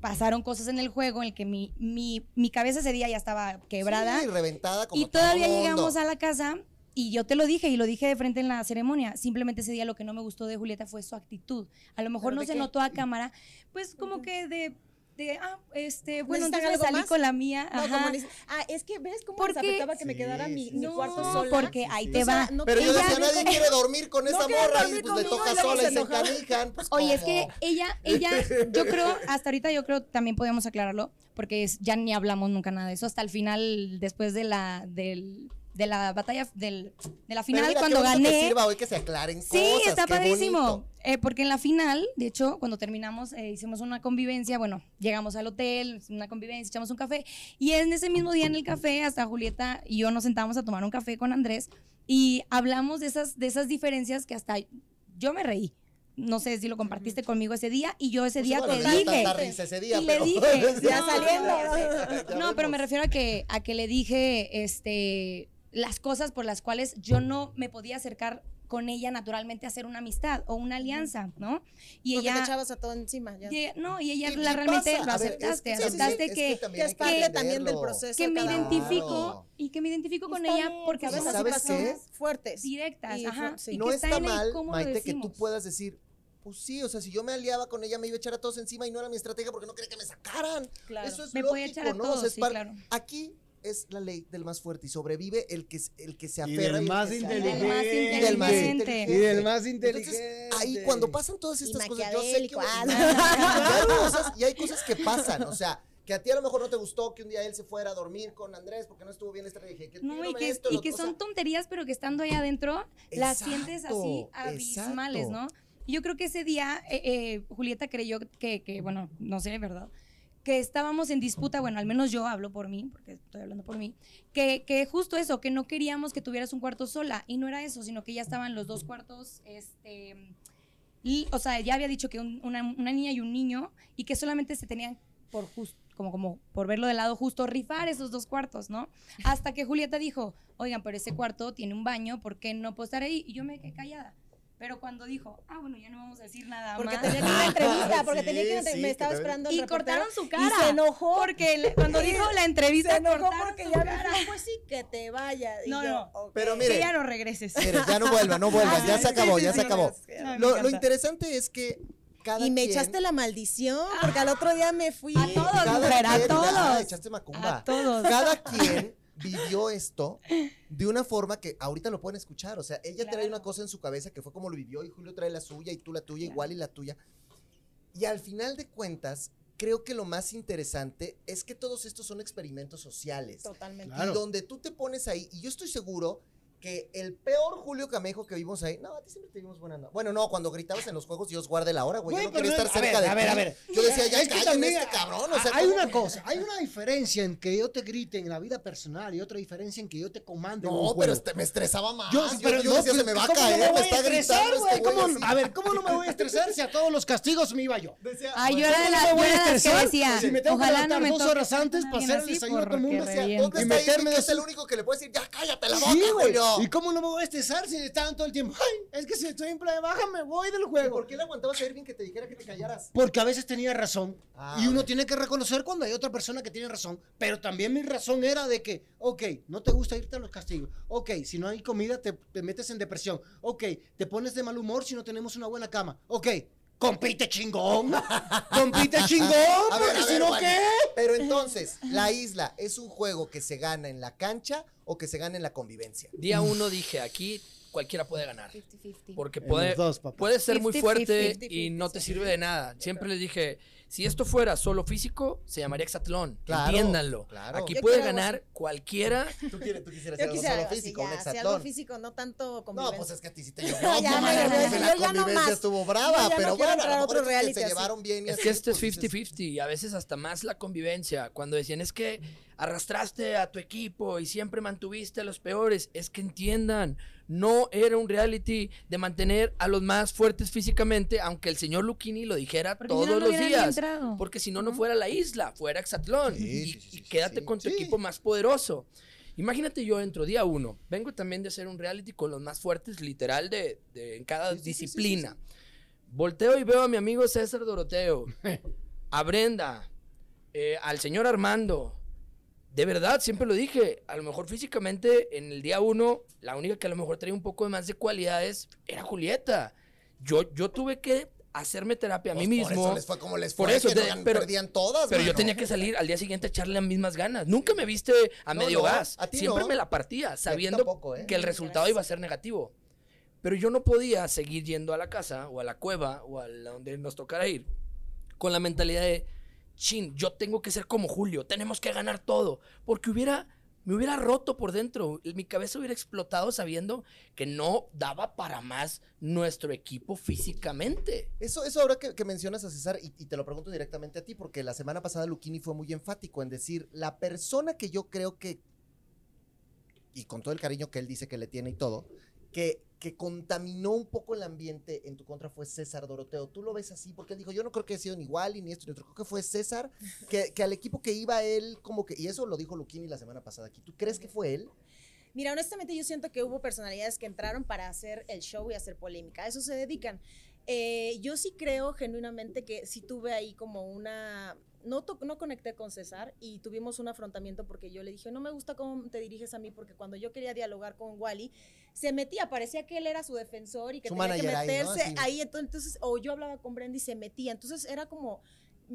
Speaker 4: pasaron cosas en el juego en el que mi, mi, mi cabeza ese día ya estaba quebrada.
Speaker 1: Sí, reventada como
Speaker 4: Y todavía llegamos a la casa y yo te lo dije y lo dije de frente en la ceremonia. Simplemente ese día lo que no me gustó de Julieta fue su actitud. A lo mejor no se notó a cámara, pues como que de de, ah, este, bueno, entonces salí con la mía. Ajá.
Speaker 2: ah, es que ves cómo les afectaba que me quedara mi, mi cuarto sola.
Speaker 4: porque ahí te va.
Speaker 1: pero yo decía, nadie quiere dormir con esa morra y pues le toca sola y se encanijan. Pues,
Speaker 4: Oye, es que ella, ella, yo creo, hasta ahorita yo creo también podemos aclararlo, porque es, ya ni hablamos nunca nada de eso, hasta el final, después de la, del de la batalla del, de la final cuando gané. Que
Speaker 1: sirva hoy que se aclaren
Speaker 4: sí, está padrísimo. Eh, porque en la final, de hecho, cuando terminamos, eh, hicimos una convivencia. Bueno, llegamos al hotel, una convivencia, echamos un café. Y en ese mismo día en el café, hasta Julieta y yo nos sentamos a tomar un café con Andrés y hablamos de esas, de esas diferencias que hasta yo me reí no sé si lo compartiste conmigo ese día y yo ese pues día te dije
Speaker 1: ese día,
Speaker 4: y le dije *laughs* ya saliendo no pero me refiero a que a que le dije este las cosas por las cuales yo no me podía acercar con ella naturalmente a hacer una amistad o una alianza, ¿no?
Speaker 2: Y Porque ella te echabas a todo encima. Ya.
Speaker 4: no, y ella la, realmente lo aceptaste, aceptaste que,
Speaker 2: es, parte también del proceso.
Speaker 4: Que me identifico y que me identifico con ella porque a veces
Speaker 1: ¿sabes qué?
Speaker 4: fuertes, directas, ajá,
Speaker 1: no está, mal, Maite, que tú puedas decir, pues sí, o sea, si yo me aliaba con ella me iba a echar a todos encima y no era mi estrategia porque no quería que me sacaran. Claro. Eso es me lógico, echar a ¿no? Todos, sí, claro. Aquí es la ley del más fuerte y sobrevive el que, el que se aferra.
Speaker 3: Y del más, inteligente.
Speaker 4: Y del más inteligente.
Speaker 3: Y del más inteligente.
Speaker 1: Entonces, ahí cuando pasan todas estas cosas, yo sé que... *laughs* hay cosas, y hay cosas que pasan, o sea, que a ti a lo mejor no te gustó que un día él se fuera a dormir con Andrés porque no estuvo bien esta dije que
Speaker 4: no, y que, y que son tonterías pero que estando ahí adentro las sientes así abismales no yo creo que ese día eh, eh, Julieta creyó que, que bueno no sé verdad que estábamos en disputa, bueno, al menos yo hablo por mí, porque estoy hablando por mí, que, que, justo eso, que no queríamos que tuvieras un cuarto sola, y no era eso, sino que ya estaban los dos cuartos, este, y, o sea, ya había dicho que una, una, niña y un niño, y que solamente se tenían por justo, como, como por verlo de lado justo, rifar esos dos cuartos, ¿no? Hasta que Julieta dijo, oigan, pero ese cuarto tiene un baño, ¿por qué no puedo estar ahí? Y yo me quedé callada. Pero cuando dijo, ah, bueno, ya no vamos a decir nada
Speaker 2: porque
Speaker 4: más.
Speaker 2: Tenía que una entrevista, porque tenía que ir, me estaba esperando
Speaker 4: Y cortaron su cara.
Speaker 2: Y se enojó.
Speaker 4: Porque cuando dijo la entrevista,
Speaker 2: se enojó porque ya cara. Dijo, pues sí, que te vaya.
Speaker 4: no, no.
Speaker 1: Pero mire.
Speaker 4: Que ya no regreses.
Speaker 1: Mire, ya no vuelva, no vuelva. ya se acabó, ya se acabó. lo, lo interesante es que cada
Speaker 2: y me
Speaker 1: quien...
Speaker 2: echaste la maldición, porque al otro día me fui.
Speaker 4: A todos, mujer, a todos.
Speaker 1: echaste macumba. A todos. Cada quien vivió esto de una forma que ahorita lo pueden escuchar. O sea, ella trae una cosa en su cabeza que fue como lo vivió y Julio trae la suya y tú la tuya, igual y la tuya. Y al final de cuentas, creo que lo más interesante es que todos estos son experimentos sociales.
Speaker 2: Totalmente.
Speaker 1: Y donde tú te pones ahí, y yo estoy seguro que el peor Julio Camejo que vimos ahí, no, a ti siempre te vimos buena onda. Bueno, no, cuando gritabas en los juegos, Dios guarde la hora, güey. Yo no quería estar cerca de
Speaker 3: a ver, a ver.
Speaker 1: Yo decía, ya
Speaker 3: Es que también
Speaker 1: este cabrón. O sea,
Speaker 3: hay
Speaker 1: ¿cómo?
Speaker 3: una cosa, hay una diferencia en que yo te grite en la vida personal y otra diferencia en que yo te un
Speaker 1: No,
Speaker 3: juego.
Speaker 1: pero este- me estresaba más.
Speaker 3: Yo, pero
Speaker 1: yo
Speaker 3: no,
Speaker 1: decía,
Speaker 3: pues,
Speaker 1: se me va a
Speaker 3: ¿cómo no
Speaker 1: caer,
Speaker 3: me
Speaker 1: me
Speaker 3: voy a
Speaker 1: está
Speaker 3: estresar,
Speaker 1: gritando
Speaker 3: güey?
Speaker 1: este güey
Speaker 3: ¿Cómo-
Speaker 1: así.
Speaker 3: A ver, ¿cómo no me voy a estresar si a todos los castigos me iba yo?
Speaker 1: Decía,
Speaker 4: Ay, yo
Speaker 1: pues,
Speaker 4: era de
Speaker 3: ¿Cómo
Speaker 4: la-
Speaker 3: no me voy
Speaker 4: yo
Speaker 3: a
Speaker 4: era de las que decía,
Speaker 3: Si me tengo que
Speaker 4: ojalá
Speaker 3: levantar
Speaker 4: no me
Speaker 3: dos horas antes para hacer el desayuno todo el mundo.
Speaker 1: ¿Dónde
Speaker 3: y
Speaker 1: está el único que le puede decir, ya cállate la boca,
Speaker 3: Sí, güey.
Speaker 1: Julio?
Speaker 3: ¿Y cómo no me voy a estresar si estaban todo el tiempo? Ay, es que si estoy en playa baja me voy del
Speaker 1: ¿Y
Speaker 3: juego.
Speaker 1: ¿Por qué le aguantabas a Irving que te dijera que te callaras?
Speaker 3: Porque a veces tenía razón.
Speaker 1: Ah,
Speaker 3: y uno
Speaker 1: ok.
Speaker 3: tiene que reconocer cuando hay otra persona que tiene razón. Pero también mi razón era de que, ok, no te gusta irte a los castigos. Ok, si no hay comida te, te metes en depresión. Ok, te pones de mal humor si no tenemos una buena cama. Ok, compite chingón. *laughs* compite chingón.
Speaker 1: A
Speaker 3: porque si no. ¿qué?
Speaker 1: Pero entonces, ¿la isla es un juego que se gana en la cancha o que se gana en la convivencia?
Speaker 5: Día uno dije, aquí cualquiera puede ganar.
Speaker 2: 50-50.
Speaker 5: Porque
Speaker 3: En
Speaker 5: puede,
Speaker 3: dos,
Speaker 5: puede ser muy
Speaker 4: 50-50,
Speaker 5: fuerte
Speaker 2: 50-50,
Speaker 5: y no te sirve de nada. Siempre les dije, si esto fuera solo físico, se llamaría hexatlón.
Speaker 1: Claro,
Speaker 5: Entiéndanlo.
Speaker 1: claro.
Speaker 5: Aquí
Speaker 2: Yo
Speaker 5: puede
Speaker 2: quiero algo
Speaker 5: ganar cualquiera.
Speaker 1: Tú, quieres, tú quisieras
Speaker 2: Yo
Speaker 1: hacer algo
Speaker 2: quisiera
Speaker 1: solo
Speaker 2: algo así,
Speaker 1: físico,
Speaker 2: ya,
Speaker 1: un
Speaker 2: sí, algo
Speaker 1: hexatlón.
Speaker 2: físico, no tanto
Speaker 1: No,
Speaker 2: convivencia.
Speaker 1: pues es que a ti sí te llovió. *laughs*
Speaker 2: Ya, ya,
Speaker 1: mamá,
Speaker 2: ya, ya, ya,
Speaker 1: la
Speaker 2: yo ya no
Speaker 1: convivencia
Speaker 2: más.
Speaker 1: estuvo
Speaker 2: Yo
Speaker 1: brava,
Speaker 2: ya no
Speaker 1: pero
Speaker 2: quiero
Speaker 1: bueno,
Speaker 2: entrar
Speaker 1: a
Speaker 2: a
Speaker 1: lo
Speaker 2: otro
Speaker 1: mejor es que
Speaker 2: reality
Speaker 1: se
Speaker 2: así.
Speaker 1: llevaron bien y
Speaker 5: Es
Speaker 1: así,
Speaker 5: que este es
Speaker 1: pues, dices,
Speaker 5: 50-50 y a veces hasta más la convivencia. Cuando decían es que arrastraste a tu equipo y siempre mantuviste a los peores, es que entiendan, no era un reality de mantener a los más fuertes físicamente, aunque el señor Luchini lo dijera
Speaker 4: Porque si no,
Speaker 5: todos
Speaker 4: no
Speaker 5: los días.
Speaker 4: entrado.
Speaker 5: Porque si no, no fuera la isla, fuera Exatlón.
Speaker 1: Sí,
Speaker 5: y,
Speaker 1: sí, sí,
Speaker 5: y
Speaker 1: sí,
Speaker 5: quédate
Speaker 1: sí.
Speaker 5: con tu
Speaker 1: Sí.
Speaker 5: equipo más poderoso. Imagínate yo entro día uno, vengo también de hacer un reality con los más fuertes, literal, de, de- en cada
Speaker 1: Sí, sí, sí, sí, sí,
Speaker 5: disciplina. Volteo y veo a mi amigo César Doroteo, *laughs* a Brenda, eh, al señor Armando. De verdad, siempre lo dije, a lo mejor físicamente en el día uno, la única que a lo mejor traía un poco más de cualidades era Julieta. Yo, yo tuve que hacerme terapia a mí
Speaker 1: pues,
Speaker 5: mismo.
Speaker 1: Por eso les fue como les
Speaker 5: Por
Speaker 1: fue,
Speaker 5: eso,
Speaker 1: que
Speaker 5: de-
Speaker 1: no gan-
Speaker 5: pero-
Speaker 1: perdían todas,
Speaker 5: Pero yo tenía que salir al día siguiente a echarle las mismas ganas. Nunca me viste a
Speaker 1: No,
Speaker 5: medio
Speaker 1: no,
Speaker 5: gas.
Speaker 1: a ti
Speaker 5: Siempre
Speaker 1: no.
Speaker 5: me la partía, sabiendo
Speaker 1: tampoco, ¿eh?
Speaker 5: que el resultado iba a ser negativo. Pero yo no podía seguir yendo a la casa o a la cueva o a la donde nos tocara ir con la mentalidad de, chin, yo tengo que ser como Julio, tenemos que ganar todo. Porque hubiera, me hubiera roto por dentro, mi cabeza hubiera explotado sabiendo que no daba para más nuestro equipo físicamente.
Speaker 1: Eso, eso ahora que, mencionas a César, y, y te lo pregunto directamente a ti, porque la semana pasada Luquini fue muy enfático en decir, la persona que yo creo que, y con todo el cariño que él dice que le tiene y todo, que, que contaminó un poco el ambiente en tu contra fue César Doroteo. ¿Tú lo ves así? Porque él dijo, yo no creo que haya sido ni igual, ni esto, ni otro. Creo que fue César, *laughs* que, que al equipo que iba él, como que, y eso lo dijo Luquini la semana pasada aquí. ¿Tú crees que fue él?
Speaker 2: Mira, honestamente yo siento que hubo personalidades que entraron para hacer el show y hacer polémica. A eso se dedican. Eh, yo sí creo genuinamente que sí tuve ahí como una... No, no conecté con César y tuvimos un afrontamiento porque yo le dije, no me gusta cómo te diriges a mí porque cuando yo quería dialogar con Wally, se metía, parecía que él era su defensor y que
Speaker 1: Su
Speaker 2: tenía que
Speaker 1: manager ahí, ¿no?
Speaker 2: meterse ahí, entonces, o yo hablaba con Brenda y se metía, entonces era como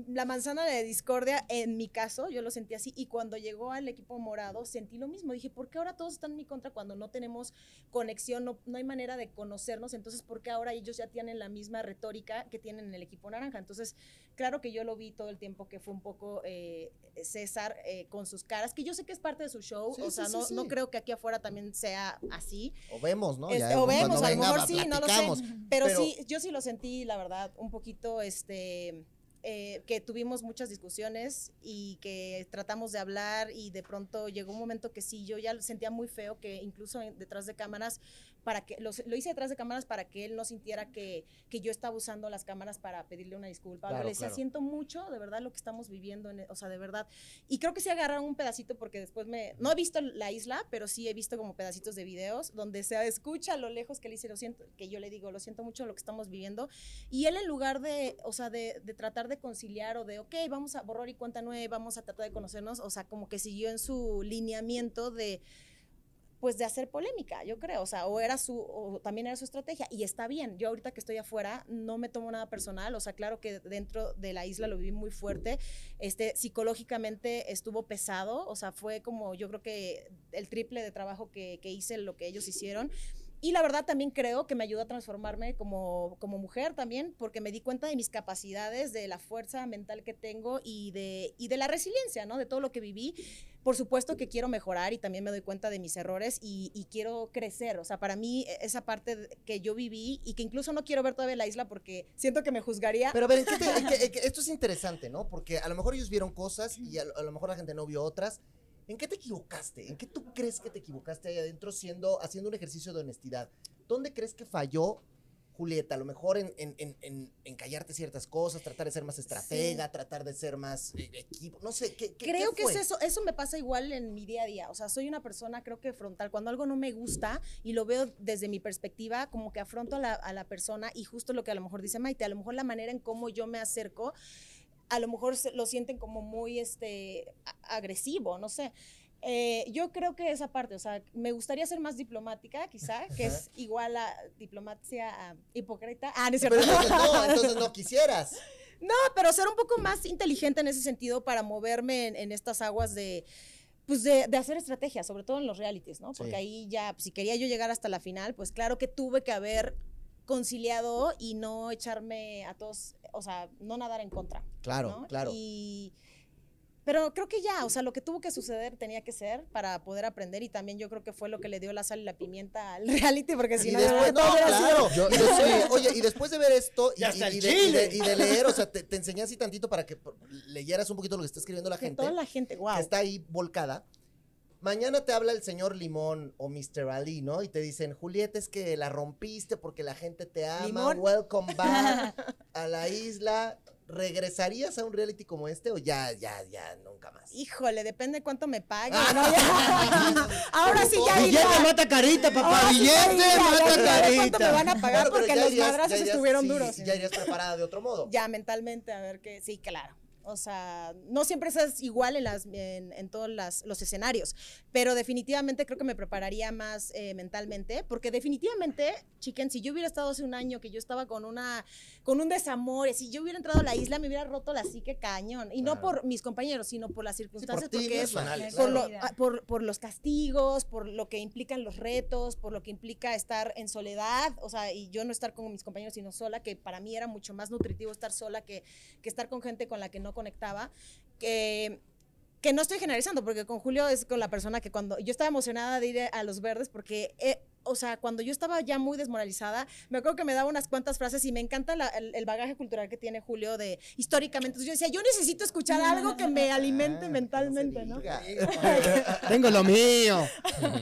Speaker 2: la manzana de discordia en mi caso, yo lo sentí así y cuando llegó al equipo morado sentí lo mismo, dije, ¿por qué ahora todos están en mi contra cuando no tenemos conexión, no, no hay manera de conocernos? Entonces, ¿por qué ahora ellos ya tienen la misma retórica que tienen en el equipo naranja? Entonces, claro que yo lo vi todo el tiempo que fue un poco eh, César eh, con sus caras, que yo sé que es parte de su show,
Speaker 1: Sí,
Speaker 2: o sea,
Speaker 1: sí,
Speaker 2: no,
Speaker 1: sí.
Speaker 2: no creo que aquí afuera también sea así.
Speaker 1: O vemos, ¿no?
Speaker 2: Este,
Speaker 1: Ya,
Speaker 2: o vemos, a lo mejor sí, no lo sé. Pero- sí, yo sí lo sentí, la verdad, un poquito, este, eh, que tuvimos muchas discusiones y que tratamos de hablar y de pronto llegó un momento que sí, yo ya sentía muy feo que incluso detrás de cámaras, para que, lo, lo hice detrás de cámaras para que él no sintiera que, que yo estaba usando las cámaras para pedirle una disculpa.
Speaker 1: Claro,
Speaker 2: le decía,
Speaker 1: claro.
Speaker 2: siento mucho, de verdad, lo que estamos viviendo, en, e- o sea, de verdad. Y creo que sí agarraron un pedacito porque después me, no he visto la isla, pero sí he visto como pedacitos de videos donde se escucha a lo lejos que él dice, lo siento, que yo le digo, lo siento mucho lo que estamos viviendo. Y él en lugar de, o sea, de, de tratar de conciliar o de, ok, vamos a borrar y cuenta nueva, vamos a tratar de conocernos, o sea, como que siguió en su lineamiento de pues de hacer polémica, yo creo, o sea, o era su, o también era su estrategia, y está bien, yo ahorita que estoy afuera no me tomo nada personal, o sea, claro que dentro de la isla lo viví muy fuerte, este, psicológicamente estuvo pesado, o sea, fue como yo creo que el triple de trabajo que, que hice, lo que ellos hicieron, y la verdad también creo que me ayudó a transformarme como, como mujer también, porque me di cuenta de mis capacidades, de la fuerza mental que tengo y de, y de la resiliencia, ¿no? De todo lo que viví. Por supuesto que quiero mejorar y también me doy cuenta de mis errores y, y quiero crecer. O sea, para mí e, esa parte que yo viví y que incluso no quiero ver todavía la isla porque siento que me juzgaría.
Speaker 1: Pero a ver, ¿en qué te- en qué- en qué- *laughs* esto es interesante, ¿no? Porque a lo mejor ellos vieron cosas y a, a lo mejor la gente no vio otras. ¿En qué te equivocaste? ¿En qué tú crees que te equivocaste ahí adentro siendo, haciendo un ejercicio de honestidad? ¿Dónde crees que falló Julieta? A lo mejor en, en, en, en, callarte ciertas cosas, tratar de ser más estratega, tratar de ser más eh, equipo, no sé, ¿qué, qué-
Speaker 2: Creo
Speaker 1: qué
Speaker 2: que
Speaker 1: fue?
Speaker 2: es eso, eso me pasa igual en mi día a día. O sea, soy una persona, creo que frontal. Cuando algo no me gusta y lo veo desde mi perspectiva, como que afronto a la, a la persona y justo lo que a lo mejor dice Maite, a lo mejor la manera en cómo yo me acerco, a lo mejor se- lo sienten como muy este, agresivo, no sé. Eh, yo creo que esa parte, o sea, me gustaría ser más diplomática, quizá, que es igual a diplomacia a hipócrita. Ah, no es
Speaker 1: Pero
Speaker 2: cierto.
Speaker 1: entonces no, *laughs* entonces no quisieras.
Speaker 2: No, pero ser un poco más inteligente en ese sentido para moverme en, en estas aguas de, pues de, de hacer estrategias, sobre todo en los realities, ¿no? Porque
Speaker 1: Sí.
Speaker 2: ahí ya, pues, si quería yo llegar hasta la final, pues claro que tuve que haber conciliado y no echarme a todos, o sea, no nadar en contra.
Speaker 1: Claro,
Speaker 2: ¿no?
Speaker 1: claro.
Speaker 2: Y, pero creo que ya, o sea, lo que tuvo que suceder tenía que ser para poder aprender y también yo creo que fue lo que le dio la sal y la pimienta al *laughs* reality, porque si
Speaker 1: Y
Speaker 2: no,
Speaker 1: después,
Speaker 2: que
Speaker 1: oye, y después de ver esto y, de, y de-
Speaker 3: chile.
Speaker 1: y de leer, o sea, te, te enseñé así tantito para que leyeras un poquito lo que está escribiendo la
Speaker 2: que
Speaker 1: gente,
Speaker 2: toda la gente, wow.
Speaker 1: que está ahí volcada. Mañana te habla el señor Limón o Mr. Ali, ¿no? Y te dicen, Julieta, es que la rompiste porque la gente te ama.
Speaker 2: Limón.
Speaker 1: Welcome back *laughs* a la isla. ¿Regresarías a un reality como este o ya, ya, ya, nunca más?
Speaker 2: Híjole, depende cuánto me paguen.
Speaker 1: Ah.
Speaker 2: ¿no? Ya. *laughs* Ahora sí ya
Speaker 3: Billete
Speaker 2: diría-
Speaker 3: mata carita, papá.
Speaker 2: ahora sí ya
Speaker 3: Billete
Speaker 2: diría, ya
Speaker 3: mata
Speaker 2: diré cuánto me
Speaker 3: carita.
Speaker 2: van a pagar
Speaker 1: pero
Speaker 2: porque
Speaker 1: ya
Speaker 2: los
Speaker 1: irías-
Speaker 2: madrazos
Speaker 1: ya irías-
Speaker 2: estuvieron
Speaker 1: sí,
Speaker 2: duros.
Speaker 1: Ya irías preparada de otro modo.
Speaker 2: Ya mentalmente, a ver qué, sí, claro. O sea, no siempre es igual en, las, en, en todos las- los escenarios, pero definitivamente creo que me prepararía más eh, mentalmente, porque definitivamente, chiquen, si yo hubiera estado hace un año que yo estaba con una con un desamor, si yo hubiera entrado a la isla, me hubiera roto la psique cañón, y no por mis compañeros, sino por las circunstancias, porque es
Speaker 1: personales,
Speaker 2: por, lo- ah, por, por los castigos, por lo que implican los retos, por lo que implica estar en soledad, o sea, y yo no estar con mis compañeros, sino sola, que para mí era mucho más nutritivo estar sola que, que estar con gente con la que no conectaba, que, que no estoy generalizando, porque con Julio es con la persona que cuando yo estaba emocionada de ir a Los Verdes, porque... eh, o sea, cuando yo estaba ya muy desmoralizada, me acuerdo que me daba unas cuantas frases y me encanta la- el, el bagaje cultural que tiene Julio de históricamente. Entonces yo decía, yo necesito escuchar algo que me alimente
Speaker 1: Ah,
Speaker 2: mentalmente, ¿no? *laughs*
Speaker 3: Tengo lo mío.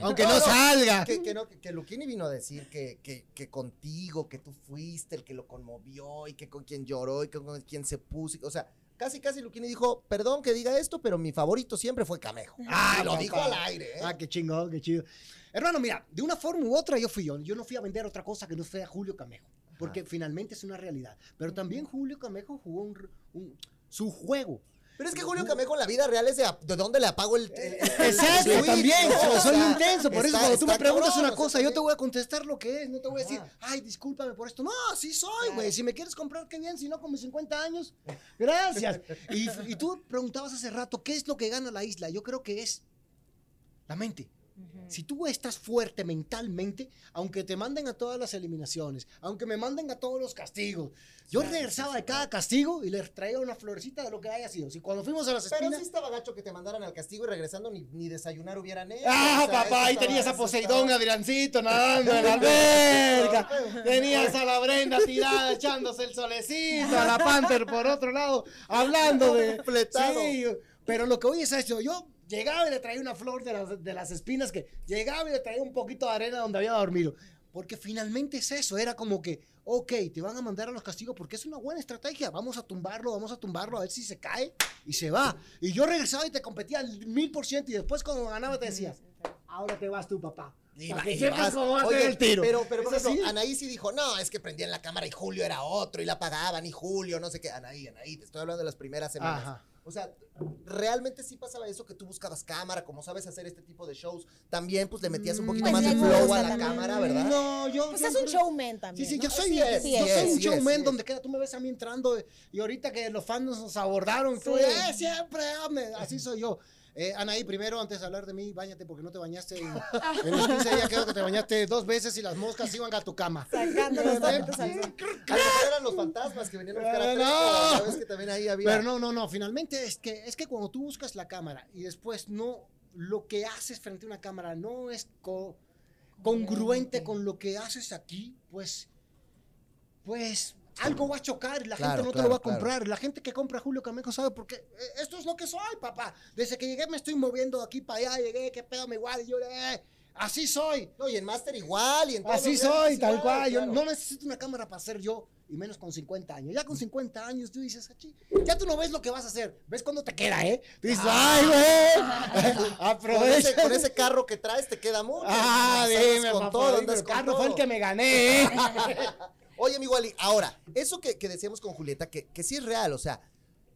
Speaker 3: Aunque no,
Speaker 1: No, no,
Speaker 3: salga.
Speaker 1: Que, que, no, que, que Luquini vino a decir que, que, que contigo, que tú fuiste el que lo conmovió y que con quien lloró y que con quien se puso. y- O sea, casi, casi Luquini dijo, perdón que diga esto, pero mi favorito siempre fue Camejo.
Speaker 3: Ah,
Speaker 1: y lo dijo al aire, ¿eh?
Speaker 3: Ah, qué chingón, qué chido. Hermano, mira, de una forma u otra yo fui yo. Yo no fui a vender otra cosa que no sea Julio Camejo. Porque finalmente es una realidad. Pero también Julio Camejo jugó un, un- su juego.
Speaker 1: Pero es que Julio Camejo en la vida real es de, a- de dónde le apago el. el- el- el
Speaker 3: Exacto,
Speaker 1: switch,
Speaker 3: también.
Speaker 1: ¿no?
Speaker 3: soy
Speaker 1: sea,
Speaker 3: intenso. Por eso,
Speaker 1: está-
Speaker 3: cuando tú me
Speaker 1: está
Speaker 3: preguntas
Speaker 1: cabrón,
Speaker 3: una
Speaker 1: o sea,
Speaker 3: cosa, yo te voy a contestar lo que es. No te voy a decir, ay, discúlpame por esto. No, así soy, güey. Si me quieres comprar, qué bien. Si no, con mis 50 años, gracias. Y, y tú preguntabas hace rato, ¿qué es lo que gana la isla? Yo creo que es la mente. Si tú estás fuerte mentalmente, aunque te manden a todas las eliminaciones, aunque me manden a todos los castigos, yo regresaba de cada castigo y les traía una florecita de lo que haya sido. Si cuando fuimos a las
Speaker 1: Pero
Speaker 3: espinas...
Speaker 1: sí estaba gacho que te mandaran al castigo y regresando ni, ni desayunar hubieran hecho.
Speaker 3: Ah,
Speaker 1: o sea,
Speaker 3: papá, ahí tenías a Poseidón, *laughs*
Speaker 1: estaba-
Speaker 3: Adriancito nadando en la alberca. Tenías a la Brenda tirada echándose el solecito, a la Panther por otro lado, hablando *laughs* de.
Speaker 1: Completado.
Speaker 3: Sí, pero lo que hoy es eso, yo llegaba y le traía una flor de las, de las espinas que llegaba y le traía un poquito de arena donde había dormido. Porque finalmente es eso, era como que, ok, te van a mandar a los castigos porque es una buena estrategia, vamos a tumbarlo, vamos a tumbarlo, a ver si se cae y se va. Y yo regresaba y te competía al mil por ciento y después cuando ganaba te decías, ahora te vas tú, papá.
Speaker 1: Y
Speaker 3: Para que sepas cómo el tiro.
Speaker 1: Pero, pero por
Speaker 3: ¿Es
Speaker 1: ejemplo,
Speaker 3: así?
Speaker 1: Anaí sí dijo, no, es que prendían la cámara y Julio era otro y la apagaban y Julio, no sé qué. Anaí, Anaí, te estoy hablando de las primeras semanas.
Speaker 3: Ajá.
Speaker 1: O sea, realmente sí pasaba eso que tú buscabas cámara, como sabes hacer este tipo de shows. También, pues le metías un poquito
Speaker 2: Pues
Speaker 1: más de
Speaker 2: le
Speaker 1: flow
Speaker 2: gusta
Speaker 1: a la
Speaker 2: también.
Speaker 1: cámara, ¿verdad?
Speaker 3: No, yo.
Speaker 2: Pues es un showman también.
Speaker 3: Sí, sí,
Speaker 2: ¿no?
Speaker 3: yo soy,
Speaker 2: Sí,
Speaker 3: yo
Speaker 2: sí,
Speaker 3: soy
Speaker 2: es.
Speaker 3: un
Speaker 1: sí es,
Speaker 3: showman
Speaker 1: sí
Speaker 3: donde queda, tú me ves a mí entrando y ahorita que los fans nos abordaron, tú,
Speaker 2: Sí.
Speaker 3: eh, siempre, ame", así soy yo. Eh, Anaí, primero, antes de hablar de mí, bañate porque no te bañaste. En, *laughs* en los 15 días creo que te bañaste dos veces y las moscas iban a tu cama.
Speaker 2: Sacando los al sol.
Speaker 1: Eran los fantasmas que venían a buscar a
Speaker 3: no.
Speaker 1: Sabes que también ahí había.
Speaker 3: Pero no, no, no, finalmente es que, es que cuando tú buscas la cámara y después no, lo que haces frente a una cámara no es co- congruente con lo que haces aquí, pues, pues algo va a chocar la
Speaker 1: Claro,
Speaker 3: gente no te
Speaker 1: claro,
Speaker 3: lo va a
Speaker 1: claro.
Speaker 3: comprar. La gente que compra Julio Camejo sabe porque eh, esto es lo que soy, papá. Desde que llegué me estoy moviendo de aquí para allá, llegué, qué pedo me igual, y yo, eh, así soy.
Speaker 1: No, y en Master igual, y en
Speaker 3: Así soy, tal cual. Yo
Speaker 1: claro.
Speaker 3: no necesito una cámara para ser yo, y menos con 50 años. Ya con 50 años tú dices, ya tú no ves lo que vas a hacer. ¿Ves cuándo te queda, eh? Tú dices, ¡ay, güey! *laughs* Aprovecha.
Speaker 1: con ese carro que traes te queda mucho.
Speaker 3: Ah, dime,
Speaker 1: con todo, andas
Speaker 3: carro fue el que me gané, ¿eh? *laughs*
Speaker 1: Oye, mi Wally, ahora, eso que, que decíamos con Julieta, que, que sí es real, o sea,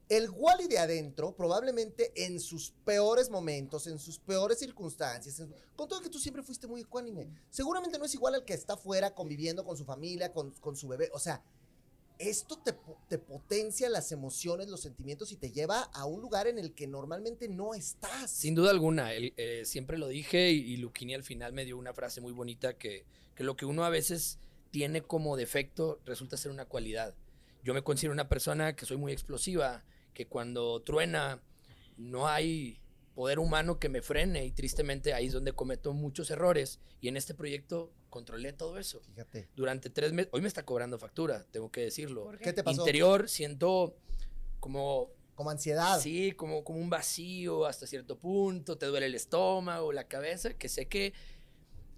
Speaker 1: el Wally de adentro, probablemente en sus peores momentos, en sus peores circunstancias, con todo que tú siempre fuiste muy ecuánime, seguramente no es igual al que está afuera conviviendo con su familia, con, con su bebé, o sea, esto te, te potencia las emociones, los sentimientos y te lleva a un lugar en el que normalmente no estás.
Speaker 5: Sin duda alguna, el- eh, siempre lo dije y, y Luquini al final me dio una frase muy bonita que, que lo que uno a veces tiene como defecto resulta ser una cualidad. Yo me considero una persona que soy muy explosiva, que cuando truena no hay poder humano que me frene y tristemente ahí es donde cometo muchos errores y en este proyecto controlé todo eso.
Speaker 1: Fíjate.
Speaker 5: Durante tres meses, hoy me está cobrando factura, tengo que decirlo.
Speaker 4: ¿Por
Speaker 1: ¿Qué te pasó?
Speaker 5: Interior siento como
Speaker 1: Como ansiedad.
Speaker 5: Sí, como, como un vacío hasta cierto punto, te duele el estómago, la cabeza, que sé que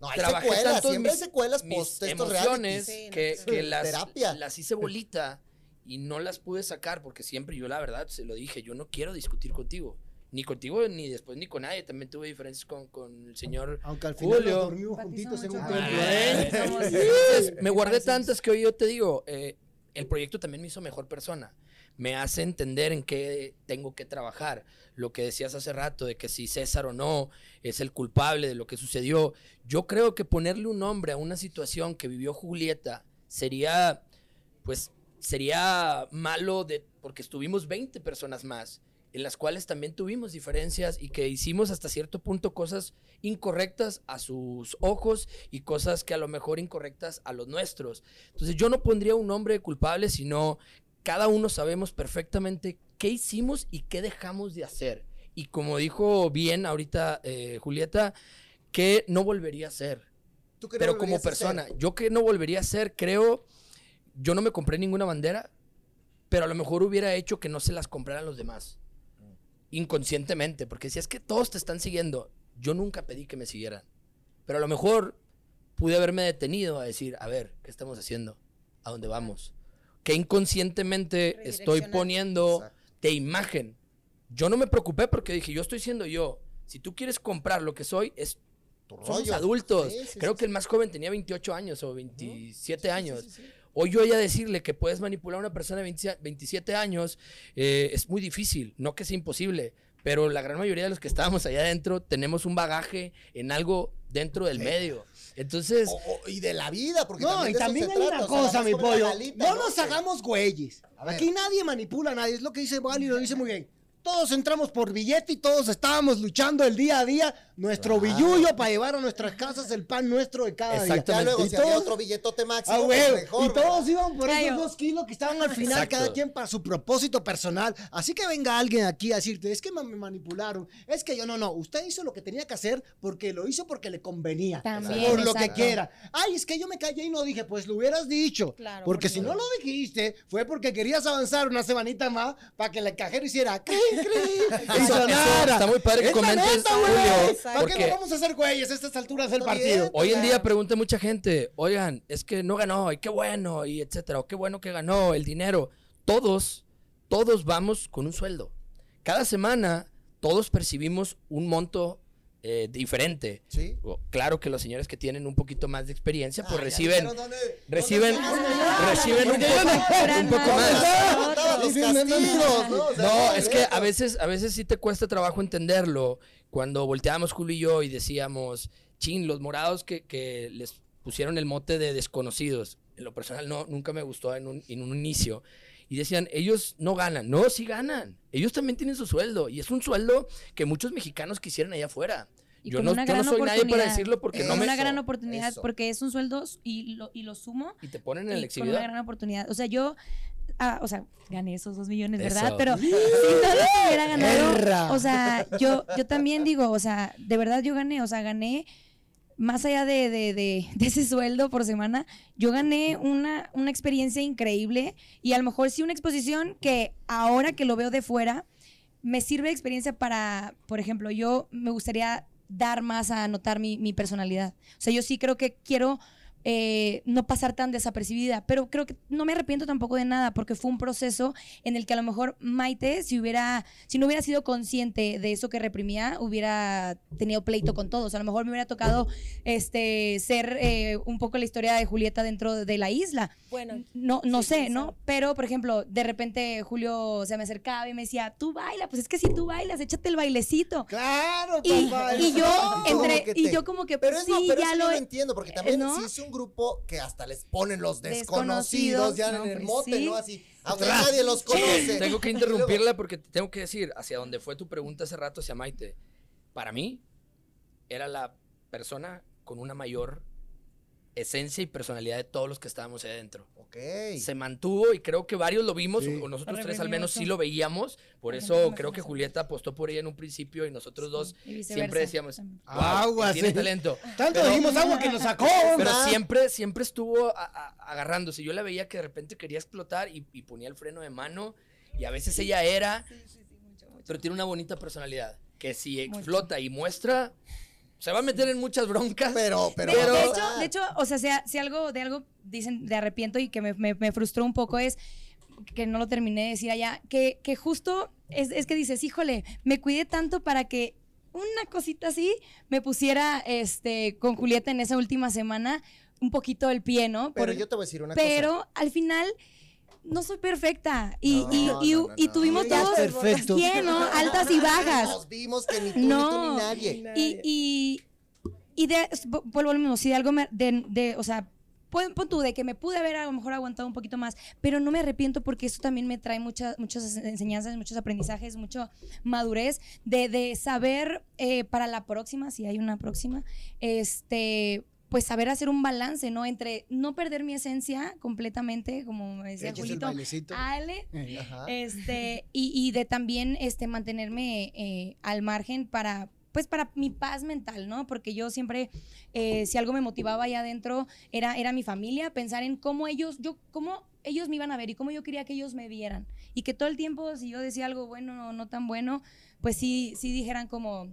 Speaker 1: No, hay
Speaker 5: trabajé
Speaker 1: secuelas, siempre hay secuelas post estos
Speaker 5: emociones.
Speaker 2: Sí, no,
Speaker 5: que,
Speaker 2: sí.
Speaker 5: que las,
Speaker 1: Terapia.
Speaker 5: las hice bolita y no las pude sacar porque siempre yo la verdad se lo dije, yo no quiero discutir contigo. Ni contigo, ni después, ni con nadie. También tuve diferencias con, con el señor
Speaker 3: Aunque al final
Speaker 5: Julio.
Speaker 3: dormimos juntitos en un ¿eh?
Speaker 5: me guardé tantas que hoy yo te digo, eh, el proyecto también me hizo mejor persona. Me hace entender en qué tengo que trabajar. Lo que decías hace rato de que si César o no es el culpable de lo que sucedió. Yo creo que ponerle un nombre a una situación que vivió Julieta sería, pues, sería malo de, porque estuvimos 20 personas más en las cuales también tuvimos diferencias y que hicimos hasta cierto punto cosas incorrectas a sus ojos y cosas que a lo mejor incorrectas a los nuestros. Entonces yo no pondría un nombre culpable, sino cada uno sabemos perfectamente qué hicimos y qué dejamos de hacer. Y como dijo bien ahorita eh, Julieta, que no volvería a hacer.
Speaker 1: ¿Tú qué no
Speaker 5: Pero como persona, yo que no volvería a hacer, creo, yo no me compré ninguna bandera, pero a lo mejor hubiera hecho que no se las compraran los demás. Inconscientemente, porque si es que todos te están siguiendo, yo nunca pedí que me siguieran. Pero a lo mejor pude haberme detenido a decir, a ver, ¿qué estamos haciendo? ¿A dónde vamos? Que inconscientemente estoy poniendo
Speaker 1: Exacto.
Speaker 5: de imagen. Yo no me preocupé porque dije, yo estoy siendo yo. Si tú quieres comprar lo que soy, es somos adultos.
Speaker 1: Sí, sí,
Speaker 5: Creo
Speaker 1: sí,
Speaker 5: que el más joven tenía 28 años o 27
Speaker 1: sí,
Speaker 5: años. Hoy yo ya decirle que puedes manipular a una persona de 20 27 años eh, es muy difícil, no que sea imposible, pero la gran mayoría de los que estábamos allá adentro tenemos un bagaje en algo dentro del
Speaker 1: Sí.
Speaker 5: medio. Entonces,
Speaker 1: O- o- y de la vida, porque
Speaker 3: No,
Speaker 1: también
Speaker 3: y también hay
Speaker 1: trata,
Speaker 3: una
Speaker 1: o sea,
Speaker 3: cosa, mi pollo.
Speaker 1: galita,
Speaker 3: No nos hagamos güeyes. Aquí nadie manipula a nadie. Es lo que dice Wally, lo dice muy bien. Todos entramos por billete y todos estábamos luchando el día a día nuestro
Speaker 1: Claro.
Speaker 3: billullo para llevar a nuestras casas el pan nuestro de cada día.
Speaker 5: Exacto.
Speaker 1: Ya luego,
Speaker 3: Y
Speaker 1: si había otro billetote máximo,
Speaker 3: Ah,
Speaker 1: pues
Speaker 3: güey,
Speaker 1: mejor,
Speaker 3: y todos iban por esos dos kilos que estaban al final,
Speaker 5: Exacto.
Speaker 3: cada quien para su propósito personal. Así que venga alguien aquí a decirte, es que me manipularon, es que yo no, no, usted hizo lo que tenía que hacer porque lo hizo porque le convenía.
Speaker 4: También,
Speaker 3: por lo que quiera. Ay, es que yo me callé y no dije, pues lo hubieras dicho.
Speaker 2: Claro,
Speaker 3: porque
Speaker 2: por
Speaker 3: si no lo dijiste, fue porque querías avanzar una semanita más para que el cajero hiciera y sonara.
Speaker 5: está muy padre que comentes. Julio,
Speaker 3: ¿Para qué
Speaker 5: porque-
Speaker 3: nos vamos a hacer güeyes a estas alturas del partido?
Speaker 5: Hoy en día pregunta mucha gente, oigan, es que no ganó, y qué bueno, y etcétera, o qué bueno que ganó, el dinero. Todos, todos vamos con un sueldo. Cada semana todos percibimos un monto eh, diferente.
Speaker 1: Sí.
Speaker 5: O- Claro que los señores que tienen un poquito más de experiencia, pues
Speaker 1: Ah,
Speaker 5: reciben,
Speaker 1: dónde-
Speaker 5: reciben,
Speaker 1: dónde
Speaker 5: reciben un poco, un más.
Speaker 1: ¿no?
Speaker 5: Es que a veces, a veces sí te cuesta trabajo entenderlo. Cuando volteábamos Julio y yo y decíamos, chin, los morados que, que les pusieron el mote de desconocidos. En lo personal no, nunca me gustó en un, en un inicio. Y decían, ellos no ganan. No, sí ganan. Ellos también tienen su sueldo. Y es un sueldo que muchos mexicanos quisieran allá afuera.
Speaker 4: Y
Speaker 5: Yo no, yo no soy nadie para decirlo porque no me...
Speaker 4: una gran oportunidad
Speaker 1: eso.
Speaker 4: porque es un sueldo y lo, y lo sumo
Speaker 5: Y te ponen en el
Speaker 4: con una gran oportunidad. O sea, yo, ah, o sea, gané esos dos millones, ¿verdad?
Speaker 5: Eso.
Speaker 4: Pero *laughs* si no los hubiera ganado,
Speaker 3: Erra.
Speaker 4: o sea, yo, yo también digo, o sea, de verdad yo gané, o sea, gané más allá de, de, *laughs* de, ese sueldo por semana, yo gané una, una experiencia increíble y a lo mejor sí una exposición que ahora que lo veo de fuera, me sirve de experiencia para, por ejemplo, yo me gustaría dar más a notar mi, mi personalidad. O sea, yo sí creo que quiero eh, no pasar tan desapercibida, pero creo que no me arrepiento tampoco de nada porque fue un proceso en el que a lo mejor Maite, si hubiera, si no hubiera sido consciente de eso que reprimía, hubiera tenido pleito con todos. A lo mejor me hubiera tocado este, ser eh, un poco la historia de Julieta dentro de la isla.
Speaker 2: Bueno,
Speaker 4: No, no
Speaker 2: Sí,
Speaker 4: sé, ¿no?
Speaker 2: sabe.
Speaker 4: Pero, por ejemplo, de repente Julio se me acercaba y me decía, tú baila, pues es que si tú bailas, échate el bailecito.
Speaker 3: Claro,
Speaker 4: Y,
Speaker 3: papá.
Speaker 4: y yo
Speaker 1: Como
Speaker 4: entre,
Speaker 1: que
Speaker 4: y yo como que
Speaker 1: Pero
Speaker 4: pues,
Speaker 1: es no,
Speaker 4: sí,
Speaker 1: pero
Speaker 4: ya
Speaker 1: eso
Speaker 4: lo
Speaker 1: yo lo entiendo, porque también
Speaker 4: ¿no?
Speaker 1: si es un grupo que hasta les ponen los
Speaker 4: Desconocidos,
Speaker 1: desconocidos, ya
Speaker 4: no,
Speaker 1: en el mote,
Speaker 4: sí.
Speaker 1: ¿no? Así, aunque nadie los conoce.
Speaker 5: Tengo que *laughs* interrumpirla porque te tengo que decir, hacia donde fue tu pregunta hace rato, hacia Maite. Para mí, era la persona con una mayor esencia y personalidad de todos los que estábamos ahí adentro.
Speaker 1: Ok.
Speaker 5: Se mantuvo y creo que varios lo vimos,
Speaker 3: Sí.
Speaker 5: o nosotros
Speaker 4: Para
Speaker 5: tres al menos
Speaker 4: mucho.
Speaker 5: sí lo veíamos, por eso creo
Speaker 4: mucho
Speaker 5: que. Julieta apostó por ella en un principio y nosotros dos
Speaker 4: Y
Speaker 5: siempre decíamos. "Wow,
Speaker 3: Aguas,
Speaker 5: tiene
Speaker 3: sí.
Speaker 5: talento.
Speaker 3: Tanto
Speaker 1: Pero-
Speaker 3: dijimos agua que nos sacó. *laughs*
Speaker 5: Pero
Speaker 1: Ah.
Speaker 5: siempre, siempre estuvo a- a- agarrándose. Yo la veía que de repente quería explotar y, y ponía el freno de mano. Y a veces ella era, pero tiene una bonita personalidad. Que si explota y muestra, se va a meter en muchas broncas.
Speaker 1: Pero, pero,
Speaker 4: de,
Speaker 5: Pero-
Speaker 4: de hecho, de hecho, o sea, si, si algo de algo dicen de arrepiento y que me, me- me frustró un poco es que no lo terminé de decir allá, que, que justo es, es que dices, híjole, me cuidé tanto para que una cosita así me pusiera este con Julieta en esa última semana un poquito el pie, ¿no?
Speaker 1: pero
Speaker 4: Por-
Speaker 1: yo te voy a decir una
Speaker 4: pero
Speaker 1: cosa.
Speaker 4: al final no soy perfecta y,
Speaker 1: No,
Speaker 4: y,
Speaker 1: no,
Speaker 4: y-
Speaker 1: no,
Speaker 4: y tuvimos todos
Speaker 3: perfecto.
Speaker 4: ¿Quién, no? *laughs* altas y bajas
Speaker 1: Nos vimos que ni tú,
Speaker 4: No.
Speaker 1: ni tú, ni nadie.
Speaker 4: y, y, y de, vu- vuelvo a lo mismo, si de algo me, de, de- o sea, pon, pon tú, de que me pude haber a lo mejor aguantado un poquito más, pero no me arrepiento porque eso también me trae muchas muchas enseñanzas, muchos aprendizajes, mucha madurez de, de saber eh, para la próxima, si hay una próxima, este pues saber hacer un balance, ¿no? Entre no perder mi esencia completamente, como me decía Julito. Ale,
Speaker 1: Ajá.
Speaker 4: este, y, y de también este, mantenerme eh, al margen para, pues para mi paz mental, ¿no? Porque yo siempre, eh, si algo me motivaba allá adentro, era, era mi familia, pensar en cómo ellos, yo, cómo ellos me iban a ver y cómo yo quería que ellos me vieran. Y que todo el tiempo, si yo decía algo bueno o no tan bueno, pues sí, sí dijeran como,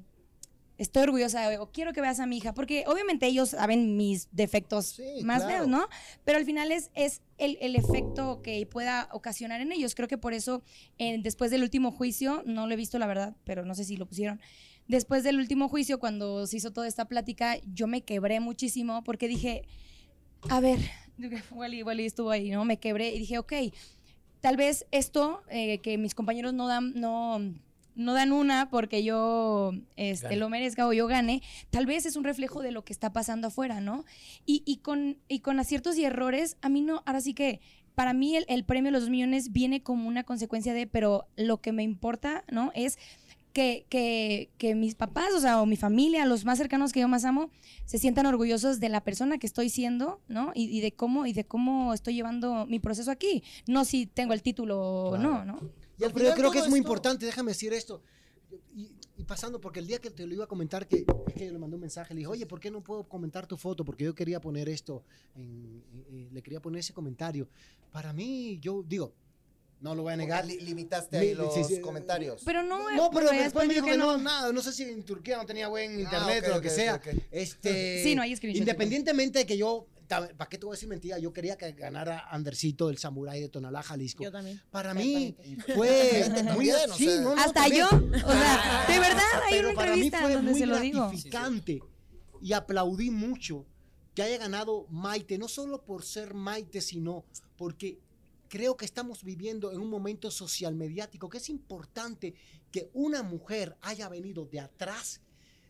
Speaker 4: estoy orgullosa de- o quiero que veas a mi hija, porque obviamente ellos saben mis defectos
Speaker 1: Sí,
Speaker 4: más
Speaker 1: claro.
Speaker 4: feos, ¿no? Pero al final es, es el, el efecto que pueda ocasionar en ellos. Creo que por eso, eh, después del último juicio, no lo he visto la verdad, pero no sé si lo pusieron. Después del último juicio, cuando se hizo toda esta plática, yo me quebré muchísimo porque dije, a ver, *laughs* Wally, Wally estuvo ahí, ¿no? Me quebré y dije, ok, tal vez esto eh, que mis compañeros no dan, no, no dan una porque yo este,
Speaker 5: Gane.
Speaker 4: lo merezca o yo gane, tal vez es un reflejo de lo que está pasando afuera, ¿no? Y, y con, y con aciertos y errores, a mí no, ahora sí que para mí el, el premio de los dos millones viene como una consecuencia de, pero lo que me importa, ¿no? Es que, que, que mis papás, o sea, o mi familia, los más cercanos que yo más amo, se sientan orgullosos de la persona que estoy siendo, ¿no? Y, y de cómo, y de cómo estoy llevando mi proceso aquí. No si tengo el título o no, ¿no?
Speaker 1: Y al
Speaker 3: Pero yo
Speaker 1: final
Speaker 3: creo que es muy
Speaker 1: esto-
Speaker 3: importante, déjame decir esto. Y, y pasando, porque el día que te lo iba a comentar, que, es que yo le mandé un mensaje, le dije, oye, ¿por qué no puedo comentar tu foto? Porque yo quería poner esto, en- en- en- le quería poner ese comentario. Para mí, yo digo, no lo voy a negar.
Speaker 1: Li- limitaste ahí los
Speaker 3: sí, sí,
Speaker 1: comentarios.
Speaker 4: Pero no,
Speaker 3: No, pero después me dijo que no, nada, no sé si en Turquía no tenía buen
Speaker 1: Ah,
Speaker 3: internet
Speaker 1: ok,
Speaker 3: o lo
Speaker 1: ok,
Speaker 3: que sea.
Speaker 1: ok.
Speaker 3: Este,
Speaker 4: Sí, no hay.
Speaker 3: Independientemente de que yo, ¿para qué te voy a decir mentira? Yo quería que ganara Andercito, el samurái de Tonalá, Jalisco.
Speaker 2: Yo también.
Speaker 3: Para mí fue *laughs* muy
Speaker 1: también, o
Speaker 3: sí,
Speaker 1: sea.
Speaker 3: no, no,
Speaker 4: Hasta
Speaker 3: también.
Speaker 4: yo, o sea, de verdad hay
Speaker 3: Pero
Speaker 4: una
Speaker 3: para mí fue
Speaker 4: donde
Speaker 3: muy
Speaker 4: se lo digo.
Speaker 3: gratificante y aplaudí mucho que haya ganado Maite, no solo por ser Maite, sino porque creo que estamos viviendo en un momento social mediático que es importante que una mujer haya venido de atrás,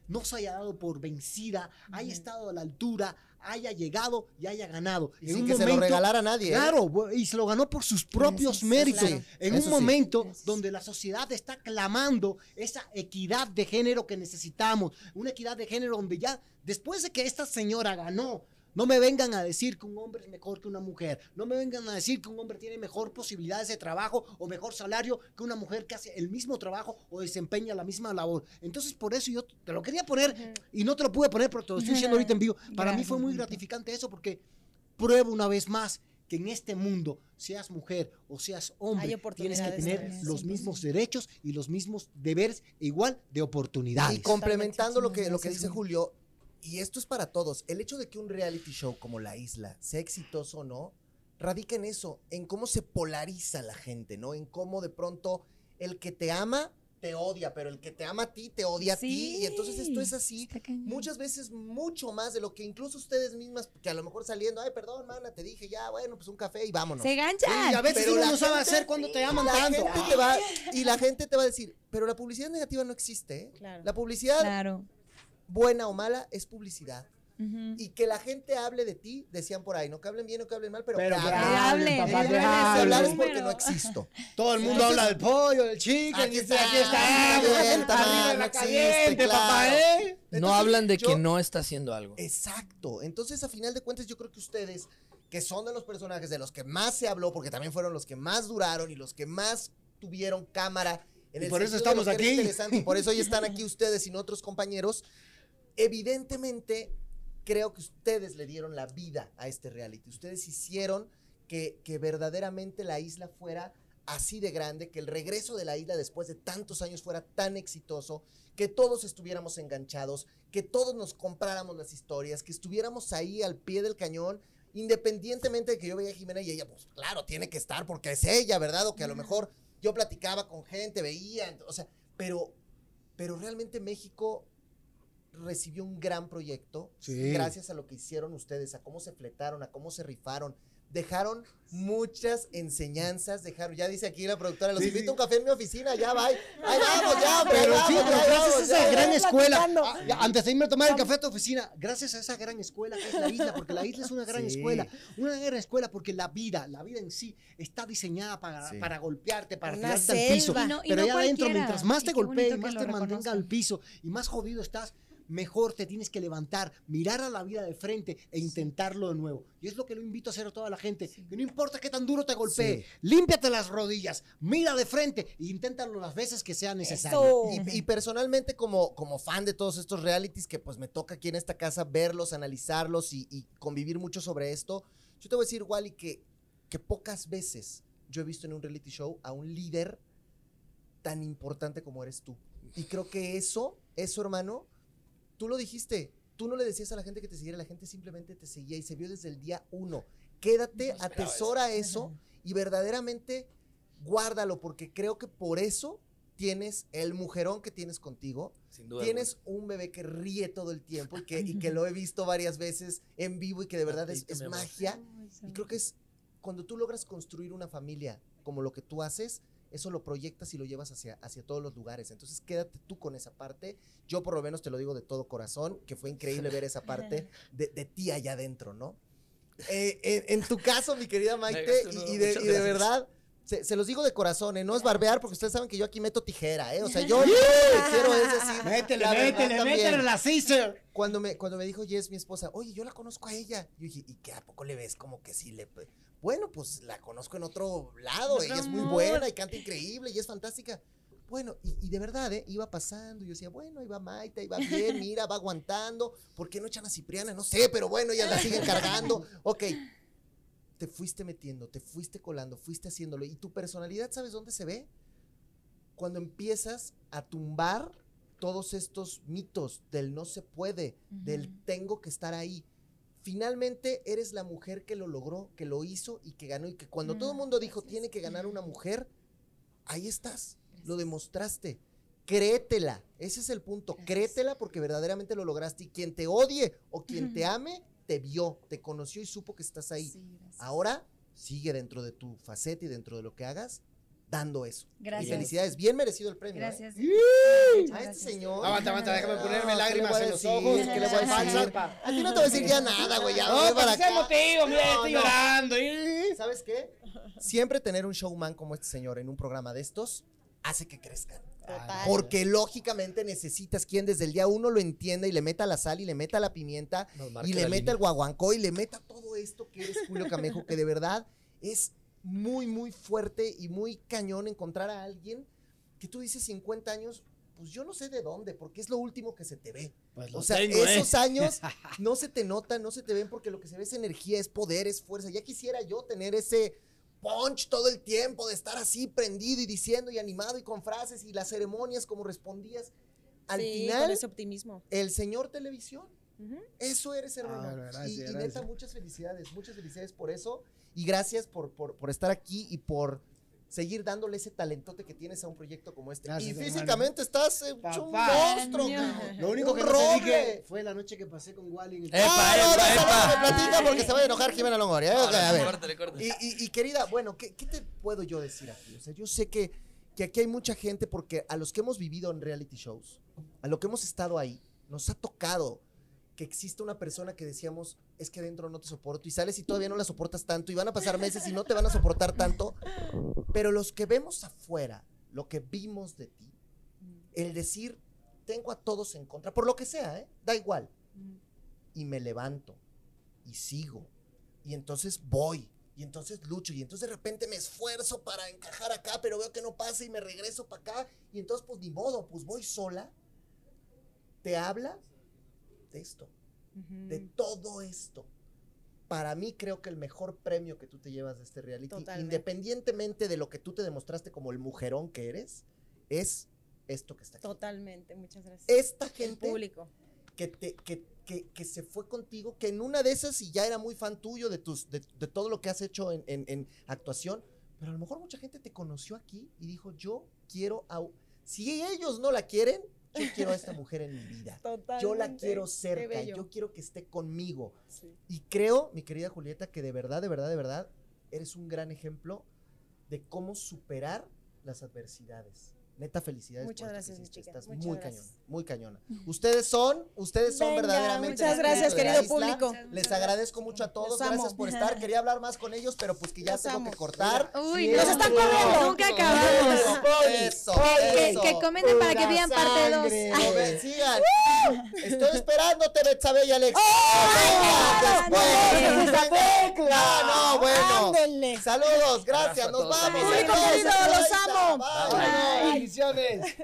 Speaker 3: no se haya dado por vencida, haya estado a la altura, haya llegado y haya ganado.
Speaker 1: Y sin que se lo regalara a nadie. ¿eh?
Speaker 3: Claro, y se lo ganó por sus propios méritos. En un momento donde la sociedad está clamando esa equidad de género que necesitamos. Una equidad de género donde ya, después de que esta señora ganó no me vengan a decir que un hombre es mejor que una mujer. No me vengan a decir que un hombre tiene mejor posibilidades de trabajo o mejor salario que una mujer que hace el mismo trabajo o desempeña la misma labor. Entonces, por eso yo te lo quería poner y no te lo pude poner, pero te lo estoy diciendo ahorita en vivo. Para mí fue muy gratificante eso porque pruebo una vez más que en este mundo, seas mujer o seas hombre, tienes que tener los mismos derechos y los mismos deberes igual de oportunidades.
Speaker 1: Y complementando lo que, lo que dice Julio, y esto es para todos, el hecho de que un reality show como La Isla sea exitoso o no, radica en eso, en cómo se polariza la gente, ¿no? En cómo de pronto el que te ama te odia, pero el que te ama a ti te odia a ti. Y entonces esto es así, muchas veces mucho más de lo que incluso ustedes mismas, que a lo mejor saliendo, ay, perdón, mana, te dije ya, bueno, pues un café y vámonos.
Speaker 4: Se ganchan.
Speaker 3: Y a veces uno no sabe hacer cuando te aman tanto.
Speaker 1: y la gente te va a decir, pero la publicidad negativa no existe. ¿eh? La publicidad claro buena o mala, es publicidad. Y que la gente hable de ti, decían por ahí, no que hablen bien o que hablen mal, pero,
Speaker 3: pero
Speaker 1: que,
Speaker 3: hablen.
Speaker 1: Papá, que hablar es porque no existo.
Speaker 3: Todo el mundo habla del pollo, del chicken, aquí está, aquí está,
Speaker 5: la caliente, papá, ¿eh? no hablan de que no está haciendo algo.
Speaker 1: Exacto. Entonces, a final de cuentas, yo creo que ustedes, que son de los personajes de los que más se habló, porque también fueron los que más duraron y los que más tuvieron cámara.
Speaker 3: y por eso estamos aquí.
Speaker 1: Y por eso hoy están aquí ustedes y no otros compañeros evidentemente creo que ustedes le dieron la vida a este reality. Ustedes hicieron que, que, verdaderamente la isla fuera así de grande, que el regreso de la isla después de tantos años fuera tan exitoso, que todos estuviéramos enganchados, que todos nos compráramos las historias, que estuviéramos ahí al pie del cañón, independientemente de que yo veía a Jimena y ella, pues claro, tiene que estar porque es ella, ¿verdad? O que a lo mejor yo platicaba con gente, veía, o sea, pero, pero realmente México recibió un gran proyecto gracias a lo que hicieron ustedes, a cómo se fletaron, a cómo se rifaron. Dejaron muchas enseñanzas, dejaron, ya dice aquí la productora, los invito a un café en mi oficina, ya va, ahí *laughs* vamos, ya,
Speaker 3: pero
Speaker 1: sí,
Speaker 3: gracias a esa gran escuela, ah, antes de irme a tomar el café a tu oficina, gracias a esa gran escuela que es la isla, porque la isla es una gran escuela, una gran escuela porque la vida, la vida en sí está diseñada para, para golpearte, para tirarte al piso, pero allá adentro, mientras más te golpee, más te mantenga al piso y más jodido estás, mejor te tienes que levantar, mirar a la vida de frente e intentarlo de nuevo. Y es lo que lo invito a hacer a toda la gente, que no importa qué tan duro te golpee, límpiate las rodillas, mira de frente e inténtalo las veces que sea necesario.
Speaker 1: Y, personalmente como, como fan de todos estos realities que pues me toca aquí en esta casa verlos, analizarlos y, convivir mucho sobre esto, yo te voy a decir, Wally, que, que pocas veces yo he visto en un reality show a un líder tan importante como eres tú. Y creo que eso, eso hermano, tú lo dijiste, tú no le decías a la gente que te siguiera, la gente simplemente te seguía y se vio desde el día uno. Quédate, atesora eso. y verdaderamente guárdalo, porque creo que por eso tienes el mujerón que tienes contigo. Sin duda tienes un bebé que ríe todo el tiempo y que, y que, *laughs* lo he visto varias veces en vivo y que de verdad es, es magia. Y creo que es cuando tú logras construir una familia como lo que tú haces, eso lo proyectas y lo llevas hacia, hacia todos los lugares. Entonces quédate tú con esa parte. Yo por lo menos te lo digo de todo corazón, que fue increíble ver esa parte de, de ti allá adentro, ¿no? Eh, en, tu caso, mi querida Maite, y, de, verdad, se, los digo de corazón, ¿eh? no es barbear, porque ustedes saben que yo aquí meto tijera, ¿eh? O sea, yo *laughs* quiero es decir.
Speaker 3: Métele, métele, métele la Caesar.
Speaker 1: Cuando me, cuando me dijo Jess, mi esposa, oye, yo la conozco a ella. Yo dije, ¿y qué? ¿A poco le ves como que sí le.? Bueno, pues la conozco en otro lado, ella es muy buena y canta increíble y es fantástica. Bueno, y, de verdad, ¿eh? iba pasando, y yo decía, bueno, iba Maite, iba bien, *laughs* mira, va aguantando, ¿por qué no echan a Cipriana? No sé, pero bueno, ya la siguen cargando. Ok, te fuiste metiendo, te fuiste colando, fuiste haciéndolo, y tu personalidad, ¿sabes dónde se ve? Cuando empiezas a tumbar todos estos mitos del no se puede, del tengo que estar ahí finalmente eres la mujer que lo logró, que lo hizo y que ganó. Y que cuando todo el mm, mundo dijo tiene que ganar una mujer, ahí estás, lo demostraste. Créetela, ese es el punto. Créetela porque verdaderamente lo lograste. Y quien te odie o quien te ame, te vio, te conoció y supo que estás ahí. Ahora sigue dentro de tu faceta y dentro de lo que hagas, dando eso.
Speaker 4: Gracias.
Speaker 1: Y felicidades, bien merecido el premio. ¿eh?
Speaker 4: Gracias.
Speaker 1: A
Speaker 4: Muchas
Speaker 1: este señor.
Speaker 3: Aguanta, aguanta, déjame ponerme
Speaker 1: No,
Speaker 3: lágrimas
Speaker 1: ¿qué le voy a
Speaker 3: en los ojos.
Speaker 1: ¿Qué le voy a decir? A ti no te voy a decir ya nada, güey. Ya,
Speaker 3: No,
Speaker 1: para acá.
Speaker 3: motivo, mira,
Speaker 1: No,
Speaker 3: estoy
Speaker 1: no.
Speaker 3: llorando.
Speaker 1: ¿Sabes qué? Siempre tener un showman como este señor en un programa de estos hace que crezcan.
Speaker 2: Total.
Speaker 1: Porque lógicamente necesitas quien desde el día uno lo entienda y le meta la sal y le meta la pimienta y le meta
Speaker 3: línea.
Speaker 1: el guaguancó y le meta todo esto que eres Julio Camejo, que de verdad es muy, muy fuerte y muy cañón encontrar a alguien que tú dices 50 años, pues yo no sé de dónde, porque es lo último que se te ve.
Speaker 3: Pues lo
Speaker 1: O sea,
Speaker 3: tengo, ¿eh?
Speaker 1: esos años *laughs* no se te notan, no se te ven, porque lo que se ve es energía, es poder, es fuerza. Ya quisiera yo tener ese punch todo el tiempo, de estar así prendido y diciendo y animado y con frases y las ceremonias como respondías. Al
Speaker 2: Sí,
Speaker 1: final,
Speaker 2: con ese optimismo.
Speaker 1: el señor televisión. Eso eres, hermano.
Speaker 3: Ah, gracias,
Speaker 1: y, y
Speaker 3: gracias.
Speaker 1: neta, muchas felicidades, muchas felicidades por eso. Y gracias por, por, por estar aquí y por seguir dándole ese talentote que tienes a un proyecto como este.
Speaker 3: Gracias,
Speaker 1: y
Speaker 3: hermano.
Speaker 1: físicamente estás hecho un monstruo.
Speaker 3: Lo único que no te
Speaker 1: roble.
Speaker 3: dije fue la noche que pasé con Wally. el-
Speaker 5: Epa,
Speaker 1: Ah, no,
Speaker 5: epa,
Speaker 1: me platica porque se va a enojar Jimena Longoria. ¿eh? Ok, a ver.
Speaker 5: Córtale, córtale.
Speaker 1: Y, y- y, querida, bueno, ¿qué, qué te puedo yo decir aquí? O sea, yo sé que, que aquí hay mucha gente porque a los que hemos vivido en reality shows, a lo que hemos estado ahí, nos ha tocado que existe una persona que decíamos, es que dentro no te soporto y sales y todavía no la soportas tanto y van a pasar meses y no te van a soportar tanto. Pero los que vemos afuera, lo que vimos de ti, el decir, tengo a todos en contra, por lo que sea, ¿eh? Da igual. Y me levanto y sigo. Y entonces voy. Y entonces lucho. Y entonces de repente me esfuerzo para encajar acá, pero veo que no pasa y me regreso para acá. Y entonces, pues ni modo, pues voy sola. Te habla de esto, de todo esto. Para mí creo que el mejor premio que tú te llevas de este reality,
Speaker 2: Totalmente.
Speaker 1: independientemente de lo que tú te demostraste como el mujerón que eres, es esto que está aquí.
Speaker 2: Totalmente, muchas gracias.
Speaker 1: Esta
Speaker 2: El
Speaker 1: gente
Speaker 2: público.
Speaker 1: que, te, que, que, que se fue contigo, que en una de esas, y ya era muy fan tuyo de, tus, de, de todo lo que has hecho en, en- en actuación, pero a lo mejor mucha gente te conoció aquí y dijo, yo quiero, a, si ellos no la quieren, yo *laughs* quiero a esta mujer en mi vida.
Speaker 2: Totalmente.
Speaker 1: Yo la quiero cerca, yo quiero que esté conmigo.
Speaker 2: Sí.
Speaker 1: Y creo, mi querida Julieta, que de verdad, de verdad, de verdad, eres un gran ejemplo de cómo superar las adversidades. Neta, felicidades.
Speaker 2: Muchas
Speaker 1: por esto
Speaker 2: gracias,
Speaker 1: que
Speaker 2: mi
Speaker 1: hiciste.
Speaker 2: chica.
Speaker 1: Estás
Speaker 2: Muchas
Speaker 1: muy
Speaker 2: gracias.
Speaker 1: cañona, muy cañona. Ustedes son, ustedes son
Speaker 2: Venga,
Speaker 1: verdaderamente.
Speaker 2: muchas
Speaker 1: el
Speaker 2: gracias, querido
Speaker 1: isla.
Speaker 2: público.
Speaker 1: Les agradezco mucho a todos,
Speaker 2: Los
Speaker 1: gracias
Speaker 2: amo.
Speaker 1: por estar. Quería hablar más con ellos, pero pues que ya
Speaker 2: Los
Speaker 1: tengo
Speaker 2: amo.
Speaker 1: que cortar.
Speaker 4: Uy,
Speaker 1: Siempre.
Speaker 4: nos están corriendo. Nunca acabamos.
Speaker 1: Eso,
Speaker 4: Que,
Speaker 1: eso.
Speaker 4: que comenten para que vean parte 2.
Speaker 3: sangre.
Speaker 1: A ver, sigan. Estoy esperándote, Betsabe y Alex.
Speaker 2: ¡Oh,
Speaker 1: Venga,
Speaker 2: no,
Speaker 1: después.
Speaker 2: no,
Speaker 1: No, no, bueno.
Speaker 2: Ándenle.
Speaker 1: Saludos, gracias. Nos vamos.
Speaker 2: Público querido, los amo.
Speaker 1: Bye.
Speaker 3: Bendiciones.